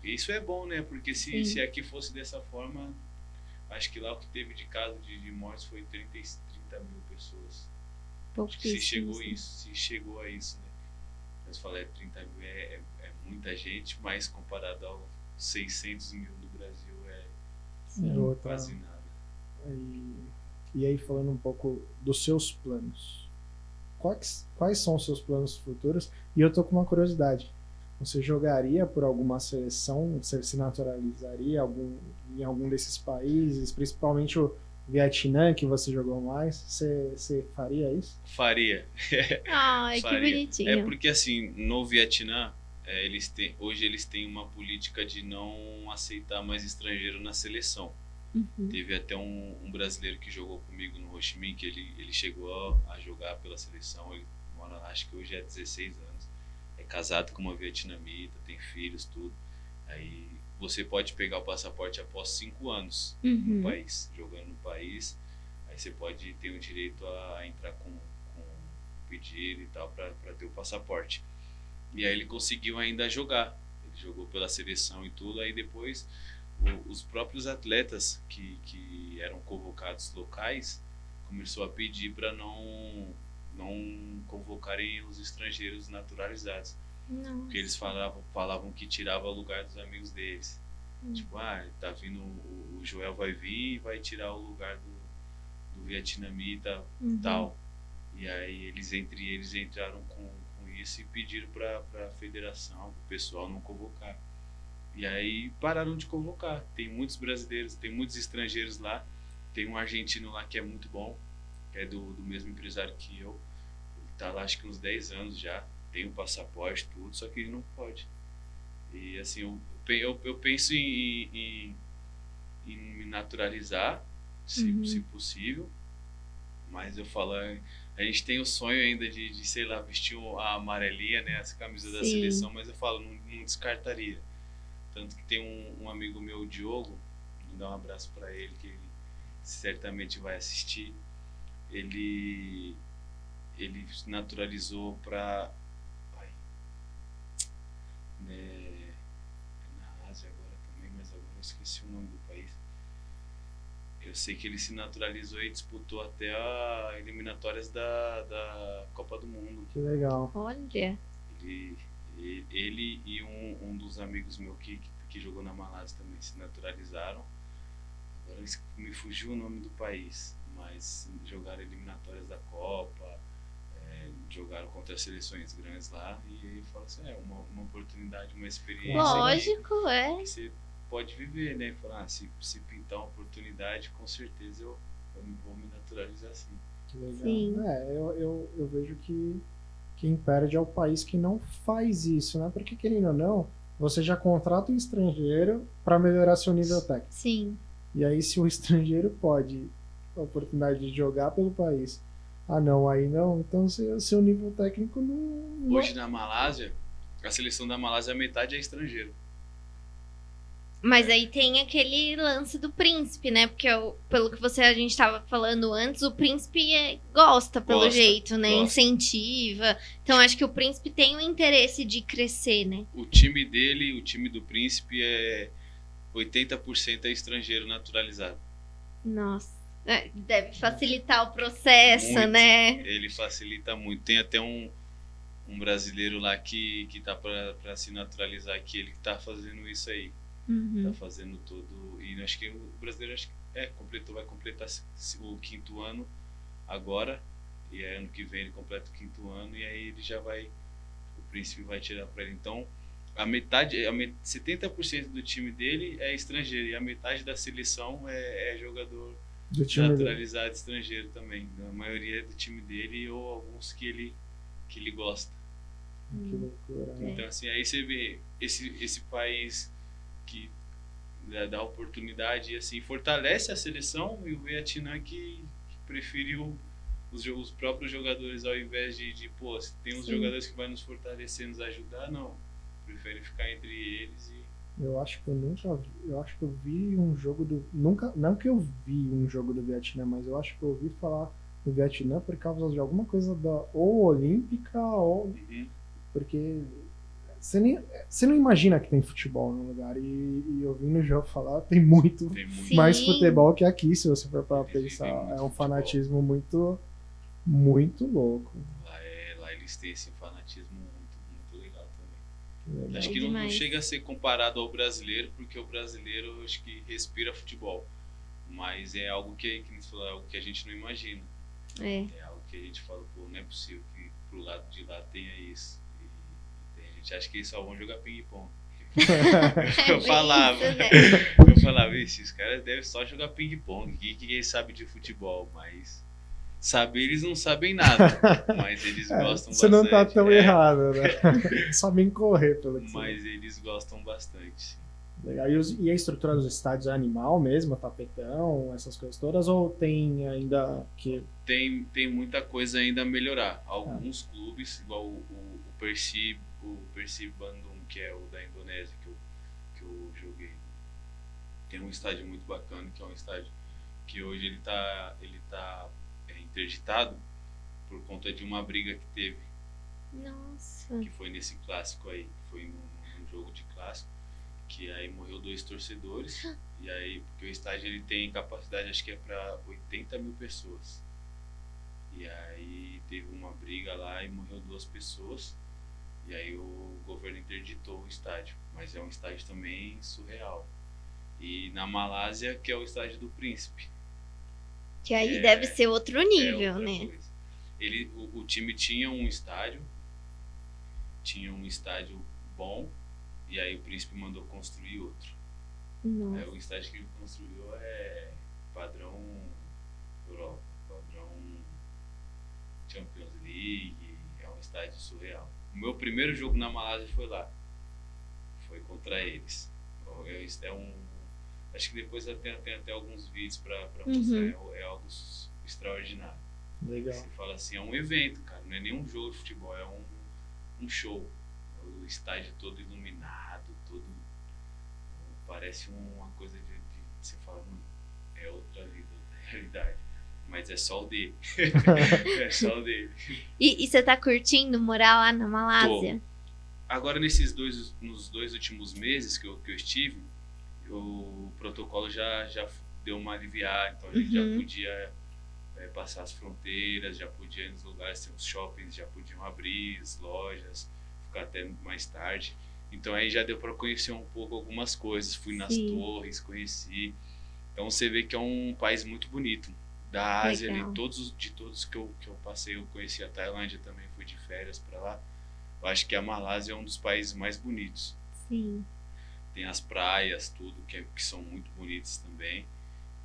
Isso é bom, né? Porque se, Sim. se aqui fosse dessa forma, acho que lá o que teve de caso de, de mortes foi 30, e- 30 mil pessoas. Acho que se chegou né? isso, se chegou a isso, né? Mas falar é 30 mil é, é, é muita gente, mas comparado aos 600 mil do Brasil é. É quase nada. E, e aí, falando um pouco dos seus planos. Quais, quais são os seus planos futuros? E eu tô com uma curiosidade. Você jogaria por alguma seleção? Você se naturalizaria algum, em algum desses países? Principalmente o Vietnã, que você jogou mais. Você, você faria isso? Faria. Ai, que Faria. bonitinho. É porque assim, no Vietnã, é, eles têm, hoje eles têm uma política de não aceitar mais estrangeiro na seleção. Uhum. Teve até um, um brasileiro que jogou comigo no Ho Chi Minh, que ele, ele chegou a jogar pela seleção. Ele mora acho que hoje é 16 anos. É casado com uma vietnamita, tem filhos, tudo. Aí você pode pegar o passaporte após 5 anos no Uhum. país, jogando no país. Aí você pode ter o direito a entrar com, com pedido e tal para ter o passaporte. E aí ele conseguiu ainda jogar. Ele jogou pela seleção e tudo. Aí depois o- os próprios atletas que, que eram convocados locais começou a pedir para não não convocarem os estrangeiros naturalizados, Não. porque eles falavam falavam que tirava o lugar dos amigos deles. Hum. Tipo, ah, tá vindo o o Joel vai vir e vai tirar o lugar do, do vietnamita Uhum. tal. E aí eles entre eles entraram com, com isso e pediram para a federação, o pessoal não convocar. E aí pararam de convocar. Tem muitos brasileiros, tem muitos estrangeiros lá. Tem um argentino lá que é muito bom, que é do, do mesmo empresário que eu. Ele tá lá acho que uns 10 anos já, tem o passaporte, tudo, só que ele não pode. E assim, eu, eu, eu penso em, em, em me naturalizar, se, Uhum. se possível. Mas eu falo, é, a gente tem o sonho ainda de, de sei lá, vestir a amarelinha, né? Essa camisa da Sim. seleção, mas eu falo, não, não descartaria. Tanto que tem um, um amigo meu, o Diogo, vou dar um abraço para ele, que ele certamente vai assistir. Ele, ele se naturalizou para. Né, é na Ásia agora também, mas agora eu esqueci o nome do país. Eu sei que ele se naturalizou e disputou até a eliminatórias da, da Copa do Mundo. Que legal. Olha. Ele, ele, e um, um dos amigos meu que, que, que jogou na Malásia também se naturalizaram. Agora me fugiu o nome do país, mas jogaram eliminatórias da Copa, é, jogaram contra as seleções grandes lá e aí fala assim, é uma, uma oportunidade, uma experiência que- Lógico, é. que você pode viver, né? Falar, ah, se, se pintar uma oportunidade, com certeza eu, eu vou me naturalizar assim. Que legal. Sim. É, eu, eu, eu vejo que quem perde é o país que não faz isso, né? Porque, querendo ou não, você já contrata um estrangeiro para melhorar seu nível técnico. Sim. E aí, se o estrangeiro pode a oportunidade de jogar pelo país, ah, não, aí não, então seu, seu nível técnico não. Hoje na Malásia, a seleção da Malásia, a metade é estrangeiro. Mas aí tem aquele lance do príncipe, né? Porque o- pelo que você a gente tava falando antes, o príncipe é- gosta pelo Gosta, jeito, né? gosta. Incentiva. Então acho que o príncipe tem o interesse de crescer, né? O time dele, o time do príncipe é 80% é estrangeiro naturalizado. Nossa. É, deve facilitar o processo, Muito. né? Ele facilita muito. Tem até um, um brasileiro lá que, que tá pra se naturalizar aqui, ele que tá fazendo isso aí. Uhum. Tá fazendo todo. E acho que o brasileiro acho que é, completou, vai completar o quinto ano agora. E aí, ano que vem ele completa o quinto ano e aí ele já vai. O príncipe vai tirar pra ele. Então, a metade, a met- 70% do time dele é estrangeiro e a metade da seleção é, é jogador do time dele. naturalizado estrangeiro também. A maioria é do time dele ou alguns que ele, que ele gosta. Que loucura. né? Então, assim, aí você vê esse, esse país dá, dá oportunidade e assim, fortalece a seleção e o Vietnã que, que preferiu os, os próprios jogadores ao invés de, de pô, tem uns Sim. jogadores que vai nos fortalecer, nos ajudar, não. Prefere ficar entre eles e. Eu acho que eu nunca vi, eu acho que eu vi um jogo do nunca, não que eu vi um jogo do Vietnã, mas eu acho que eu ouvi falar do Vietnã por causa de alguma coisa da ou olímpica ou Uhum. porque você, nem, você não imagina que tem futebol no lugar e, e ouvindo o jogo falar tem muito Tem muito. Sim. mais futebol que aqui se você for para pensar é um futebol. fanatismo muito muito louco Lá, é, lá eles têm esse fanatismo muito, muito legal também. Legal. Acho É que não, não chega a ser comparado ao brasileiro, porque o brasileiro acho que respira futebol. Mas é algo que, que, falou, é algo que a gente não imagina. É. É algo que a gente fala, pô, não é possível que pro lado de lá tenha isso. Gente acha que eles só vão jogar ping-pong. É eu bem falava, né? eu falava, "Ixi, esses caras devem só jogar ping-pong. O que, que eles sabem de futebol? Mas saber eles não sabem nada. Mas eles É, gostam você bastante. não tá tão é, errado, né? Sabem correr pelo que você Mas eles gostam bastante. Legal. E, os- e a estrutura dos estádios é animal mesmo, tapetão, essas coisas todas, ou tem ainda que. tem, tem muita coisa ainda a melhorar. Alguns clubes, igual o, o, o Percy, o Percy Bandung, que é o da Indonésia, que eu, que eu joguei, tem um estádio muito bacana, que é um estádio que hoje ele está ele tá, é, interditado por conta de uma briga que teve, Nossa. que foi nesse clássico aí, que foi num, num jogo de clássico, que aí morreu dois torcedores, e aí, porque o estádio ele tem capacidade, acho que é para 80 mil pessoas. E aí teve uma briga lá e morreu duas pessoas. E aí o governo interditou o estádio. Mas é um estádio também surreal. E na Malásia, que é o estádio do príncipe. Que aí É, deve ser outro É nível, outra né? coisa. Ele, o, o time tinha um estádio, tinha um estádio bom, e aí o príncipe mandou construir outro. Nossa. o estádio que ele construiu é padrão Europa, padrão Champions League, é um estádio surreal. O meu primeiro jogo na Malásia foi lá. Foi contra eles. É, é um, acho que depois tem, tem até alguns vídeos pra, pra Uhum. mostrar. É, é algo extraordinário. Legal. Você fala assim, é um evento, cara. Não é nem um jogo de futebol, é um, um show. O estádio todo iluminado, todo. Parece uma coisa de. de você fala, mano, é outra vida, outra realidade. Mas é só o dele. é só o dele. E, e você tá curtindo morar lá na Malásia? Agora, nesses dois, nos dois últimos meses que eu, que eu estive, o protocolo já, já deu uma aliviada, então a gente Uhum. já podia é, passar as fronteiras, já podia ir nos lugares, tem os shoppings já podiam abrir, as lojas, ficar até mais tarde. Então aí já deu para conhecer um pouco algumas coisas, fui nas Sim. torres, conheci. Então você vê que é um país muito bonito. Da Ásia, Legal. ali, todos, os- de todos que eu, que eu passei, eu conheci a Tailândia também, fui de férias para lá. Eu acho que a Malásia é um dos países mais bonitos. Sim. Tem as praias, tudo, que, é- que são muito bonitas também.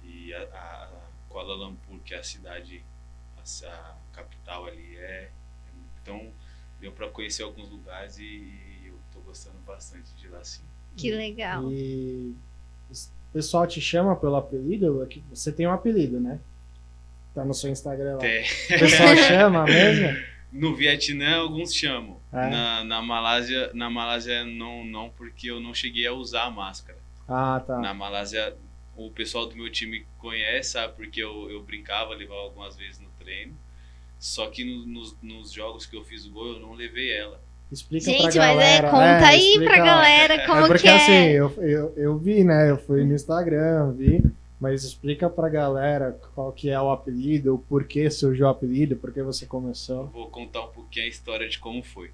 E a, a- Kuala Lumpur, que é a cidade, a a capital ali é. Então deu para conhecer alguns lugares e eu tô gostando bastante de lá sim. Que legal. E o pessoal te chama pelo apelido? Aqui- Você tem um apelido, né? Tá no seu Instagram lá. Tem. O pessoal chama mesmo? No Vietnã alguns chamam. É. Na, na Malásia, na Malásia não, não, porque eu não cheguei a usar a máscara. Ah, tá. Na Malásia, o pessoal do meu time conhece, sabe? Porque eu, eu brincava, levava algumas vezes no treino. Só que no- nos, nos jogos que eu fiz o gol, eu não levei ela. Explica pra Gente, mas galera. é, conta aí explica pra lá. galera como é porque que é. assim, eu, eu, eu vi, né? Eu fui no Instagram, vi. Mas explica pra galera qual que é o apelido, o porquê surgiu o apelido, por que você Eu começou. vou contar um pouquinho a história de como foi.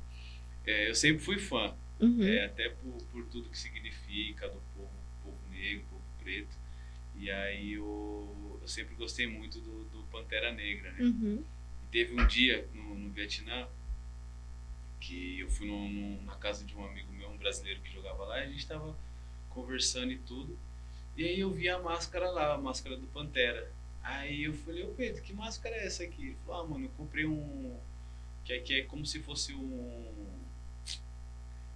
É, eu sempre fui fã, Uhum. é, até por, por tudo que significa do povo, povo negro, povo preto. E aí eu, eu sempre gostei muito do, do Pantera Negra, né? Uhum. E teve um dia no, no Vietnã que eu fui no- no- na casa de um amigo meu, um brasileiro que jogava lá, e a gente tava conversando e tudo. E aí eu vi a máscara lá, a máscara do Pantera. Aí eu falei, ô Pedro, que máscara é essa aqui? Ele falou, ah, mano, eu comprei um. Que aqui é como se fosse um.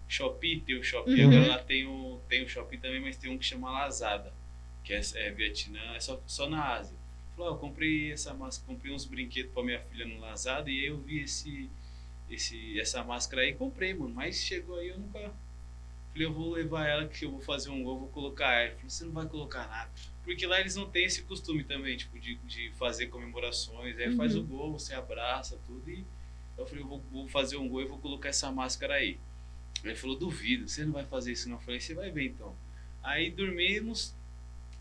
Shopee, tem o Shopee, Uhum. agora lá tem o, tem o Shopee também, mas tem um que chama Lazada, que é, é Vietnã, é só, só na Ásia. Falou, ah, eu comprei essa máscara, comprei uns brinquedos pra minha filha no Lazada e aí eu vi esse, esse, essa máscara aí e comprei, mano. Mas chegou aí eu nunca. Falei, eu vou levar ela que eu vou fazer um gol, vou colocar ela. Ele falou, você não vai colocar nada. Porque lá eles não têm esse costume também, tipo, de, de fazer comemorações. Aí faz Uhum. o gol, você abraça, tudo. E eu falei, eu vou, vou fazer um gol e vou colocar essa máscara aí. Ele falou, duvido, você não vai fazer isso não. Eu falei, você vai ver então. Aí dormimos,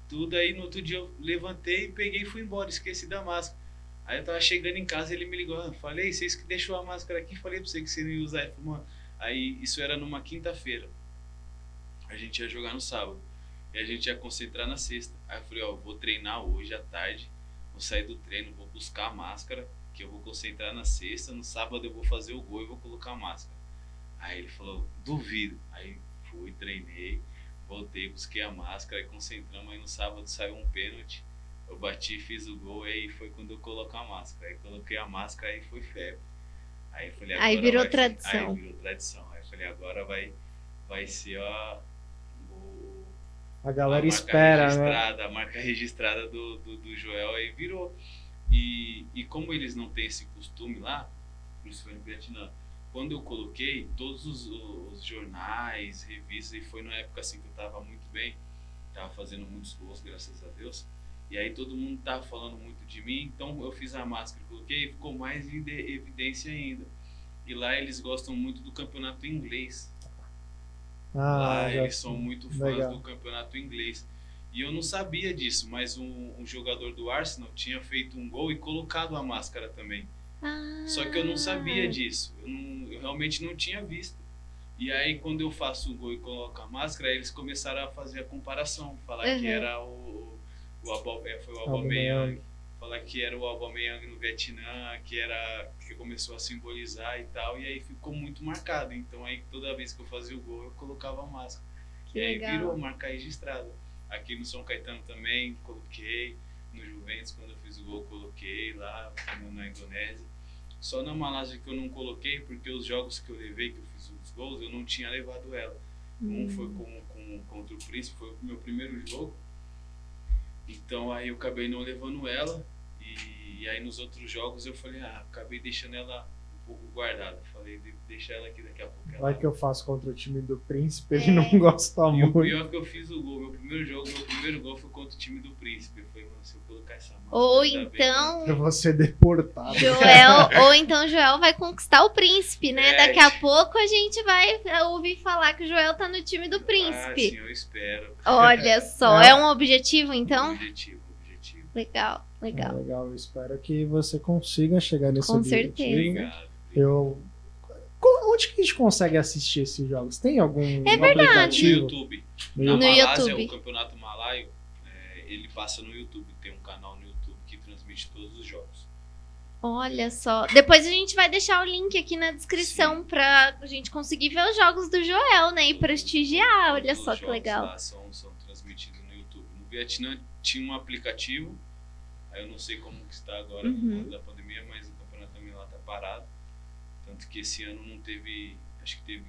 tudo. Aí no outro dia eu levantei, peguei e fui embora, esqueci da máscara. Aí eu tava chegando em casa ele me ligou, ah, falei, vocês que deixou a máscara aqui, falei pra você que você não ia usar. Ele falou, mano, aí isso era numa quinta-feira. A gente ia jogar no sábado. E a gente ia concentrar na sexta. Aí eu falei, ó, vou treinar hoje à tarde, vou sair do treino, vou buscar a máscara, que eu vou concentrar na sexta, no sábado eu vou fazer o gol e vou colocar a máscara. Aí ele falou, duvido. Aí fui, treinei, voltei, busquei a máscara e concentramos. Aí no sábado saiu um pênalti. Eu bati, fiz o gol e aí foi quando eu coloquei a máscara. Aí coloquei a máscara e foi febre. Aí falei, Aí agora virou vai- tradição. Aí virou tradição. Aí falei, agora vai, vai ser ó, A a galera marca espera, né? registrada, A marca registrada do, do, do Joel aí virou. E, e como eles não têm esse costume lá, isso foi no Vietnã, quando eu coloquei, todos os, os jornais, revistas, e foi numa época assim que eu tava muito bem, tava fazendo muitos gols, graças a Deus. E aí todo mundo tava falando muito de mim, então eu fiz a máscara, coloquei e ficou mais em evidência ainda. E lá eles gostam muito do campeonato inglês. Ah, Lá já- eles são muito fãs legal. do campeonato inglês. E eu não sabia disso, mas um, um jogador do Arsenal tinha feito um gol e colocado a máscara também. Ah. Só que eu não sabia disso. Eu, não- eu realmente não tinha visto. E aí, quando eu faço o gol e coloco a máscara, eles começaram a fazer a comparação. Falar que Uhum. era o, o, Abba- é, foi o Aubameyang. Falar que era o Aubameyang no Vietnã, que era que começou a simbolizar e tal. E aí ficou muito marcado. Então aí toda vez que eu fazia o gol, eu colocava a máscara. Que e aí legal. virou marca registrada. Aqui no São Caetano também coloquei. No Juventus, quando eu fiz o gol, coloquei lá na Indonésia. Só na Malásia que eu não coloquei, porque os jogos que eu levei, que eu fiz os gols, eu não tinha levado ela. Um Hum. foi com, com, contra o Príncipe, foi o meu primeiro jogo. Então aí eu acabei não levando ela. E, e aí nos outros jogos eu falei, ah, acabei deixando ela um pouco guardada. Falei, de- deixa ela aqui daqui a pouco. Ela... Vai que eu faço contra o time do Príncipe, É. ele não gosta E o muito. pior é que eu fiz o gol. Meu primeiro jogo, meu primeiro gol foi contra o time do Príncipe. Eu falei, mano, se eu colocar essa máscara. Ou ainda bem então, Eu vou ser deportado. Joel, ou então Joel vai conquistar o príncipe, né? É. Daqui a pouco a gente vai ouvir falar que o Joel tá no time do Ah, sim, príncipe. eu espero. Olha só, É. é um objetivo então? Objetivo, objetivo. Legal, É legal. legal, eu espero que você consiga chegar nesse Com objetivo. certeza. Obrigado. Eu. Onde que a gente consegue assistir esses jogos? Tem algum É verdade. No? YouTube. No Na No Malásia, YouTube. o campeonato malaio, é, ele passa no YouTube. Tem um canal no YouTube que transmite todos os jogos. Olha só. Depois a gente vai deixar o link aqui na descrição pra gente conseguir ver os jogos do Joel, né? E prestigiar. Olha Todos só os que legal. Lá são, são transmitidos no YouTube. No Vietnã tinha um aplicativo, Aí eu não sei como que está agora Uhum. por conta da pandemia, mas o campeonato também lá tá parado. Tanto que esse ano não teve, acho que teve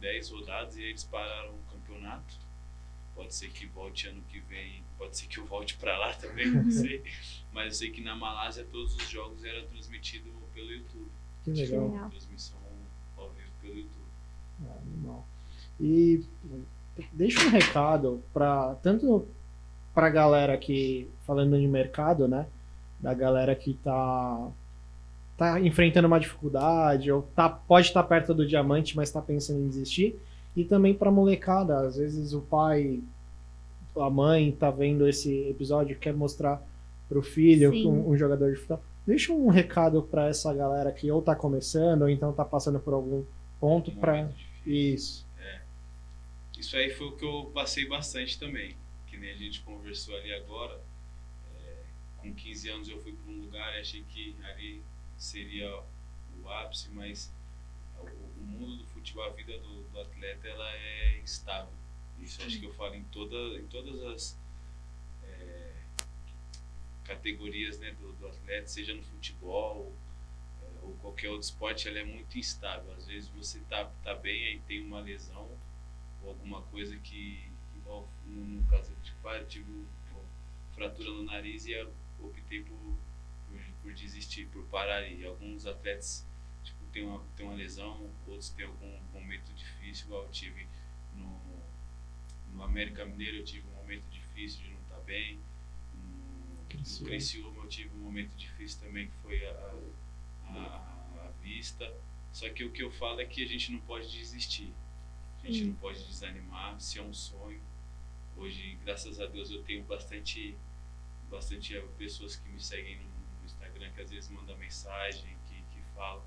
10 rodadas e aí eles pararam o campeonato. Pode ser que volte ano que vem, pode ser que eu volte para lá também, não sei. Mas eu sei que na Malásia todos os jogos eram transmitidos pelo YouTube. Que legal. Legal. Transmissão ao vivo pelo YouTube. É, animal. E deixa um recado para tanto para a galera que falando de mercado, né, da galera que tá tá enfrentando uma dificuldade ou tá pode estar perto do diamante, mas está pensando em desistir, e também para molecada, às vezes o pai, a mãe tá vendo esse episódio quer mostrar pro filho um, um jogador de futebol. Deixa um recado para essa galera que ou tá começando ou então tá passando por algum ponto Um para isso. Isso aí foi o que eu passei bastante também. Que nem a gente conversou ali agora. É, com 15 anos eu fui para um lugar e achei que ali seria o ápice, mas o, mundo do futebol, a vida do, do atleta, ela é instável. Isso acho que eu falo em, toda, em todas as é, categorias né, do, do atleta, seja no futebol é, ou qualquer outro esporte, ela é muito instável. Às vezes você tá, tá bem, aí tem uma lesão ou alguma coisa que, no, no caso tipo, ah, eu tive fratura no nariz e eu optei por, por, por desistir, por parar. E alguns atletas tipo, tem, uma, tem uma lesão, outros têm algum momento difícil, igual eu tive no, no América Mineiro, eu tive um momento difícil de não estar bem. No, no Criciúma eu tive um momento difícil também, que foi a, a, a vista. Só que o que eu falo é que a gente não pode desistir. A gente Sim. não pode desanimar, se é um sonho. Hoje, graças a Deus, eu tenho bastante, bastante eh, pessoas que me seguem no, Instagram, que às vezes mandam mensagem, que, que falam.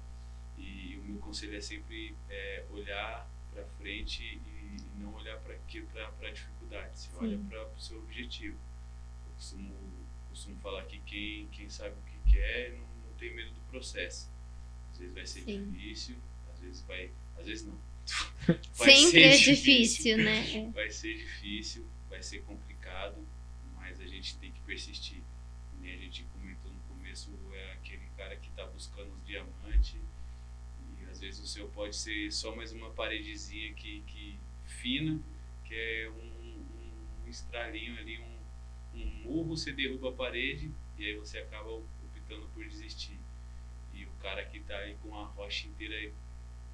E, o meu conselho é sempre eh, olhar para frente e, e não olhar para a dificuldade. Você Sim. olha para o seu objetivo. Eu costumo, costumo falar que quem, quem sabe o que quer não, não tem medo do processo. Às vezes vai ser Sim. difícil, às vezes vai. Às vezes não. Sempre é difícil, né? É. Vai ser difícil, vai ser complicado, mas a gente tem que persistir. Nem a gente comentou no começo, é aquele cara que está buscando os diamantes e às vezes o seu pode ser só mais uma paredezinha que, que fina, que é um, um estralinho ali, um, um murro, você derruba a parede e aí você acaba optando por desistir. E o cara que está aí com a rocha inteira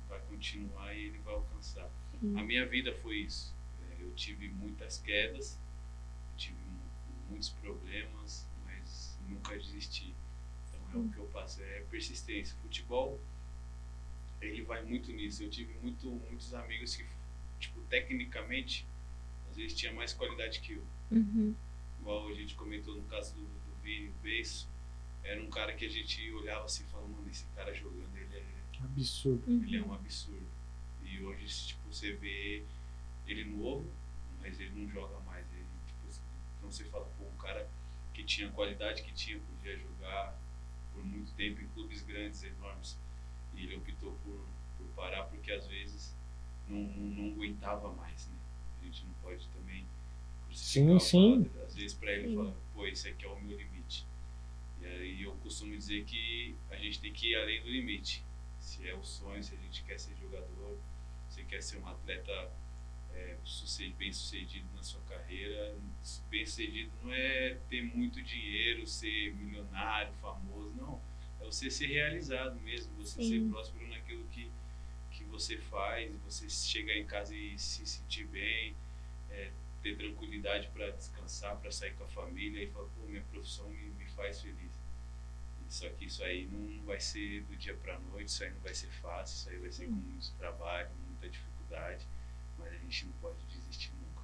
vai continuar e ele vai alcançar. Sim. A minha vida foi isso. Eu tive muitas quedas, tive mu- muitos problemas, mas nunca desisti. Então é o que eu passo, é persistência. Futebol, ele vai muito nisso. Eu tive muito, muitos amigos que, tipo, tecnicamente, às vezes tinha mais qualidade que eu. Uhum. Igual a gente comentou no caso do, do Vini, o Beiço, era um cara que a gente olhava assim e falava, mano, esse cara jogando, ele é Absurdo. ele é Uhum. um absurdo. E hoje, tipo, você vê ele novo, mas ele não joga mais. Ele, tipo, então você fala, pô, um cara que tinha a qualidade que tinha, podia jogar por muito tempo em clubes grandes, enormes. E ele optou por, por parar porque às vezes não, não, não aguentava mais, né? A gente não pode também crucificar Sim, o sim. fato. Às vezes para ele Sim. fala, pô, esse aqui é o meu limite. E aí eu costumo dizer que a gente tem que ir além do limite. Se é o sonho, se a gente quer ser jogador, se quer ser um atleta é, bem sucedido na sua carreira. Bem sucedido não é ter muito dinheiro, ser milionário, famoso, não. É você ser realizado mesmo, você Sim. ser próspero naquilo que, que você faz, você chegar em casa e se sentir bem, é, ter tranquilidade para descansar, para sair com a família e falar, pô, minha profissão me, me faz feliz. Só que isso aí não vai ser do dia para noite, isso aí não vai ser fácil, isso aí vai ser com muito trabalho, muita dificuldade, mas a gente não pode desistir nunca.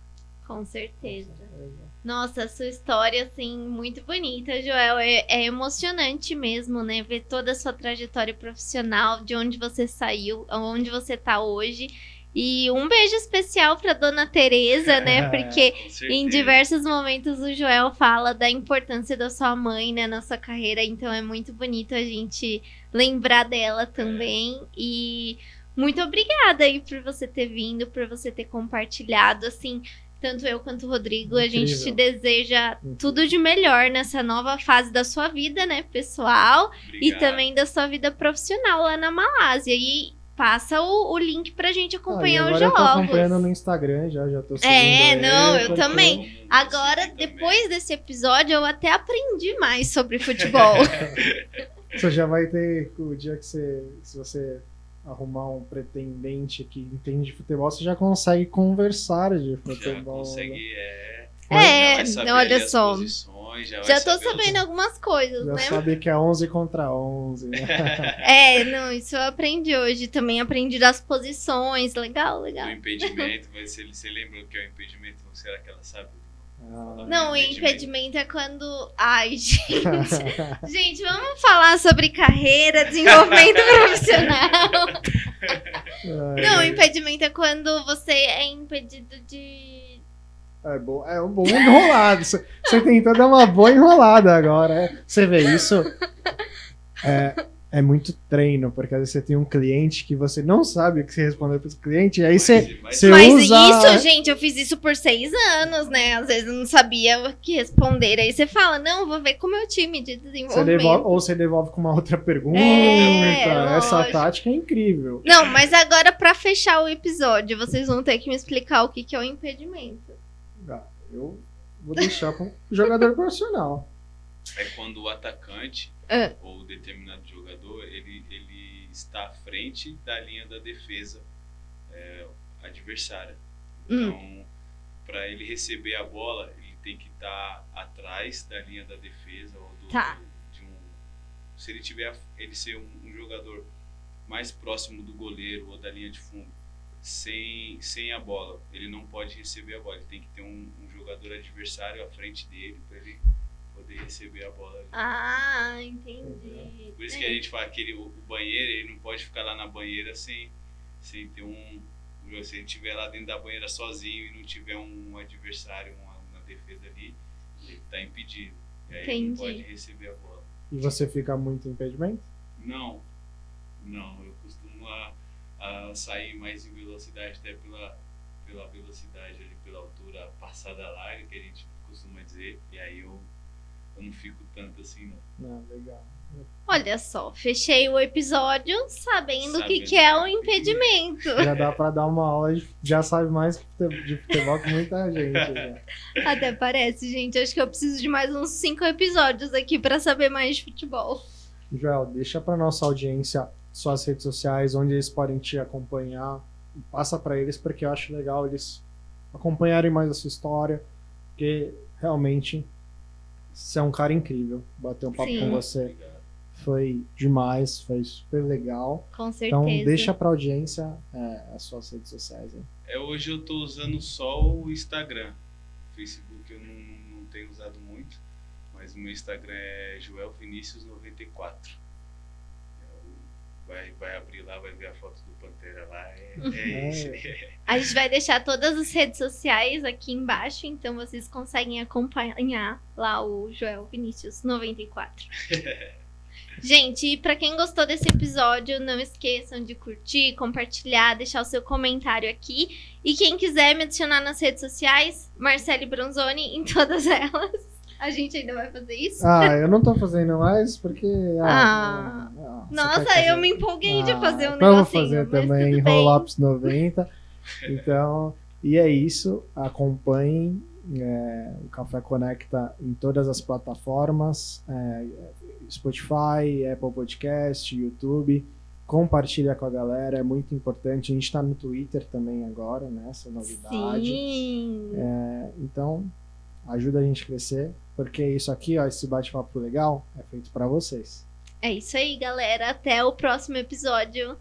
Com certeza. É, Nossa, a sua história, assim, muito bonita, Joel. É, é emocionante mesmo, né? Ver toda a sua trajetória profissional, de onde você saiu, aonde você tá hoje. E um beijo especial pra dona Tereza, né? Porque Com em certeza. diversos momentos o Joel fala da importância da sua mãe, né, na sua carreira, então é muito bonito a gente lembrar dela também. E muito obrigada aí por você ter vindo, por você ter compartilhado, assim, Tanto eu quanto o Rodrigo, a gente te Incrível. deseja Incrível. tudo de melhor nessa nova fase da sua vida, né, pessoal? E Obrigado. também da sua vida profissional lá na Malásia. E passa o, o link pra gente Ah, e acompanhar agora os eu tô jogos. acompanhando no Instagram já, já tô seguindo É, não, eu também. Agora, também. depois desse episódio, eu até aprendi mais sobre futebol. Você já vai ter o dia que você, se você arrumar um pretendente que entende de futebol, você já consegue conversar de Já futebol. né? consegue, é. É, já vai saber olha só. posições, já, Já tô saber os- sabendo algumas coisas, Já né? sabe que é 11 contra 11, né? É, não, isso eu aprendi hoje. Também aprendi das posições. Legal, O legal. impedimento, mas se você lembra o que é o impedimento, será que ela sabe? Não, o Impedimento. impedimento é quando. Ai, gente. Gente, vamos falar sobre carreira, desenvolvimento profissional. Não, o impedimento é quando você é impedido de. É, bom, é um bom enrolado. Você tentou dar uma boa enrolada agora. Você vê isso? É, é muito treino, porque às vezes você tem um cliente que você não sabe o que você responder para esse cliente, e aí você, Mas- você Mas usa. isso, gente, eu fiz isso por seis anos, né? Às vezes eu não sabia o que responder. Aí você fala, não, vou ver com o meu time de Você desenvolvimento. devolve, ou você devolve com uma outra pergunta. É, Essa lógico. tática é incrível. Não, mas agora pra fechar o episódio, vocês vão ter que me explicar o que, que é o impedimento. Ah, Eu vou deixar para um jogador profissional. É quando o atacante Ah. ou determinado jogador ele, ele está à frente da linha da defesa é, adversária. Hum. Então, para ele receber a bola, ele tem que estar atrás da linha da defesa ou do, Tá. de um. Se ele tiver ele ser um, um jogador mais próximo do goleiro ou da linha de fundo, sem, sem a bola, ele não pode receber a bola. Ele tem que ter um, um jogador adversário à frente dele para ele poder receber a bola. Ah, entendi. Por isso que a gente fala que ele, o banheiro, ele não pode ficar lá na banheira sem, sem ter um. Se ele estiver lá dentro da banheira sozinho e não tiver um adversário, uma, uma defesa ali, ele está impedido. E aí ele não Entendi. pode receber a bola. E você fica muito impedimento? Não, não, eu costumo a, a sair mais em velocidade, até pela, pela velocidade ali, pela altura passada larga, que a gente costuma dizer, e aí eu, eu não fico tanto assim, não. Não, legal. Olha só, fechei o episódio sabendo o que, que é o o impedimento. Já dá pra dar uma aula, já sabe mais de futebol que muita gente. né? Até parece, gente. Acho que eu preciso de mais uns cinco episódios aqui pra saber mais de futebol. Joel, deixa pra nossa audiência suas redes sociais, onde eles podem te acompanhar. Passa pra eles, porque eu acho legal eles acompanharem mais a sua história, porque realmente você é um cara incrível. Bater um papo Sim. com você Obrigado. foi demais, foi super legal. Com certeza. Então deixa pra audiência é, as suas redes sociais. hein? É, hoje eu tô usando só o Instagram. Facebook eu não, não tenho usado muito, mas o meu Instagram é Joel Vinícius94. É Vai, vai abrir lá, vai ver a foto do Pantera lá. É, é esse. A gente vai deixar todas as redes sociais aqui embaixo, então vocês conseguem acompanhar lá o Joel Vinícius 94. Gente, e pra quem gostou desse episódio, não esqueçam de curtir, compartilhar, deixar o seu comentário aqui. E quem quiser me adicionar nas redes sociais, Marcele Bronzoni em todas elas. A gente ainda vai fazer isso? Ah, eu não tô fazendo mais porque. Ah. ah, ah, você Nossa, eu me empolguei de Ah, fazer um então eu vou negocinho. fazer também. Rollups 90. Então, e é isso. Acompanhem é, o Café Conecta em todas as plataformas: é, Spotify, Apple Podcast, YouTube. Compartilha com a galera, é muito importante. A gente está no Twitter também agora, né? Essa novidade. Sim. É, então, ajuda a gente a crescer, porque isso aqui, ó, esse bate-papo legal, é feito para vocês. É isso aí, galera. Até o próximo episódio.